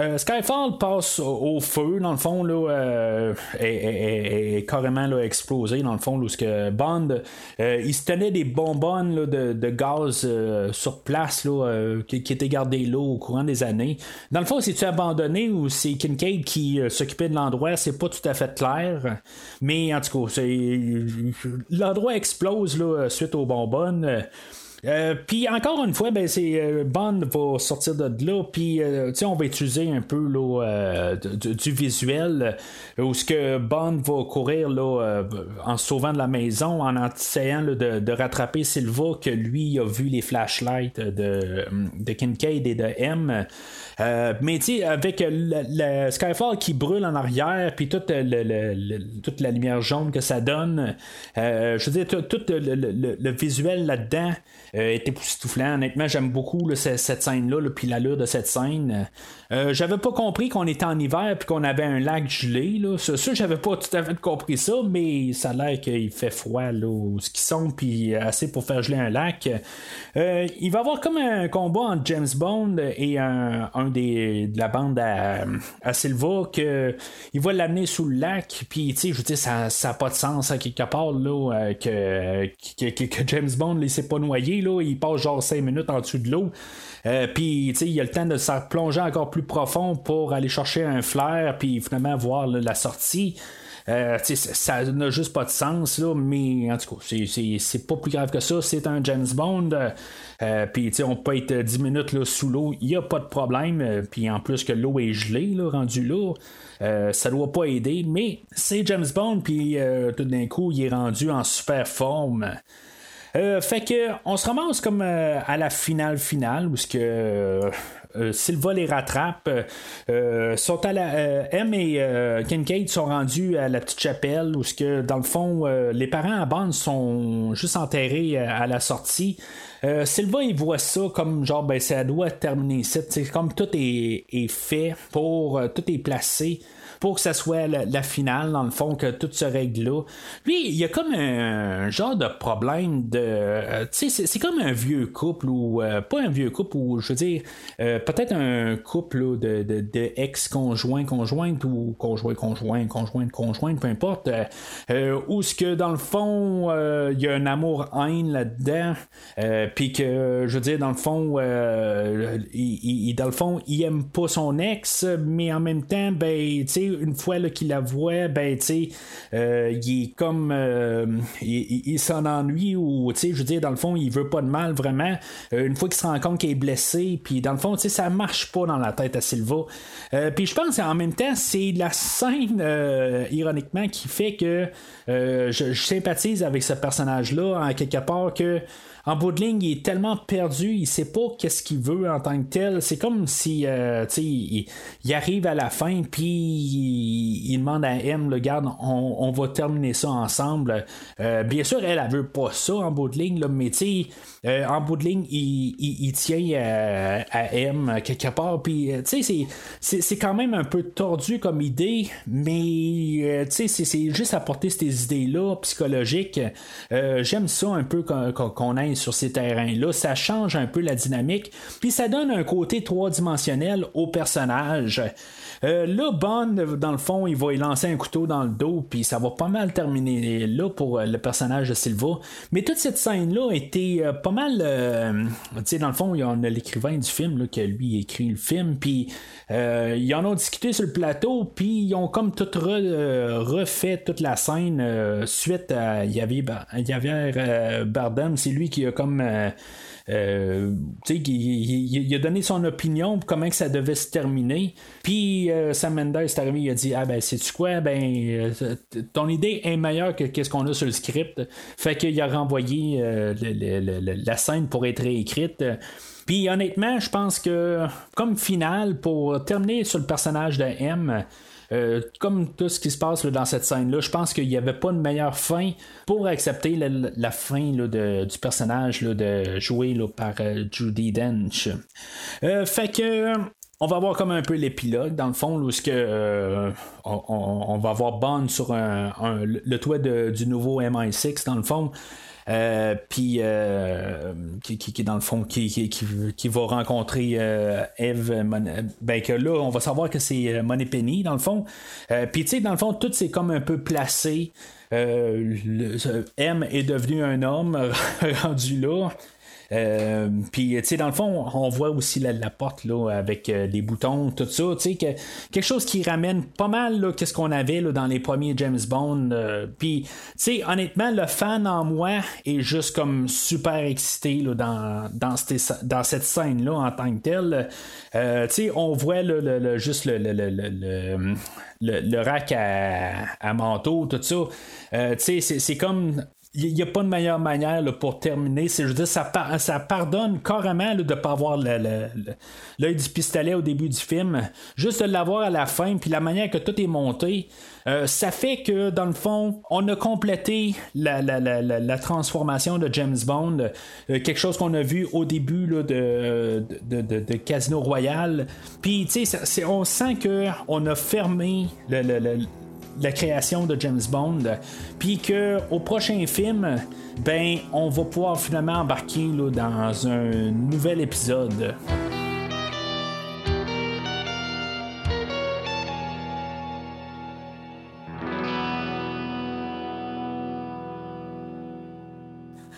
euh, Skyfall passe au, feu, dans le fond, là, euh, est carrément là, explosé, dans le fond, où ce que Bond, euh, il se tenait des bonbonnes là, de, de gaz euh, sur place là, euh, qui, qui étaient gardés là au courant des années. Dans le fond, c'est-tu abandonné ou c'est Kincaid qui euh, s'occupait de l'endroit, c'est pas tout à fait clair. Mais en tout cas, l'endroit explose là, suite aux bonbonnes. Euh, puis encore une fois, ben, c'est euh, Bond va sortir de là, puis euh, on va utiliser un peu là, euh, de- du visuel euh, où ce que Bond va courir là, en sauvant de la maison, en essayant là, de, de rattraper Silva que lui a vu les flashlights de, de Kincaid et de M. Euh, mais tu sais, avec le, Skyfall qui brûle en arrière, puis toute, le- toute la lumière jaune que ça donne, euh, je veux dire, tout, le, visuel là-dedans euh, est époustouflant. Honnêtement, j'aime beaucoup cette scène-là, là, puis l'allure de cette scène. Euh, j'avais pas compris qu'on était en hiver puis qu'on avait un lac gelé. Là. Ça, ça, j'avais pas tout à fait compris ça, mais ça a l'air qu'il fait froid là, où ce qu'ils sont, puis assez pour faire geler un lac. Il va y avoir comme un combat entre James Bond et un de la bande à, à Silva que il va l'amener sous le lac, puis tu sais, je veux dire, ça n'a pas de sens à quelque part là, euh, que, que, que- James Bond il s'est pas noyé, là, il passe genre 5 minutes en dessous de l'eau. Euh, puis, tu sais, il a le temps de se plonger encore plus profond pour aller chercher un flair, puis finalement voir la sortie. Euh, ça n'a juste pas de sens, là, mais en tout cas, c'est- pas plus grave que ça. C'est un James Bond. euh, puis, on peut être 10 minutes sous l'eau, il n'y a pas de problème. euh, Puis, en plus que l'eau est gelée, là, rendu là, euh, ça doit pas aider. Mais c'est James Bond, puis euh, tout d'un coup, il est rendu en super forme. Fait que on se ramasse comme à la finale finale où ce que Silva les rattrape. euh, euh, sont à la, euh, M et euh, Kincaid sont rendus à la petite chapelle où dans le fond euh, les parents à bande sont juste enterrés euh, à la sortie. Euh, Silva il voit ça comme genre ben ça doit terminer ici. C'est comme tout est, fait pour euh, tout est placé pour que ça soit la, finale, dans le fond, que tout se règle là. Lui, il y a comme un, genre de problème de. euh, tu sais, c'est, comme un vieux couple ou. euh, pas un vieux couple ou, je veux dire, euh, peut-être un couple là, de, de, de ex-conjoints, conjointes ou conjoints, conjoints, conjointes, conjointes, peu importe. où ce que, dans le fond, il y a un amour-haine là-dedans. Puis que, je veux dire, dans le fond, il- il- dans le fond, il aime pas son ex, mais en même temps, ben, tu sais, une fois qu'il la voit, ben, tu euh, il est comme, euh, il, s'en ennuie ou, tu je veux dire, dans le fond, il veut pas de mal vraiment. Euh, une fois qu'il se rend compte qu'il est blessé, puis dans le fond, tu sais, ça marche pas dans la tête à Silva. Puis je pense qu'en même temps, c'est la scène, ironiquement, qui fait que je, je sympathise avec ce personnage-là, en quelque part que. En bout de ligne, il est tellement perdu, il sait pas qu'est-ce qu'il veut en tant que tel. C'est comme si, euh, tu sais, il, arrive à la fin, puis il, il demande à M, le garde, on, va terminer ça ensemble. Euh, bien sûr, elle, elle veut pas ça en bout de ligne, là, mais tu euh, en bout de ligne, il, il- il tient à, à M quelque part, puis euh, tu sais, c'est- quand même un peu tordu comme idée, mais euh, tu sais, c'est- juste apporter ces idées-là psychologiques. Euh, J'aime ça un peu qu'on qu'on aille sur ces terrains-là. Ça change un peu la dynamique, puis ça donne un côté trois-dimensionnel au personnage. Euh, là, Bond, dans le fond, il va y lancer un couteau dans le dos, puis ça va pas mal terminer là pour euh, le personnage de Silva. Mais toute cette scène-là été euh, pas mal. tu sais, dans le fond, il y en a l'écrivain du film, là, que lui écrit le film, puis ils en ont discuté sur le plateau, puis ils ont comme tout re- refait toute la scène suite à. Il y Bardem, c'est lui qui a comme. Euh, il, a donné son opinion comment que ça devait se terminer. Puis euh, Sam Mendes est arrivé, il a dit Ah ben, sais-tu quoi? Ben, euh, ton idée est meilleure que qu'est-ce qu'on a sur le script. Fait qu'il a renvoyé la scène pour être réécrite. Puis honnêtement, je pense que comme finale, pour terminer sur le personnage de M, euh, comme tout ce qui se passe là, dans cette scène-là, je pense qu'il n'y avait pas de meilleure fin pour accepter la, fin de- du personnage de joué par euh, Judy Dench. Euh, fait que. On va voir comme un peu l'épilogue, dans le fond, où ce que, on, va voir Bond sur le toit du nouveau MI6, dans le fond. Puis qui, qui, dans le fond qui, qui, qui va rencontrer Eve ben que là on va savoir que c'est Money Penny dans le fond. Puis tu sais dans le fond tout c'est comme un peu placé. M est devenu un homme rendu là euh, puis, tu sais, dans le fond, on voit aussi la, porte là, avec euh, des boutons, tout ça. Tu sais, que, quelque chose qui ramène pas mal là, qu'est-ce qu'on avait là, dans les premiers James Bond. Euh, puis, tu sais, honnêtement, le fan en moi est juste comme super excité là, dans, cette, scène-là en tant que telle. tu sais, on voit le, juste le, le, le, rack à, à, manteau, tout ça. c'est comme il n'y a pas de meilleure manière pour terminer. je ça, pardonne carrément de ne pas avoir l'œil du pistolet au début du film. Juste de l'avoir à la fin, puis la manière que tout est monté, euh, ça fait que, dans le fond, on a complété la, transformation de James Bond, euh, quelque chose qu'on a vu au début de, de, Casino Royale. Puis, tu sais, on sent qu'on a fermé le, la création de James Bond, puis que au prochain film, ben on va pouvoir finalement embarquer là, dans un nouvel épisode.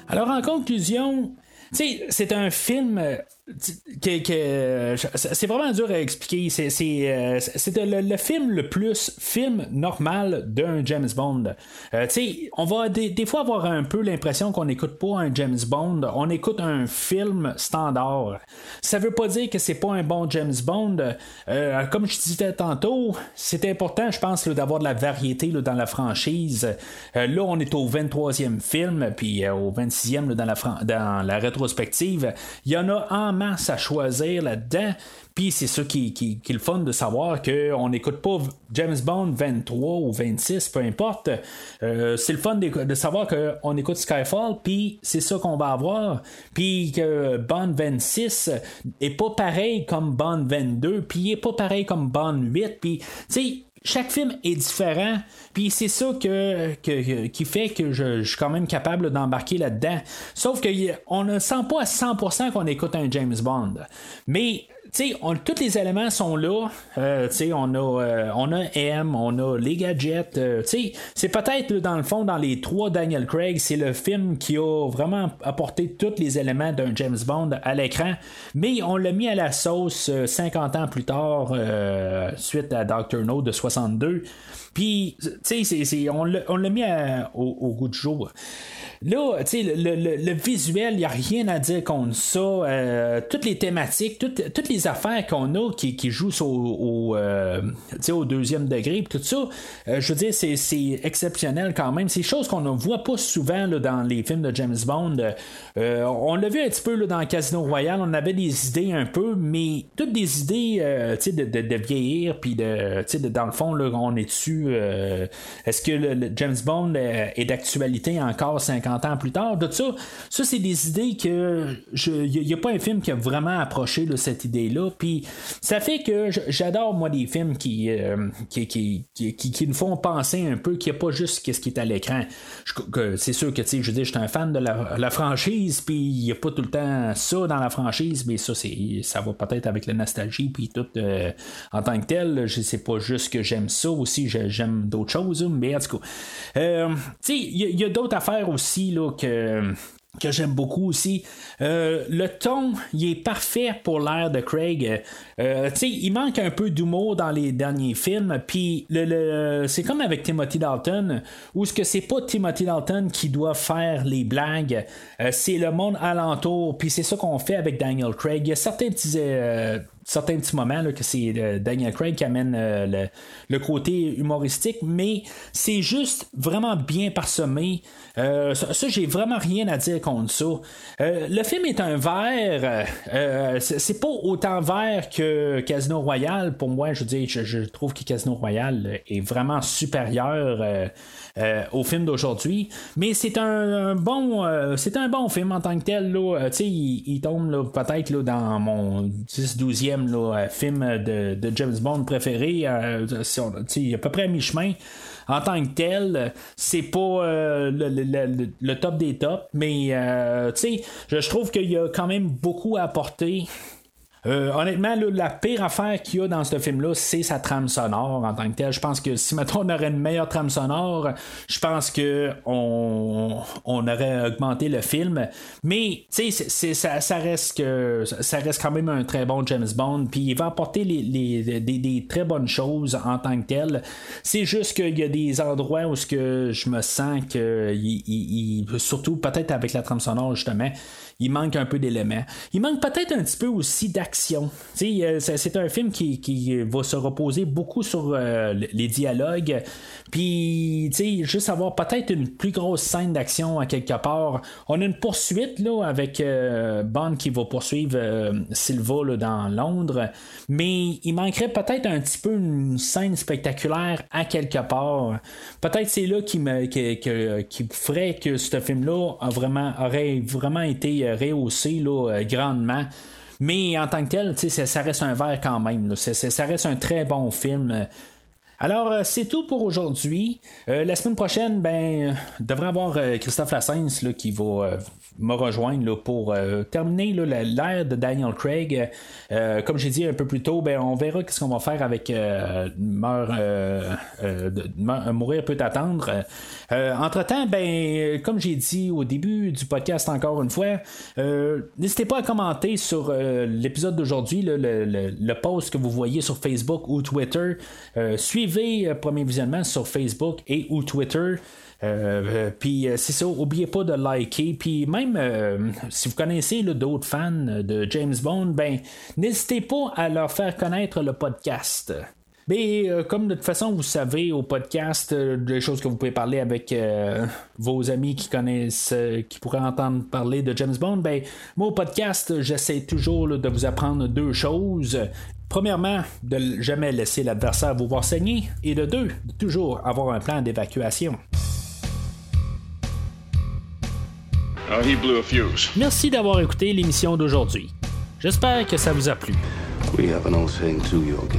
Alors en conclusion, c'est un film que, c'est vraiment dur à expliquer. C'est, euh, le, film le plus film normal d'un James Bond. Euh, on va des, fois avoir un peu l'impression qu'on n'écoute pas un James Bond, on écoute un film standard. Ça veut pas dire que c'est pas un bon James Bond. Euh, comme je disais tantôt, c'est important, je pense, d'avoir de la variété dans la franchise. là, on est au 23e film, puis au 26e dans, la, dans la rétrospective. Il y en a en à choisir là-dedans. Puis c'est ça qui, qui, qui, est le fun de savoir qu'on n'écoute pas James Bond 23 ou 26, peu importe. Euh, c'est le fun de, de savoir qu'on écoute Skyfall, puis c'est ça qu'on va avoir. Puis que Bond 26 est pas pareil comme Bond 22, puis il est pas pareil comme Bond 8. Puis, tu sais, chaque film est différent, puis c'est ça qui fait que je, suis quand même capable d'embarquer là-dedans. Sauf qu'on ne sent pas à 100% qu'on écoute un James Bond. Mais tous les éléments sont là. Euh, on, a, euh, on a M, on a les gadgets. Euh, c'est peut-être dans le fond, dans les trois Daniel Craig, c'est le film qui a vraiment apporté tous les éléments d'un James Bond à l'écran. Mais on l'a mis à la sauce 50 ans plus tard, suite à Doctor No de 62. Puis, tu sais, on l'a mis au, goût du jour. Là, tu sais, le, visuel, il n'y a rien à dire contre ça. Euh, toutes les thématiques, toutes, les affaires qu'on a qui, jouent au, euh, au, deuxième degré, tout ça, euh, je veux dire, c'est exceptionnel quand même. C'est des choses qu'on ne voit pas souvent dans les films de James Bond. on l'a vu un petit peu dans Casino Royale, on avait des idées un peu, mais toutes des idées de, de, de, vieillir, puis de, de, dans le fond, là, on est dessus. Est-ce que le, James Bond est d'actualité encore 50 ans plus tard? Ça, ça c'est des idées que il n'y a, pas un film qui a vraiment approché de cette idée-là. Puis ça fait que j'adore moi des films qui, euh, qui, qui, qui, nous font penser un peu qu'il n'y a pas juste ce qui est à l'écran. C'est sûr que je veux je suis un fan de la, franchise, puis il n'y a pas tout le temps ça dans la franchise, mais ça c'est ça va peut-être avec la nostalgie puis tout euh, en tant que tel. Sais pas juste que j'aime ça aussi, j'aime d'autres choses, mais en tout cas, euh, il y a d'autres affaires aussi que que j'aime beaucoup aussi. Euh, le ton, il est parfait pour l'air de Craig. Euh, il manque un peu d'humour dans les derniers films. Puis le, c'est comme avec Timothy Dalton, où ce que c'est pas Timothy Dalton qui doit faire les blagues, c'est le monde alentour. Puis c'est ça qu'on fait avec Daniel Craig. Il y a certains petits certains petits moments que c'est euh, Daniel Craig qui amène euh, le, côté humoristique, mais c'est juste vraiment bien parsemé. Euh, ça, j'ai vraiment rien à dire contre ça. le film est un vert, c'est pas autant vert que Casino Royale. Pour moi, je veux dire, je, trouve que Casino Royale est vraiment supérieur au film d'aujourd'hui. Mais c'est un, bon c'est un bon film en tant que tel. Là. Il, il tombe peut-être dans mon 10-12e euh, film de, James Bond préféré, euh, il est à peu près à mi-chemin. en tant que tel, c'est pas le, top des tops, mais je, je trouve qu'il y a quand même beaucoup à apporter euh, honnêtement, la pire affaire qu'il y a dans ce film-là, c'est sa trame sonore en tant que telle. Je pense que si maintenant on aurait une meilleure trame sonore, je pense que on, aurait augmenté le film. Mais tu sais, ça, reste que ça reste quand même un très bon James Bond. Puis il va apporter les, des, très bonnes choses en tant que tel. C'est juste qu'il y a des endroits où ce que je me sens que surtout peut-être avec la trame sonore justement il manque un peu d'éléments. Il manque peut-être un petit peu aussi d'action. Euh, c'est un film qui, va se reposer beaucoup sur euh, les dialogues. Puis, juste avoir peut-être une plus grosse scène d'action à quelque part. On a une poursuite là, avec euh, Bond qui va poursuivre Silva dans Londres. Mais il manquerait peut-être un petit peu une scène spectaculaire à quelque part. Peut-être c'est là qui, me, qui, ferait que ce film-là vraiment, aurait vraiment été rehaussé là, euh, grandement. Mais en tant que tel, ça reste un verre quand même. Ça reste un très bon film. Alors, euh, c'est tout pour aujourd'hui. Euh, la semaine prochaine, ben, devrait avoir Christophe Lassens qui va me rejoindre pour terminer l'ère de Daniel Craig. comme j'ai dit un peu plus tôt, ben, on verra ce qu'on va faire avec Mourir peut attendre. Euh, entre-temps, ben, comme j'ai dit au début du podcast encore une fois, euh, n'hésitez pas à commenter sur euh, l'épisode d'aujourd'hui, le, le, post que vous voyez sur Facebook ou Twitter. suivez Premier Visionnement sur Facebook et ou Twitter. puis c'est ça, n'oubliez pas de liker. Puis même si vous connaissez d'autres fans de James Bond, ben n'hésitez pas à leur faire connaître le podcast. Mais euh, comme de toute façon, vous savez au podcast euh, des choses que vous pouvez parler avec euh, vos amis qui connaissent, qui pourraient entendre parler de James Bond, ben moi au podcast, j'essaie toujours de vous apprendre deux choses. Premièrement, de jamais laisser l'adversaire vous voir saigner, et de deux, de toujours avoir un plan d'évacuation. Oh, he blew a fuse. Merci d'avoir écouté l'émission d'aujourd'hui. J'espère que ça vous a plu. We have an old saying too, Yogi.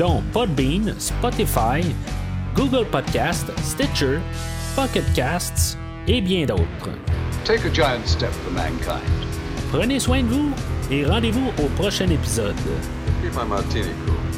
dont Podbean, Spotify, Google Podcast, Stitcher, Pocket Casts et bien d'autres. Take a giant step for mankind. Prenez soin de vous et rendez-vous au prochain épisode. Keep my martini cool.